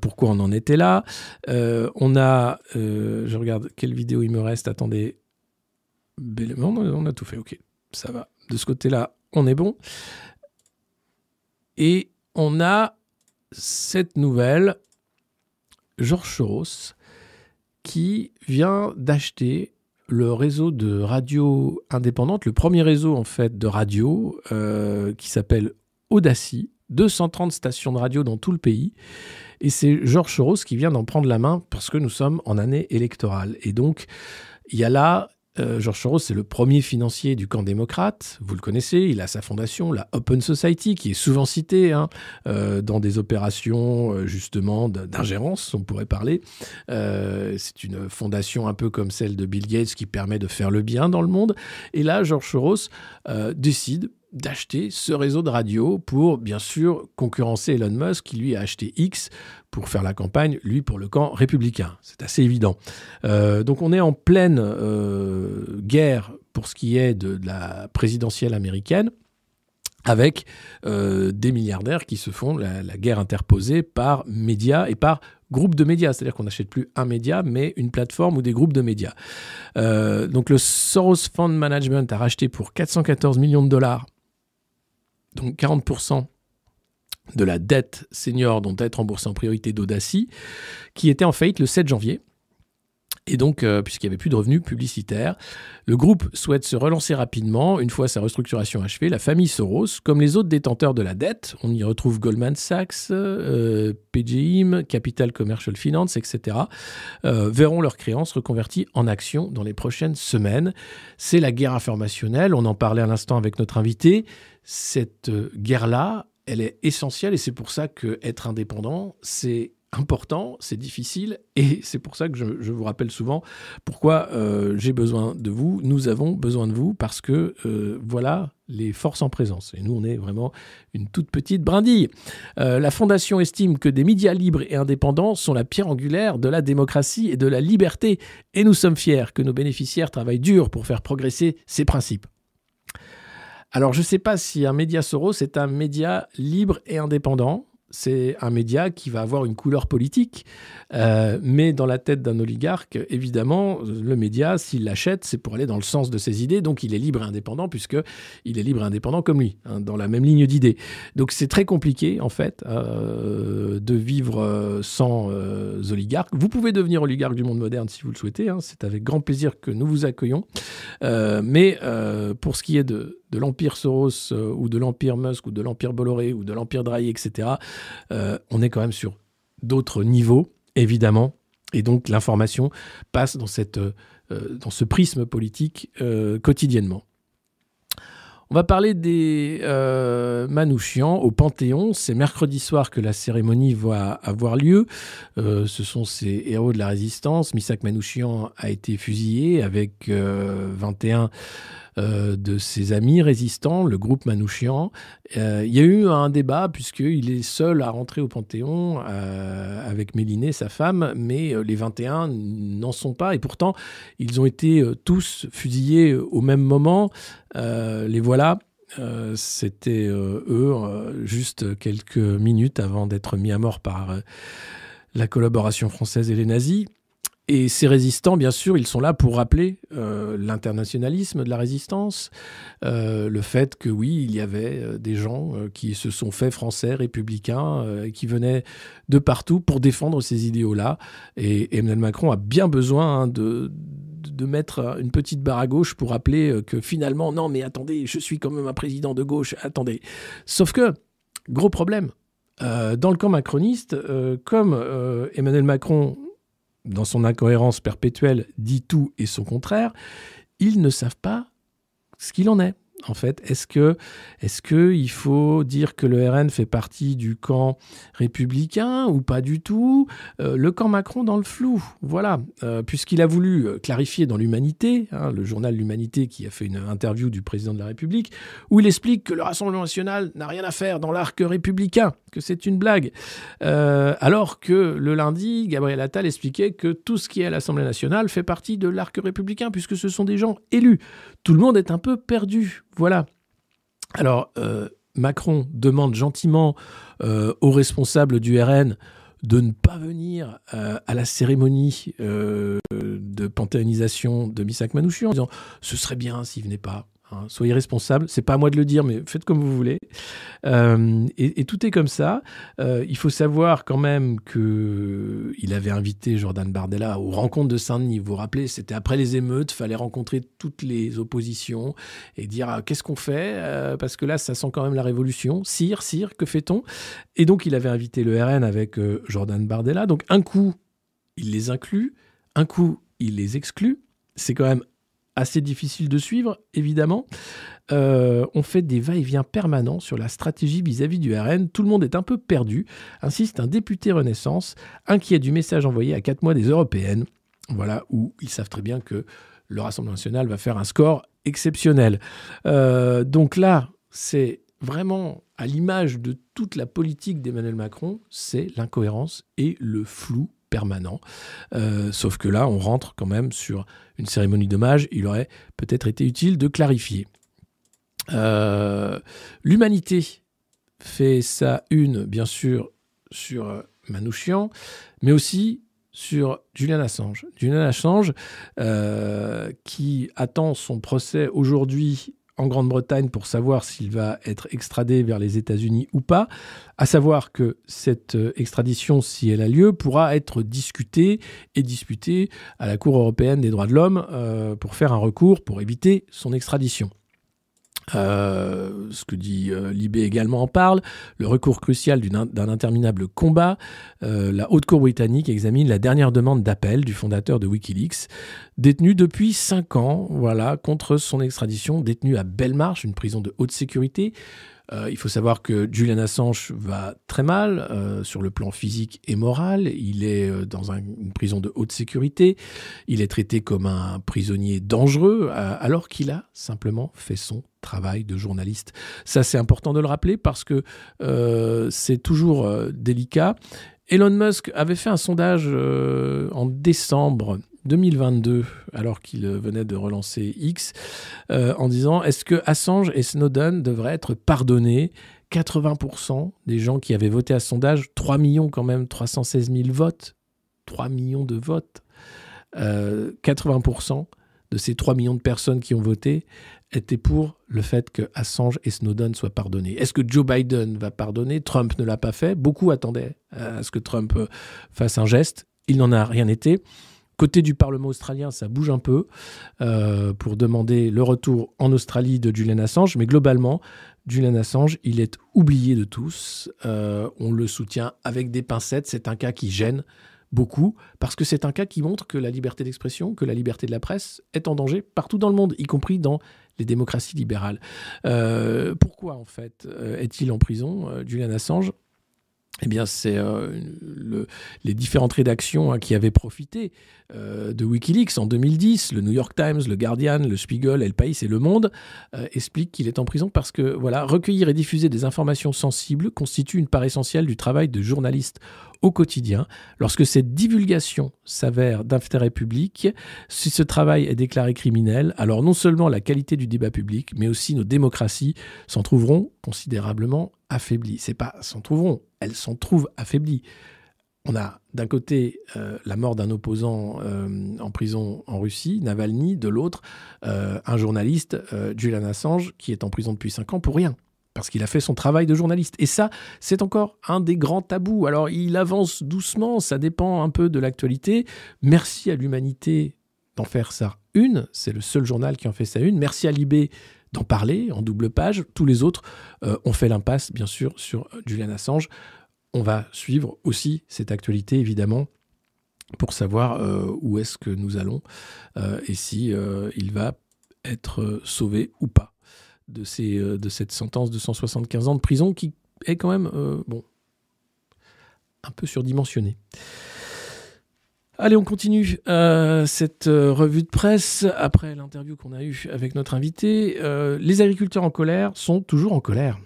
Pourquoi on en était là? On a, je regarde quelle vidéo il me reste. Attendez, on on a tout fait. Ok, ça va. De ce côté-là, on est bon. Et on a cette nouvelle, Georges Soros, qui vient d'acheter le réseau de radio indépendante, le premier réseau en fait de radio euh, qui s'appelle Audacy, 230 stations de radio dans tout le pays. Et c'est Georges Soros qui vient d'en prendre la main parce que nous sommes en année électorale. Et donc, il y a là Euh, George Soros, c'est le premier financier du camp démocrate. Vous le connaissez, il a sa fondation, la Open Society, qui est souvent citée hein, euh, dans des opérations euh, justement d'ingérence, on pourrait parler. C'est une fondation un peu comme celle de Bill Gates qui permet de faire le bien dans le monde. Et là, George Soros décide d'acheter ce réseau de radio pour, bien sûr, concurrencer Elon Musk, qui lui a acheté X pour faire la campagne, lui pour le camp républicain. C'est assez évident. Euh, donc on est en pleine euh, guerre pour ce qui est de, la présidentielle américaine avec euh, des milliardaires qui se font la, guerre interposée par médias et par groupes de médias. C'est-à-dire qu'on n'achète plus un média, mais une plateforme ou des groupes de médias. Donc le Soros Fund Management a racheté pour 414 millions de dollars, donc 40% de la dette senior dont être remboursée en priorité d'Audacy, qui était en faillite le 7 janvier. Et donc, euh, puisqu'il n'y avait plus de revenus publicitaires, le groupe souhaite se relancer rapidement une fois sa restructuration achevée. La famille Soros, comme les autres détenteurs de la dette, on y retrouve Goldman Sachs, euh, PGIM, Capital Commercial Finance, etc., euh, verront leurs créances reconverties en actions dans les prochaines semaines. C'est la guerre informationnelle, on en parlait à l'instant avec notre invité. Cette euh, guerre-là, elle est essentielle et c'est pour ça que être indépendant, c'est important, c'est difficile et c'est pour ça que je, vous rappelle souvent pourquoi euh, j'ai besoin de vous, nous avons besoin de vous parce que euh, voilà les forces en présence et nous on est vraiment une toute petite brindille. La Fondation estime que des médias libres et indépendants sont la pierre angulaire de la démocratie et de la liberté et nous sommes fiers que nos bénéficiaires travaillent dur pour faire progresser ces principes. Alors, je ne sais pas si un média Soros est un média libre et indépendant. C'est un média qui va avoir une couleur politique, euh, mais dans la tête d'un oligarque, évidemment, le média, s'il l'achète, c'est pour aller dans le sens de ses idées, donc il est libre et indépendant, puisque il est libre et indépendant comme lui, hein, dans la même ligne d'idées. Donc c'est très compliqué, en fait, euh, de vivre euh, sans euh, oligarques. Vous pouvez devenir oligarque du monde moderne si vous le souhaitez, hein, c'est avec grand plaisir que nous vous accueillons. Mais pour ce qui est de, de l'Empire Soros euh, ou de l'Empire Musk ou de l'Empire Bolloré ou de l'Empire Drahi, etc., euh, on est quand même sur d'autres niveaux, évidemment. Et donc l'information passe dans, cette, euh, dans ce prisme politique quotidiennement. On va parler des Manouchians au Panthéon. C'est mercredi soir que la cérémonie va avoir lieu. Ce sont ces héros de la résistance. Misak Manouchian a été fusillé avec euh, 21 euh, de ses amis résistants, le groupe Manouchian. Euh, il y a eu un débat puisqu'il est seul à rentrer au Panthéon euh, avec Méliné, sa femme, mais les 21 n'en sont pas. Et pourtant, ils ont été tous fusillés au même moment. Les voilà. C'était eux, juste quelques minutes avant d'être mis à mort par la collaboration française et les nazis. Et ces résistants, bien sûr, ils sont là pour rappeler euh, l'internationalisme de la résistance, euh, le fait que oui, il y avait euh, des gens qui se sont faits français, républicains, qui venaient de partout pour défendre ces idéaux-là. Et Emmanuel Macron a bien besoin hein, de, de mettre une petite barre à gauche pour rappeler que finalement, non, mais attendez, je suis quand même un président de gauche, attendez. Sauf que, gros problème, dans le camp macroniste, comme Emmanuel Macron dans son incohérence perpétuelle, dit tout et son contraire, ils ne savent pas ce qu'il en est. En fait, est-ce que, est-ce que il faut dire que le RN fait partie du camp républicain ou pas du tout? Euh, Le camp Macron dans le flou, voilà, Euh, puisqu'il a voulu euh, clarifier dans l'Humanité, hein, le journal L'Humanité qui a fait une interview du président de la République, où il explique que le Rassemblement national n'a rien à faire dans l'arc républicain, que c'est une blague. Alors que le lundi, Gabriel Attal expliquait que tout ce qui est à l'Assemblée nationale fait partie de l'arc républicain, puisque ce sont des gens élus. Tout le monde est un peu perdu. Voilà. Alors, euh, Macron demande gentiment euh, aux responsables du RN de ne pas venir euh, à la cérémonie de panthéonisation de Missak Manouchian en disant ce serait bien s'il venait pas. Hein. soyez responsables. C'est pas à moi de le dire, mais faites comme vous voulez. Euh, et, tout est comme ça. Euh, il faut savoir quand même que il avait invité Jordan Bardella aux rencontres de Saint-Denis. Vous vous rappelez, c'était après les émeutes, fallait rencontrer toutes les oppositions et dire ah, qu'est-ce qu'on fait? Euh, parce que là, ça sent quand même la révolution. Sire, sire, que fait-on? Et donc, il avait invité le RN avec Jordan Bardella. Donc, un coup, il les inclut, un coup, il les exclut. C'est quand même assez difficile de suivre, évidemment. Euh, on fait des va-et-vient permanents sur la stratégie vis-à-vis du RN. Tout le monde est un peu perdu, insiste un député Renaissance, inquiet du message envoyé à quatre mois des européennes. Voilà, où ils savent très bien que le Rassemblement national va faire un score exceptionnel. Euh, donc là, c'est vraiment à l'image de toute la politique d'Emmanuel Macron, c'est l'incohérence et le flou permanent. Euh, sauf que là, on rentre quand même sur une cérémonie d'hommage. Il aurait peut-être été utile de clarifier. Euh, L'humanité fait sa une, bien sûr, sur euh, Manouchian, mais aussi sur Julian Assange. Julian Assange, qui attend son procès aujourd'hui en Grande-Bretagne pour savoir s'il va être extradé vers les États-Unis ou pas, à savoir que cette euh, extradition, si elle a lieu, pourra être discutée et disputée à la Cour européenne des droits de l'homme euh, pour faire un recours pour éviter son extradition. Euh, ce que dit euh, Libé également en parle, le recours crucial d'un interminable combat. Euh, la Haute Cour britannique examine la dernière demande d'appel du fondateur de Wikileaks, détenu depuis 5 ans, voilà, contre son extradition, détenu à Belmarsh, une prison de haute sécurité. Euh, il faut savoir que Julian Assange va très mal euh, sur le plan physique et moral. Il est dans un- une prison de haute sécurité. Il est traité comme un prisonnier dangereux alors qu'il a simplement fait son travail de journaliste. Ça, c'est important de le rappeler parce que euh, c'est toujours euh, délicat. Elon Musk avait fait un sondage euh, en décembre 2022, alors qu'il venait de relancer X, en disant est-ce que Assange et Snowden devraient être pardonnés? 80% des gens qui avaient voté à ce sondage, 3 millions quand même, 316 000 votes, 3 millions de votes, euh, 80% de ces 3 millions de personnes qui ont voté étaient pour le fait que Assange et Snowden soient pardonnés. Est-ce que Joe Biden va pardonner? Trump ne l'a pas fait. Beaucoup attendaient à ce que Trump euh, fasse un geste. Il n'en a rien été. Côté du Parlement australien, ça bouge un peu euh, pour demander le retour en Australie de Julian Assange, mais globalement, Julian Assange, il est oublié de tous. Euh, on le soutient avec des pincettes. C'est un cas qui gêne beaucoup parce que c'est un cas qui montre que la liberté d'expression, que la liberté de la presse est en danger partout dans le monde, y compris dans les démocraties libérales. Euh, pourquoi en fait euh, est-il en prison, euh, Julian Assange? Eh bien, c'est euh, le- les différentes rédactions hein, qui avaient profité euh, de Wikileaks en 2010, le New York Times, le Guardian, le Spiegel, El País et Le Monde, euh, expliquent qu'il est en prison parce que recueillir et diffuser des informations sensibles constitue une part essentielle du travail de journaliste au quotidien. Lorsque cette divulgation s'avère d'intérêt public, si ce travail est déclaré criminel, alors non seulement la qualité du débat public, mais aussi nos démocraties s'en trouveront considérablement affaiblies. C'est pas s'en trouveront, elles s'en trouvent affaiblies. On a d'un côté euh, la mort d'un opposant euh, en prison en Russie, Navalny, de l'autre euh, un journaliste, Julian Assange, qui est en prison depuis 5 ans pour rien, parce qu'il a fait son travail de journaliste. Et ça, c'est encore un des grands tabous. Alors il avance doucement, ça dépend un peu de l'actualité. Merci à l'humanité d'en faire sa une, c'est le seul journal qui en fait sa une. Merci à Libé d'en parler en double page. Tous les autres euh, ont fait l'impasse, bien sûr, sur Julian Assange. On va suivre aussi cette actualité, évidemment, pour savoir euh, où est-ce que nous allons euh, et si euh, il va être euh, sauvé ou pas de, euh, cette sentence de 175 ans de prison qui est quand même euh, un peu surdimensionnée. Allez, on continue euh, cette euh, revue de presse après l'interview qu'on a eue avec notre invité. Euh, les agriculteurs en colère sont toujours en colère.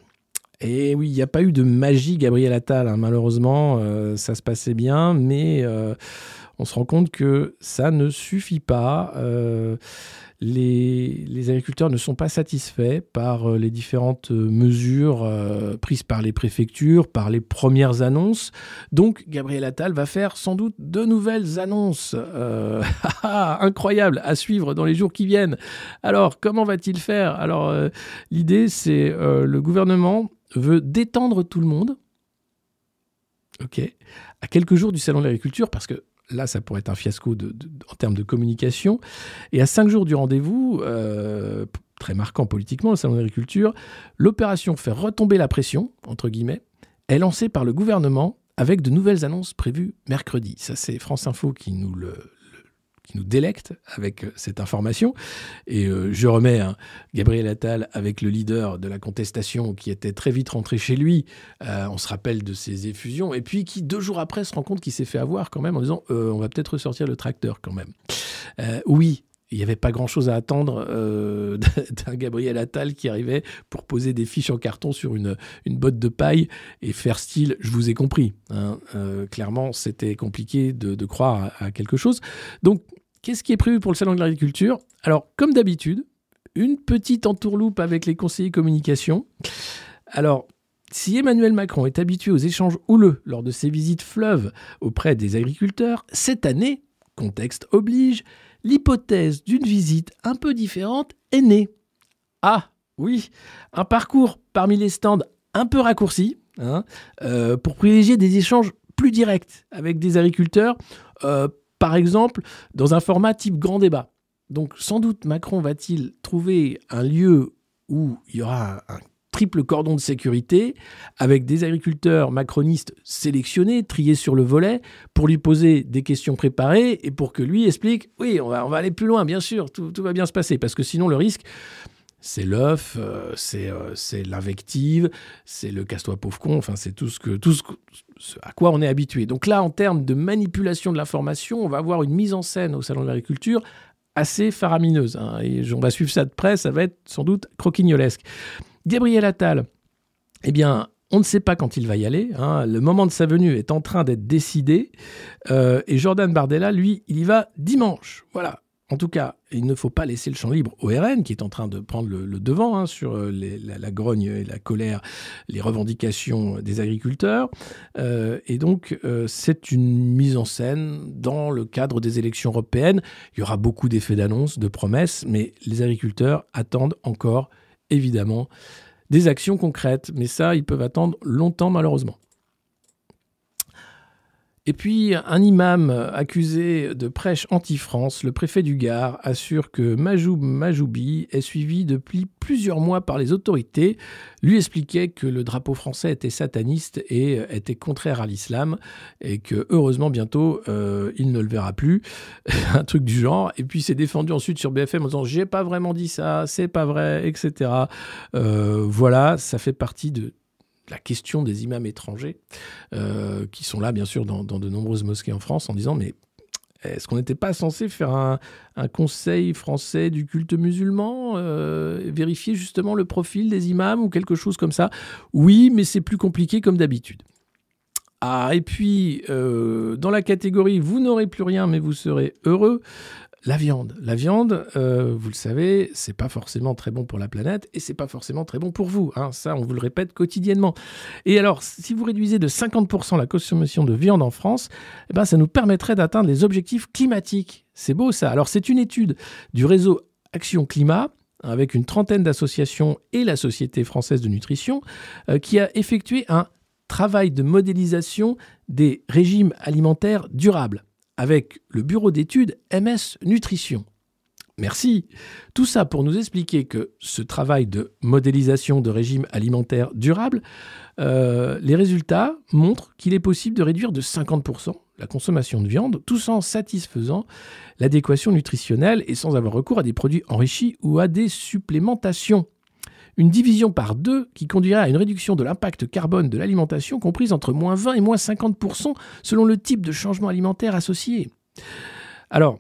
Et oui, il n'y a pas eu de magie, Gabriel Attal, hein, malheureusement. ça se passait bien, mais on se rend compte que ça ne suffit pas. Les, agriculteurs ne sont pas satisfaits par euh, les différentes euh, mesures euh, prises par les préfectures, par les premières annonces. Donc, Gabriel Attal va faire sans doute de nouvelles annonces. Euh, incroyable à suivre dans les jours qui viennent. Alors, comment va-t-il faire? Alors, l'idée, c'est le gouvernement veut détendre tout le monde. OK. À quelques jours du salon de l'agriculture, parce que là, ça pourrait être un fiasco en termes de communication. Et à cinq jours du rendez-vous, euh, très marquant politiquement, le salon de l'agriculture, l'opération fait retomber la pression, entre guillemets, est lancée par le gouvernement avec de nouvelles annonces prévues mercredi. Ça, c'est France Info qui nous le qui nous délecte avec euh, cette information. Et euh, je remets hein, Gabriel Attal avec le leader de la contestation qui était très vite rentré chez lui. Euh, on se rappelle de ses effusions. Et puis qui, deux jours après, se rend compte qu'il s'est fait avoir quand même en disant on va peut-être ressortir le tracteur quand même. oui, il n'y avait pas grand-chose à attendre euh, d'un Gabriel Attal qui arrivait pour poser des fiches en carton sur une, une botte de paille et faire style je vous ai compris. Hein. Euh, clairement, c'était compliqué de, croire à, quelque chose. Donc, qu'est-ce qui est prévu pour le Salon de l'agriculture? Alors, comme d'habitude, une petite entourloupe avec les conseillers communication. Alors, si Emmanuel Macron est habitué aux échanges houleux lors de ses visites fleuves auprès des agriculteurs, cette année, contexte oblige, l'hypothèse d'une visite un peu différente est née. Ah, oui, un parcours parmi les stands un peu raccourci, hein, euh, pour privilégier des échanges plus directs avec des agriculteurs, euh, par exemple dans un format type grand débat. Donc sans doute Macron va-t-il trouver un lieu où il y aura un triple cordon de sécurité avec des agriculteurs macronistes sélectionnés, triés sur le volet, pour lui poser des questions préparées et pour que lui explique oui, on va, on va aller plus loin, bien sûr, tout, va bien se passer. Parce que sinon, le risque, c'est l'œuf, euh, euh, c'est l'invective, c'est le casse-toi pauvre con, enfin, c'est tout, ce, que, tout ce, à quoi on est habitué. Donc là, en termes de manipulation de l'information, on va avoir une mise en scène au Salon de l'agriculture assez faramineuse. Hein, et on va suivre ça de près, ça va être sans doute croquignolesque. Gabriel Attal, eh bien, on ne sait pas quand il va y aller. Hein. Le moment de sa venue est en train d'être décidé. Euh, et Jordan Bardella, lui, il y va dimanche. Voilà. En tout cas, il ne faut pas laisser le champ libre au RN, qui est en train de prendre le, devant hein, sur euh, la, grogne et la colère, les revendications des agriculteurs. Euh, et donc, c'est une mise en scène dans le cadre des élections européennes. Il y aura beaucoup d'effets d'annonce, de promesses, mais les agriculteurs attendent encore évidemment des actions concrètes. Mais ça, ils peuvent attendre longtemps malheureusement. Et puis, un imam accusé de prêche anti-France, le préfet du Gard, assure que Majoub Majoubi est suivi depuis plusieurs mois par les autorités, lui expliquait que le drapeau français était sataniste et était contraire à l'islam, et que heureusement bientôt euh, il ne le verra plus, un truc du genre. Et puis s'est défendu ensuite sur BFM en disant j'ai pas vraiment dit ça, c'est pas vrai, etc. Euh, voilà, ça fait partie de la question des imams étrangers, euh, qui sont là, bien sûr, dans, de nombreuses mosquées en France, en disant, mais est-ce qu'on n'était pas censé faire un, conseil français du culte musulman, euh, vérifier justement le profil des imams ou quelque chose comme ça? Oui, mais c'est plus compliqué comme d'habitude. Ah, et puis, euh, dans la catégorie Vous n'aurez plus rien, mais vous serez heureux, la viande. La viande, euh, vous le savez, c'est pas forcément très bon pour la planète et c'est pas forcément très bon pour vous. Hein. Ça, on vous le répète quotidiennement. Et alors, si vous réduisez de 50% la consommation de viande en France, eh ben, ça nous permettrait d'atteindre les objectifs climatiques. C'est beau ça. Alors, c'est une étude du réseau Action Climat avec une trentaine d'associations et la Société française de nutrition euh, qui a effectué un travail de modélisation des régimes alimentaires durables avec le bureau d'études MS Nutrition. Merci. Tout ça pour nous expliquer que ce travail de modélisation de régime alimentaire durable, euh, les résultats montrent qu'il est possible de réduire de 50% la consommation de viande, tout en satisfaisant l'adéquation nutritionnelle et sans avoir recours à des produits enrichis ou à des supplémentations une division par deux qui conduira à une réduction de l'impact carbone de l'alimentation comprise entre moins 20 et moins 50% selon le type de changement alimentaire associé. Alors,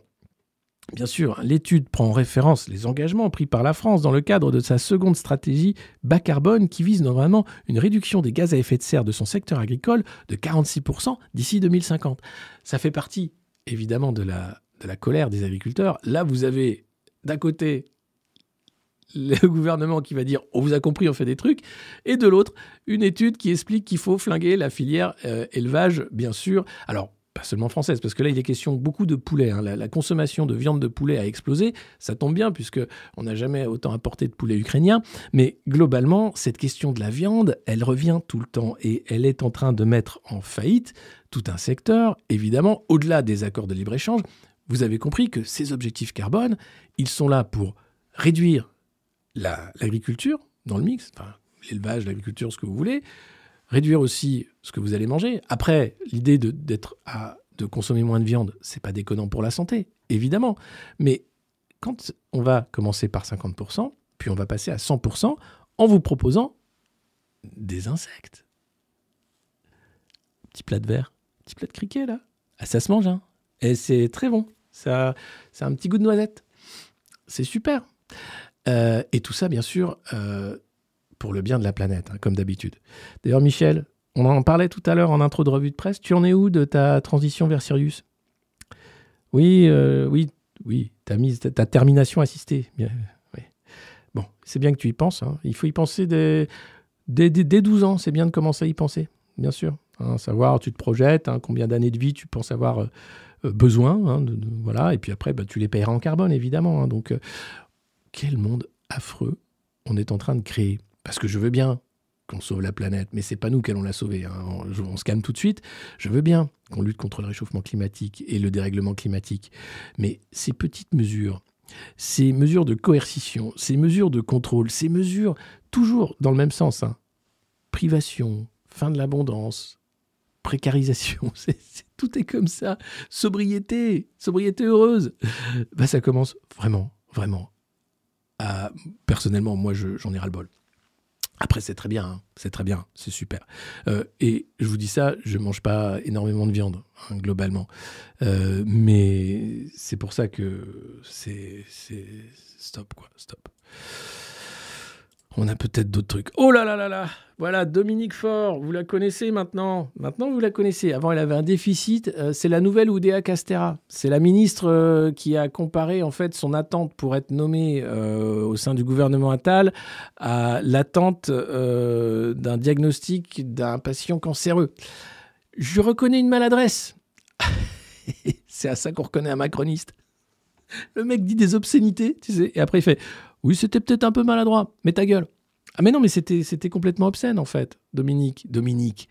Bien sûr, l'étude prend en référence les engagements pris par la France dans le cadre de sa seconde stratégie bas carbone qui vise normalement une réduction des gaz à effet de serre de son secteur agricole de 46% d'ici 2050. Ça fait partie évidemment de la, de la colère des agriculteurs. Là, vous avez d'un côté le gouvernement qui va dire on vous a compris, on fait des trucs, et de l'autre, une étude qui explique qu'il faut flinguer la filière euh, élevage, bien sûr. Alors, pas seulement française, parce que là, il est question beaucoup de poulet. Hein. La, consommation de viande de poulet a explosé. Ça tombe bien, puisque on n'a jamais autant apporté de poulet ukrainien. Mais globalement, cette question de la viande, elle revient tout le temps. Et elle est en train de mettre en faillite tout un secteur. Évidemment, au-delà des accords de libre-échange, vous avez compris que ces objectifs carbone, ils sont là pour réduire l'agriculture dans le mix, l'élevage, l'agriculture, ce que vous voulez, réduire aussi ce que vous allez manger. Après, l'idée de, à, de consommer moins de viande, c'est pas déconnant pour la santé, évidemment. Mais quand on va commencer par 50%, puis on va passer à 100% en vous proposant des insectes. Petit plat de verre, petit plat de criquet là. Ah, ça se mange, hein. Et c'est très bon. Ça, c'est un petit goût de noisette. C'est super. Euh, et tout ça, bien sûr, euh, pour le bien de la planète, hein, comme d'habitude. D'ailleurs, Michel, on en parlait tout à l'heure en intro de revue de presse. Tu en es où de ta transition vers Sirius? Oui, euh, oui, oui. Ta mise, ta, termination assistée. Bon, c'est bien que tu y penses. hein. Il faut y penser dès, dès, dès- dès 12 ans. C'est bien de commencer à y penser, bien sûr. Hein, savoir, tu te projettes, combien d'années de vie tu penses avoir besoin. voilà. Et puis après, bah, tu les payeras en carbone, évidemment. donc, quel monde affreux on est en train de créer. Parce que je veux bien qu'on sauve la planète, mais c'est pas nous qui allons la sauver. hein. On, se calme tout de suite. Je veux bien qu'on lutte contre le réchauffement climatique et le dérèglement climatique, mais ces petites mesures, ces mesures de coercition, ces mesures de contrôle, ces mesures toujours dans le même sens, hein. privation, fin de l'abondance, précarisation, tout est comme ça. Sobriété, sobriété heureuse. Bah, ça commence vraiment, vraiment. À- personnellement, moi, je- j'en ai ras-le-bol. Après, c'est très bien, hein. c'est très bien, c'est super. Euh, et je vous dis ça, je mange pas énormément de viande, hein, globalement. Euh, mais c'est pour ça que c'est- stop, quoi, stop. On a peut-être d'autres trucs. Oh là là là là Voilà, Dominique Faure, vous la connaissez maintenant. Maintenant, vous la connaissez. Avant, elle avait un déficit. Euh, c'est la nouvelle Oudéa Castera. C'est la ministre euh, qui a comparé en fait son attente pour être nommée euh, au sein du gouvernement Attal à l'attente d'un diagnostic d'un patient cancéreux. Je reconnais une maladresse. c'est à ça qu'on reconnaît un macroniste. Le mec dit des obscénités, tu sais, et après il fait Oui, c'était peut-être un peu maladroit, mais ta gueule. Ah, mais non, mais c'était complètement obscène en fait, Dominique. Dominique,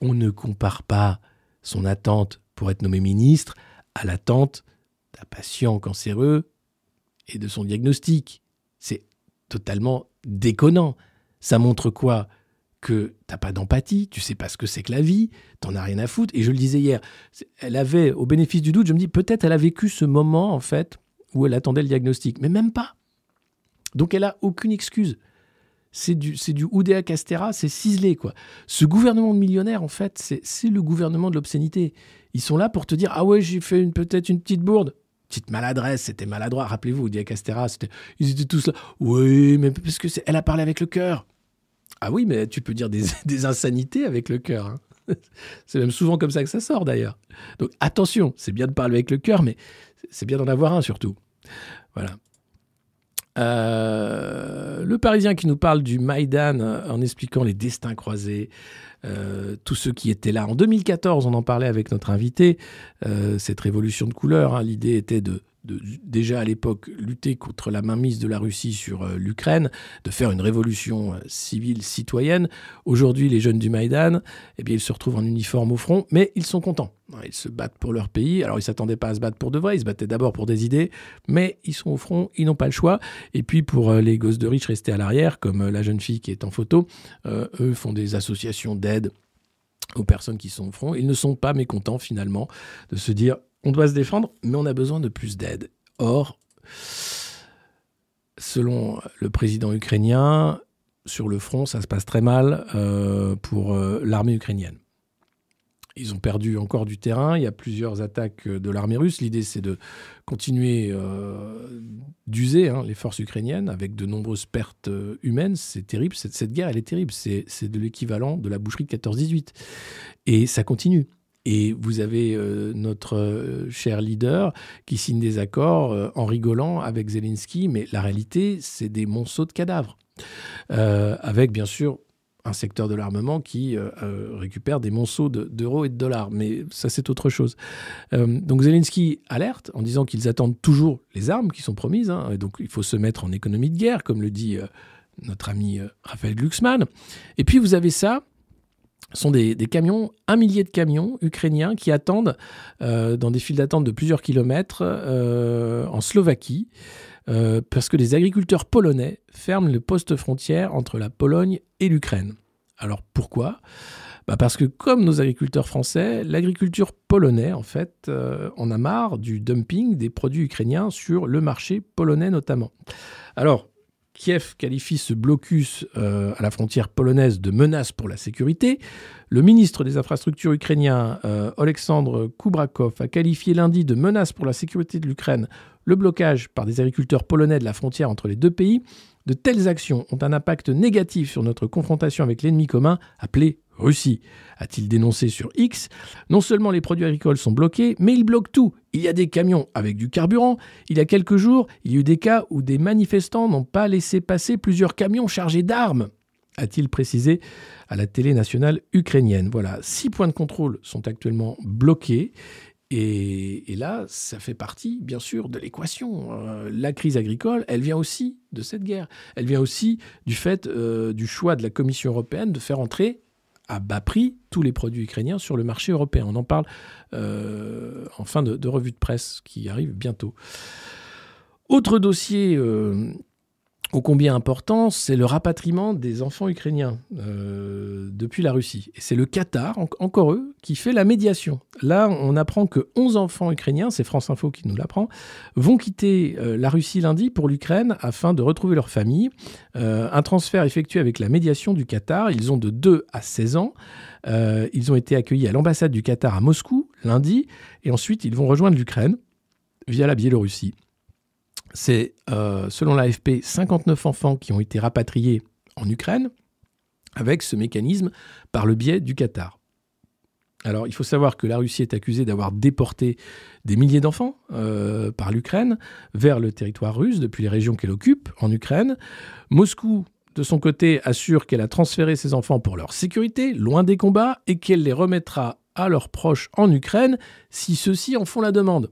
on ne compare pas son attente pour être nommé ministre à l'attente d'un patient cancéreux et de son diagnostic. C'est totalement déconnant. Ça montre quoi? Que t'as pas d'empathie, tu sais pas ce que c'est que la vie, t'en as rien à foutre. Et je le disais hier, elle avait, au bénéfice du doute, je me dis peut-être elle a vécu ce moment en fait où elle attendait le diagnostic, mais même pas. Donc elle a aucune excuse. C'est du, c'est du Oudéa Castera, c'est ciselé quoi. Ce gouvernement de millionnaires en fait, c'est, le gouvernement de l'obscénité. Ils sont là pour te dire ah ouais j'ai fait une, peut-être une petite bourde, petite maladresse, c'était maladroit. Rappelez-vous Oudéa Castera, c'était, ils étaient tous là. Oui mais parce que c'est, elle a parlé avec le cœur. Ah oui mais tu peux dire des, des insanités avec le cœur. hein. C'est même souvent comme ça que ça sort d'ailleurs. Donc attention, c'est bien de parler avec le cœur, mais c'est bien d'en avoir un surtout. Voilà. Euh, le Parisien qui nous parle du Maïdan euh, en expliquant les destins croisés, euh, tous ceux qui étaient là. En 2014, on en parlait avec notre invité, cette révolution de couleur. hein, L'idée était de, déjà à l'époque lutter contre la mainmise de la Russie sur euh, l'Ukraine, de faire une révolution euh, civile citoyenne. Aujourd'hui, les jeunes du Maïdan, eh bien, ils se retrouvent en uniforme au front, mais ils sont contents. Hein, Ils se battent pour leur pays. Alors, ils s'attendaient pas à se battre pour de vrai, ils se battaient d'abord pour des idées, mais ils sont au front, ils n'ont pas le choix. Et puis, pour euh, les gosses de riches restés à l'arrière, comme la jeune fille qui est en photo, eux font des associations d'aide aux personnes qui sont au front. Ils ne sont pas mécontents, finalement, de se dire on doit se défendre, mais on a besoin de plus d'aide. Or, selon le président ukrainien, sur le front, ça se passe très mal euh, pour euh, l'armée ukrainienne. Ils ont perdu encore du terrain. Il y a plusieurs attaques euh, de l'armée russe. L'idée, c'est de continuer d'user hein, les forces ukrainiennes avec de nombreuses pertes humaines. C'est terrible. Cette, cette guerre, elle est terrible. C'est de l'équivalent de la boucherie de 14-18. Et ça continue. Et vous avez euh, notre euh, cher leader qui signe des accords euh, en rigolant avec Zelensky, mais la réalité, c'est des monceaux de cadavres. Avec bien sûr un secteur de l'armement qui récupère des monceaux de- d'euros et de dollars. Mais ça, c'est autre chose. Donc Zelensky alerte en disant qu'ils attendent toujours les armes qui sont promises. hein. Et donc il faut se mettre en économie de guerre, comme le dit notre ami Raphaël Glucksmann. Et puis vous avez ça. Sont des, camions, un millier de camions ukrainiens qui attendent euh, dans des files d'attente de plusieurs kilomètres euh, en Slovaquie, euh, parce que les agriculteurs polonais ferment le poste frontière entre la Pologne et l'Ukraine. Alors pourquoi? Bah Parce que comme nos agriculteurs français, l'agriculture polonais, en fait, en a marre du dumping des produits ukrainiens sur le marché polonais notamment. Alors, Kiev qualifie ce blocus euh, à la frontière polonaise de menace pour la sécurité. Le ministre des Infrastructures ukrainien, euh, Alexandre Kubrakov, a qualifié lundi de menace pour la sécurité de l'Ukraine le blocage par des agriculteurs polonais de la frontière entre les deux pays. De telles actions ont un impact négatif sur notre confrontation avec l'ennemi commun appelé Russie, a-t-il dénoncé sur X. Non seulement les produits agricoles sont bloqués, mais ils bloquent tout. Il y a des camions avec du carburant. Il y a quelques jours, il y a eu des cas où des manifestants n'ont pas laissé passer plusieurs camions chargés d'armes a-t-il précisé à la télé nationale ukrainienne. Voilà, six points de contrôle sont actuellement bloqués. Et, là, ça fait partie, bien sûr, de l'équation. Euh, la crise agricole, elle vient aussi de cette guerre. Elle vient aussi du fait euh, du choix de la Commission européenne de faire entrer à bas prix tous les produits ukrainiens sur le marché européen. On en parle euh, en fin de, revue de presse qui arrive bientôt. Autre dossier euh, ô combien important, c'est le rapatriement des enfants ukrainiens euh, depuis la Russie. Et c'est le Qatar, encore eux, qui fait la médiation. Là, on apprend que 11 enfants ukrainiens, c'est France Info qui nous l'apprend, vont quitter euh, la Russie lundi pour l'Ukraine afin de retrouver leur famille. Euh, un transfert effectué avec la médiation du Qatar. Ils ont de 2 à 16 ans. ils ont été accueillis à l'ambassade du Qatar à Moscou lundi. Et ensuite, ils vont rejoindre l'Ukraine via la Biélorussie. C'est, euh, selon l'AFP, 59 enfants qui ont été rapatriés en Ukraine avec ce mécanisme par le biais du Qatar. Alors, il faut savoir que la Russie est accusée d'avoir déporté des milliers d'enfants euh, par l'Ukraine vers le territoire russe depuis les régions qu'elle occupe en Ukraine. Moscou, de son côté, assure qu'elle a transféré ces enfants pour leur sécurité, loin des combats, et qu'elle les remettra à leurs proches en Ukraine si ceux-ci en font la demande.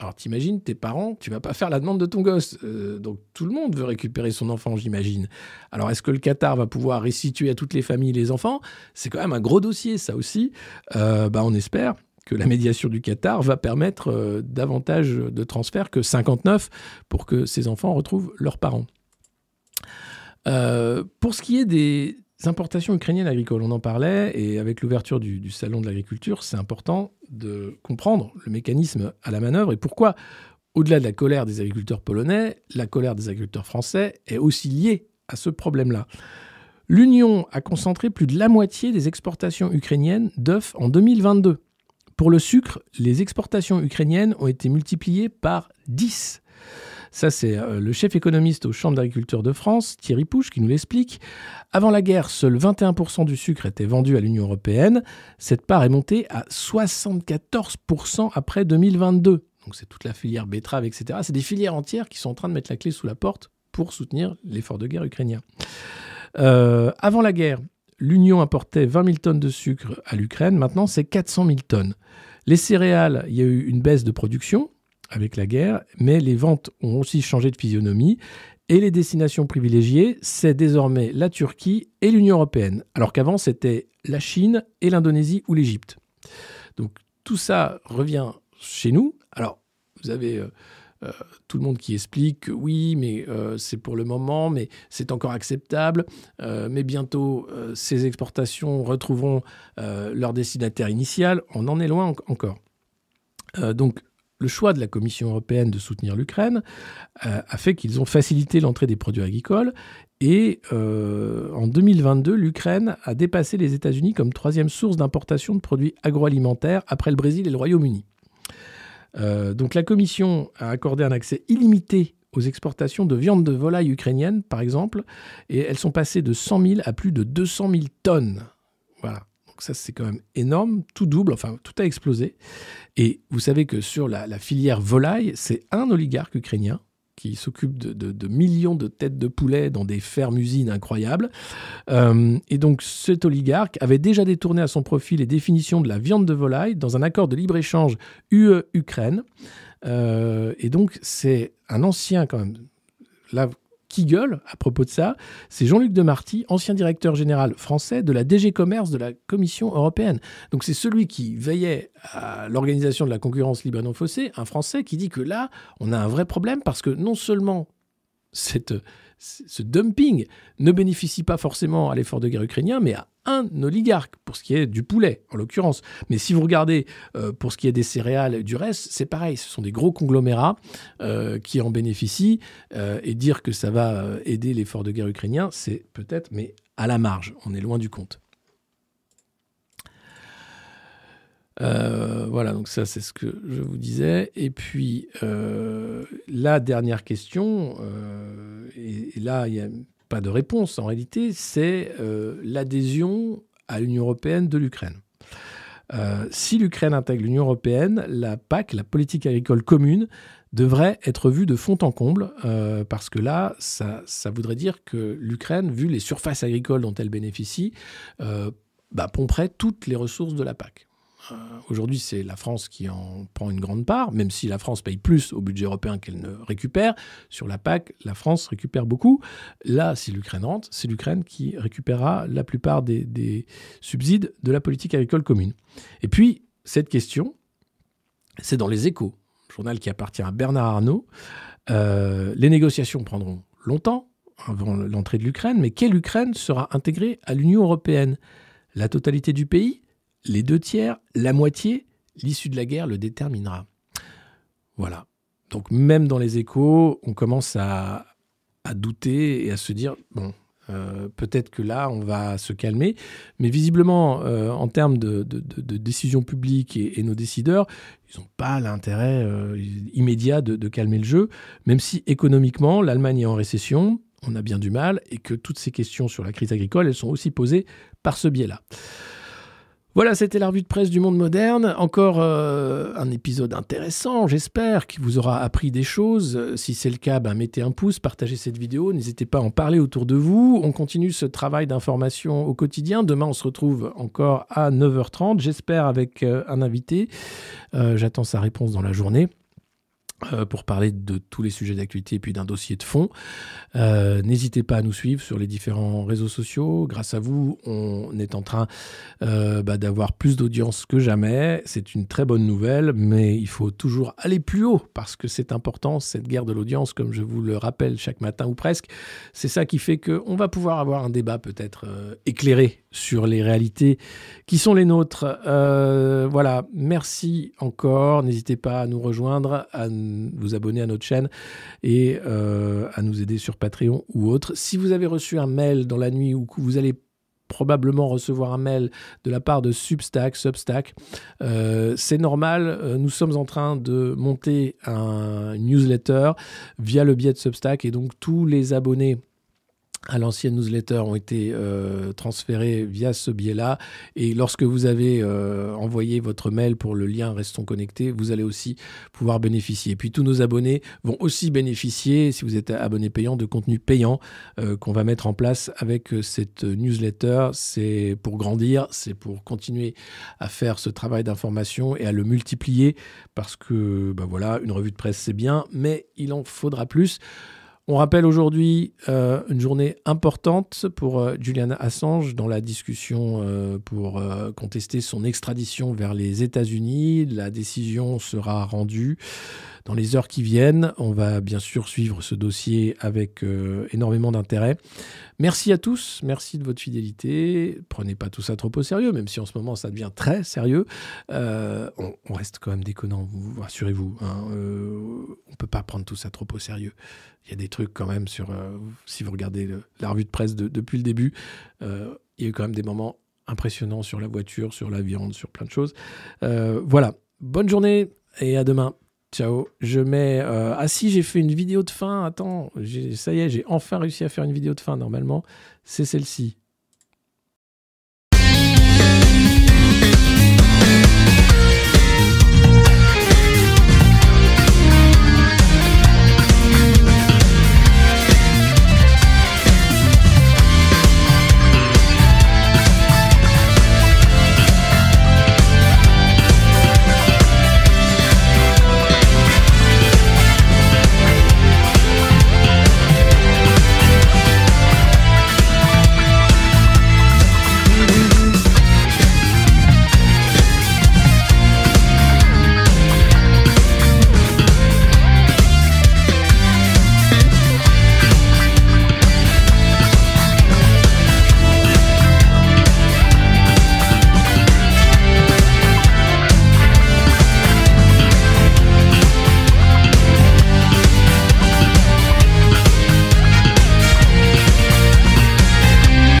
Alors t'imagines, tes parents, tu vas pas faire la demande de ton gosse. Euh, donc tout le monde veut récupérer son enfant, j'imagine. Alors est-ce que le Qatar va pouvoir restituer à toutes les familles les enfants? C'est quand même un gros dossier, ça aussi. Euh, bah, on espère que la médiation du Qatar va permettre euh, davantage de transferts que 59 pour que ces enfants retrouvent leurs parents. pour ce qui est des, importations ukrainiennes agricoles, on en parlait, et avec l'ouverture du, salon de l'agriculture, c'est important de comprendre le mécanisme à la manœuvre et pourquoi, au-delà de la colère des agriculteurs polonais, la colère des agriculteurs français est aussi liée à ce problème-là. L'Union a concentré plus de la moitié des exportations ukrainiennes d'œufs en 2022. Pour le sucre, les exportations ukrainiennes ont été multipliées par 10. Ça, c'est euh, le chef économiste au Champ d'agriculture de France, Thierry Pouche, qui nous l'explique. Avant la guerre, seul 21% du sucre était vendu à l'Union européenne. Cette part est montée à 74% après 2022. Donc c'est toute la filière betterave, etc. C'est des filières entières qui sont en train de mettre la clé sous la porte pour soutenir l'effort de guerre ukrainien. Euh, avant la guerre, l'Union importait 20 000 tonnes de sucre à l'Ukraine. Maintenant, c'est 400 000 tonnes. Les céréales, il y a eu une baisse de production avec la guerre, mais les ventes ont aussi changé de physionomie. Et les destinations privilégiées, c'est désormais la Turquie et l'Union européenne, alors qu'avant c'était la Chine et l'Indonésie ou l'Égypte. Donc tout ça revient chez nous. Alors vous avez euh, euh, tout le monde qui explique que oui, mais euh, c'est pour le moment, mais c'est encore acceptable. mais bientôt, ces exportations retrouveront leur destinataire initial. On en est loin encore. donc le choix de la Commission européenne de soutenir l'Ukraine euh, a fait qu'ils ont facilité l'entrée des produits agricoles. Et euh, en 2022, l'Ukraine a dépassé les États-Unis comme troisième source d'importation de produits agroalimentaires après le Brésil et le Royaume-Uni. Euh, donc la Commission a accordé un accès illimité aux exportations de viande de volaille ukrainienne, par exemple, et elles sont passées de 100 000 à plus de 200 000 tonnes. Voilà ça, c'est quand même énorme, tout double, enfin, tout a explosé. Et vous savez que sur la, filière volaille, c'est un oligarque ukrainien qui s'occupe de, millions de têtes de poulet dans des fermes-usines incroyables. Euh, et donc cet oligarque avait déjà détourné à son profit les définitions de la viande de volaille dans un accord de libre-échange UE-Ukraine. Euh, et donc c'est un ancien quand même, là qui gueule à propos de ça, c'est Jean-Luc Demarty, ancien directeur général français de la DG Commerce de la Commission européenne. Donc c'est celui qui veillait à l'organisation de la concurrence libre et non faussée, un Français qui dit que là, on a un vrai problème parce que non seulement cette, ce dumping ne bénéficie pas forcément à l'effort de guerre ukrainien, mais à un oligarque, pour ce qui est du poulet, en l'occurrence. Mais si vous regardez euh, pour ce qui est des céréales et du reste, c'est pareil. Ce sont des gros conglomérats euh, qui en bénéficient. euh, et dire que ça va aider l'effort de guerre ukrainien, c'est peut-être, mais à la marge. On est loin du compte. Euh, voilà, donc ça c'est ce que je vous disais. Et puis euh, la dernière question, euh, et, là il n'y a pas de réponse en réalité, c'est l'adhésion à l'Union européenne de l'Ukraine. Si l'Ukraine intègre l'Union européenne, la PAC, la politique agricole commune, devrait être vue de fond en comble, parce que là, ça, voudrait dire que l'Ukraine, vu les surfaces agricoles dont elle bénéficie, bah, pomperait toutes les ressources de la PAC. Euh, Aujourd'hui, c'est la France qui en prend une grande part, même si la France paye plus au budget européen qu'elle ne récupère. Sur la PAC, la France récupère beaucoup. Là, si l'Ukraine rentre, c'est l'Ukraine qui récupérera la plupart des, des subsides de la politique agricole commune. Et puis, cette question, c'est dans les échos, journal qui appartient à Bernard Arnault. Euh, les négociations prendront longtemps avant l'entrée de l'Ukraine, mais quelle Ukraine sera intégrée à l'Union européenne? La totalité du pays? Les deux tiers La moitié L'issue de la guerre le déterminera. Voilà. Donc même dans les échos, on commence à, à douter et à se dire, bon, euh, peut-être que là, on va se calmer. Mais visiblement, euh, en termes de, de, décision publique et, et, nos décideurs, ils n'ont pas l'intérêt euh, immédiat de, de, calmer le jeu, même si économiquement, l'Allemagne est en récession, on a bien du mal, et que toutes ces questions sur la crise agricole, elles sont aussi posées par ce biais-là. Voilà, c'était la revue de presse du monde moderne. Encore euh, un épisode intéressant, j'espère, qui vous aura appris des choses. Si c'est le cas, ben, mettez un pouce, partagez cette vidéo, n'hésitez pas à en parler autour de vous. On continue ce travail d'information au quotidien. Demain, on se retrouve encore à 9h30, j'espère avec euh, un invité. Euh, J'attends sa réponse dans la journée. Euh, pour parler de tous les sujets d'actualité et puis d'un dossier de fond. Euh, N'hésitez pas à nous suivre sur les différents réseaux sociaux. Grâce à vous, on est en train euh, bah, d'avoir plus d'audience que jamais. C'est une très bonne nouvelle, mais il faut toujours aller plus haut parce que c'est important, cette guerre de l'audience, comme je vous le rappelle chaque matin ou presque. C'est ça qui fait qu'on va pouvoir avoir un débat peut-être éclairé sur les réalités qui sont les nôtres. Euh, voilà, merci encore. N'hésitez pas à nous rejoindre, à vous abonner à notre chaîne et euh, à nous aider sur Patreon ou autre. Si vous avez reçu un mail dans la nuit ou que vous allez probablement recevoir un mail de la part de Substack. Euh, c'est normal, nous sommes en train de monter un newsletter via le biais de Substack et donc tous les abonnés à l'ancienne newsletter ont été euh, transférés via ce biais-là. Et lorsque vous avez euh, envoyé votre mail pour le lien Restons connectés, vous allez aussi pouvoir bénéficier. Puis tous nos abonnés vont aussi bénéficier, si vous êtes abonné payant, de contenu payant euh, qu'on va mettre en place avec cette newsletter. C'est pour grandir, c'est pour continuer à faire ce travail d'information et à le multiplier parce que, ben voilà, une revue de presse c'est bien, mais il en faudra plus. On rappelle aujourd'hui euh, une journée importante pour euh, Julian Assange dans la discussion euh, pour contester son extradition vers les États-Unis. La décision sera rendue dans les heures qui viennent. On va bien sûr suivre ce dossier avec énormément d'intérêt. Merci à tous, merci de votre fidélité. Prenez pas tout ça trop au sérieux, même si en ce moment ça devient très sérieux. Euh, on, reste quand même déconnant, vous, rassurez-vous. Hein. Euh, on peut pas prendre tout ça trop au sérieux. Il y a des trucs quand même sur. Euh, si vous regardez la revue de presse de, depuis le début, il y a eu quand même des moments impressionnants sur la voiture, sur la viande, sur plein de choses. voilà. Bonne journée et à demain. Ciao. Je mets. Euh... Ah si, j'ai fait une vidéo de fin. Attends, ça y est, j'ai enfin réussi à faire une vidéo de fin. Normalement, c'est celle-ci.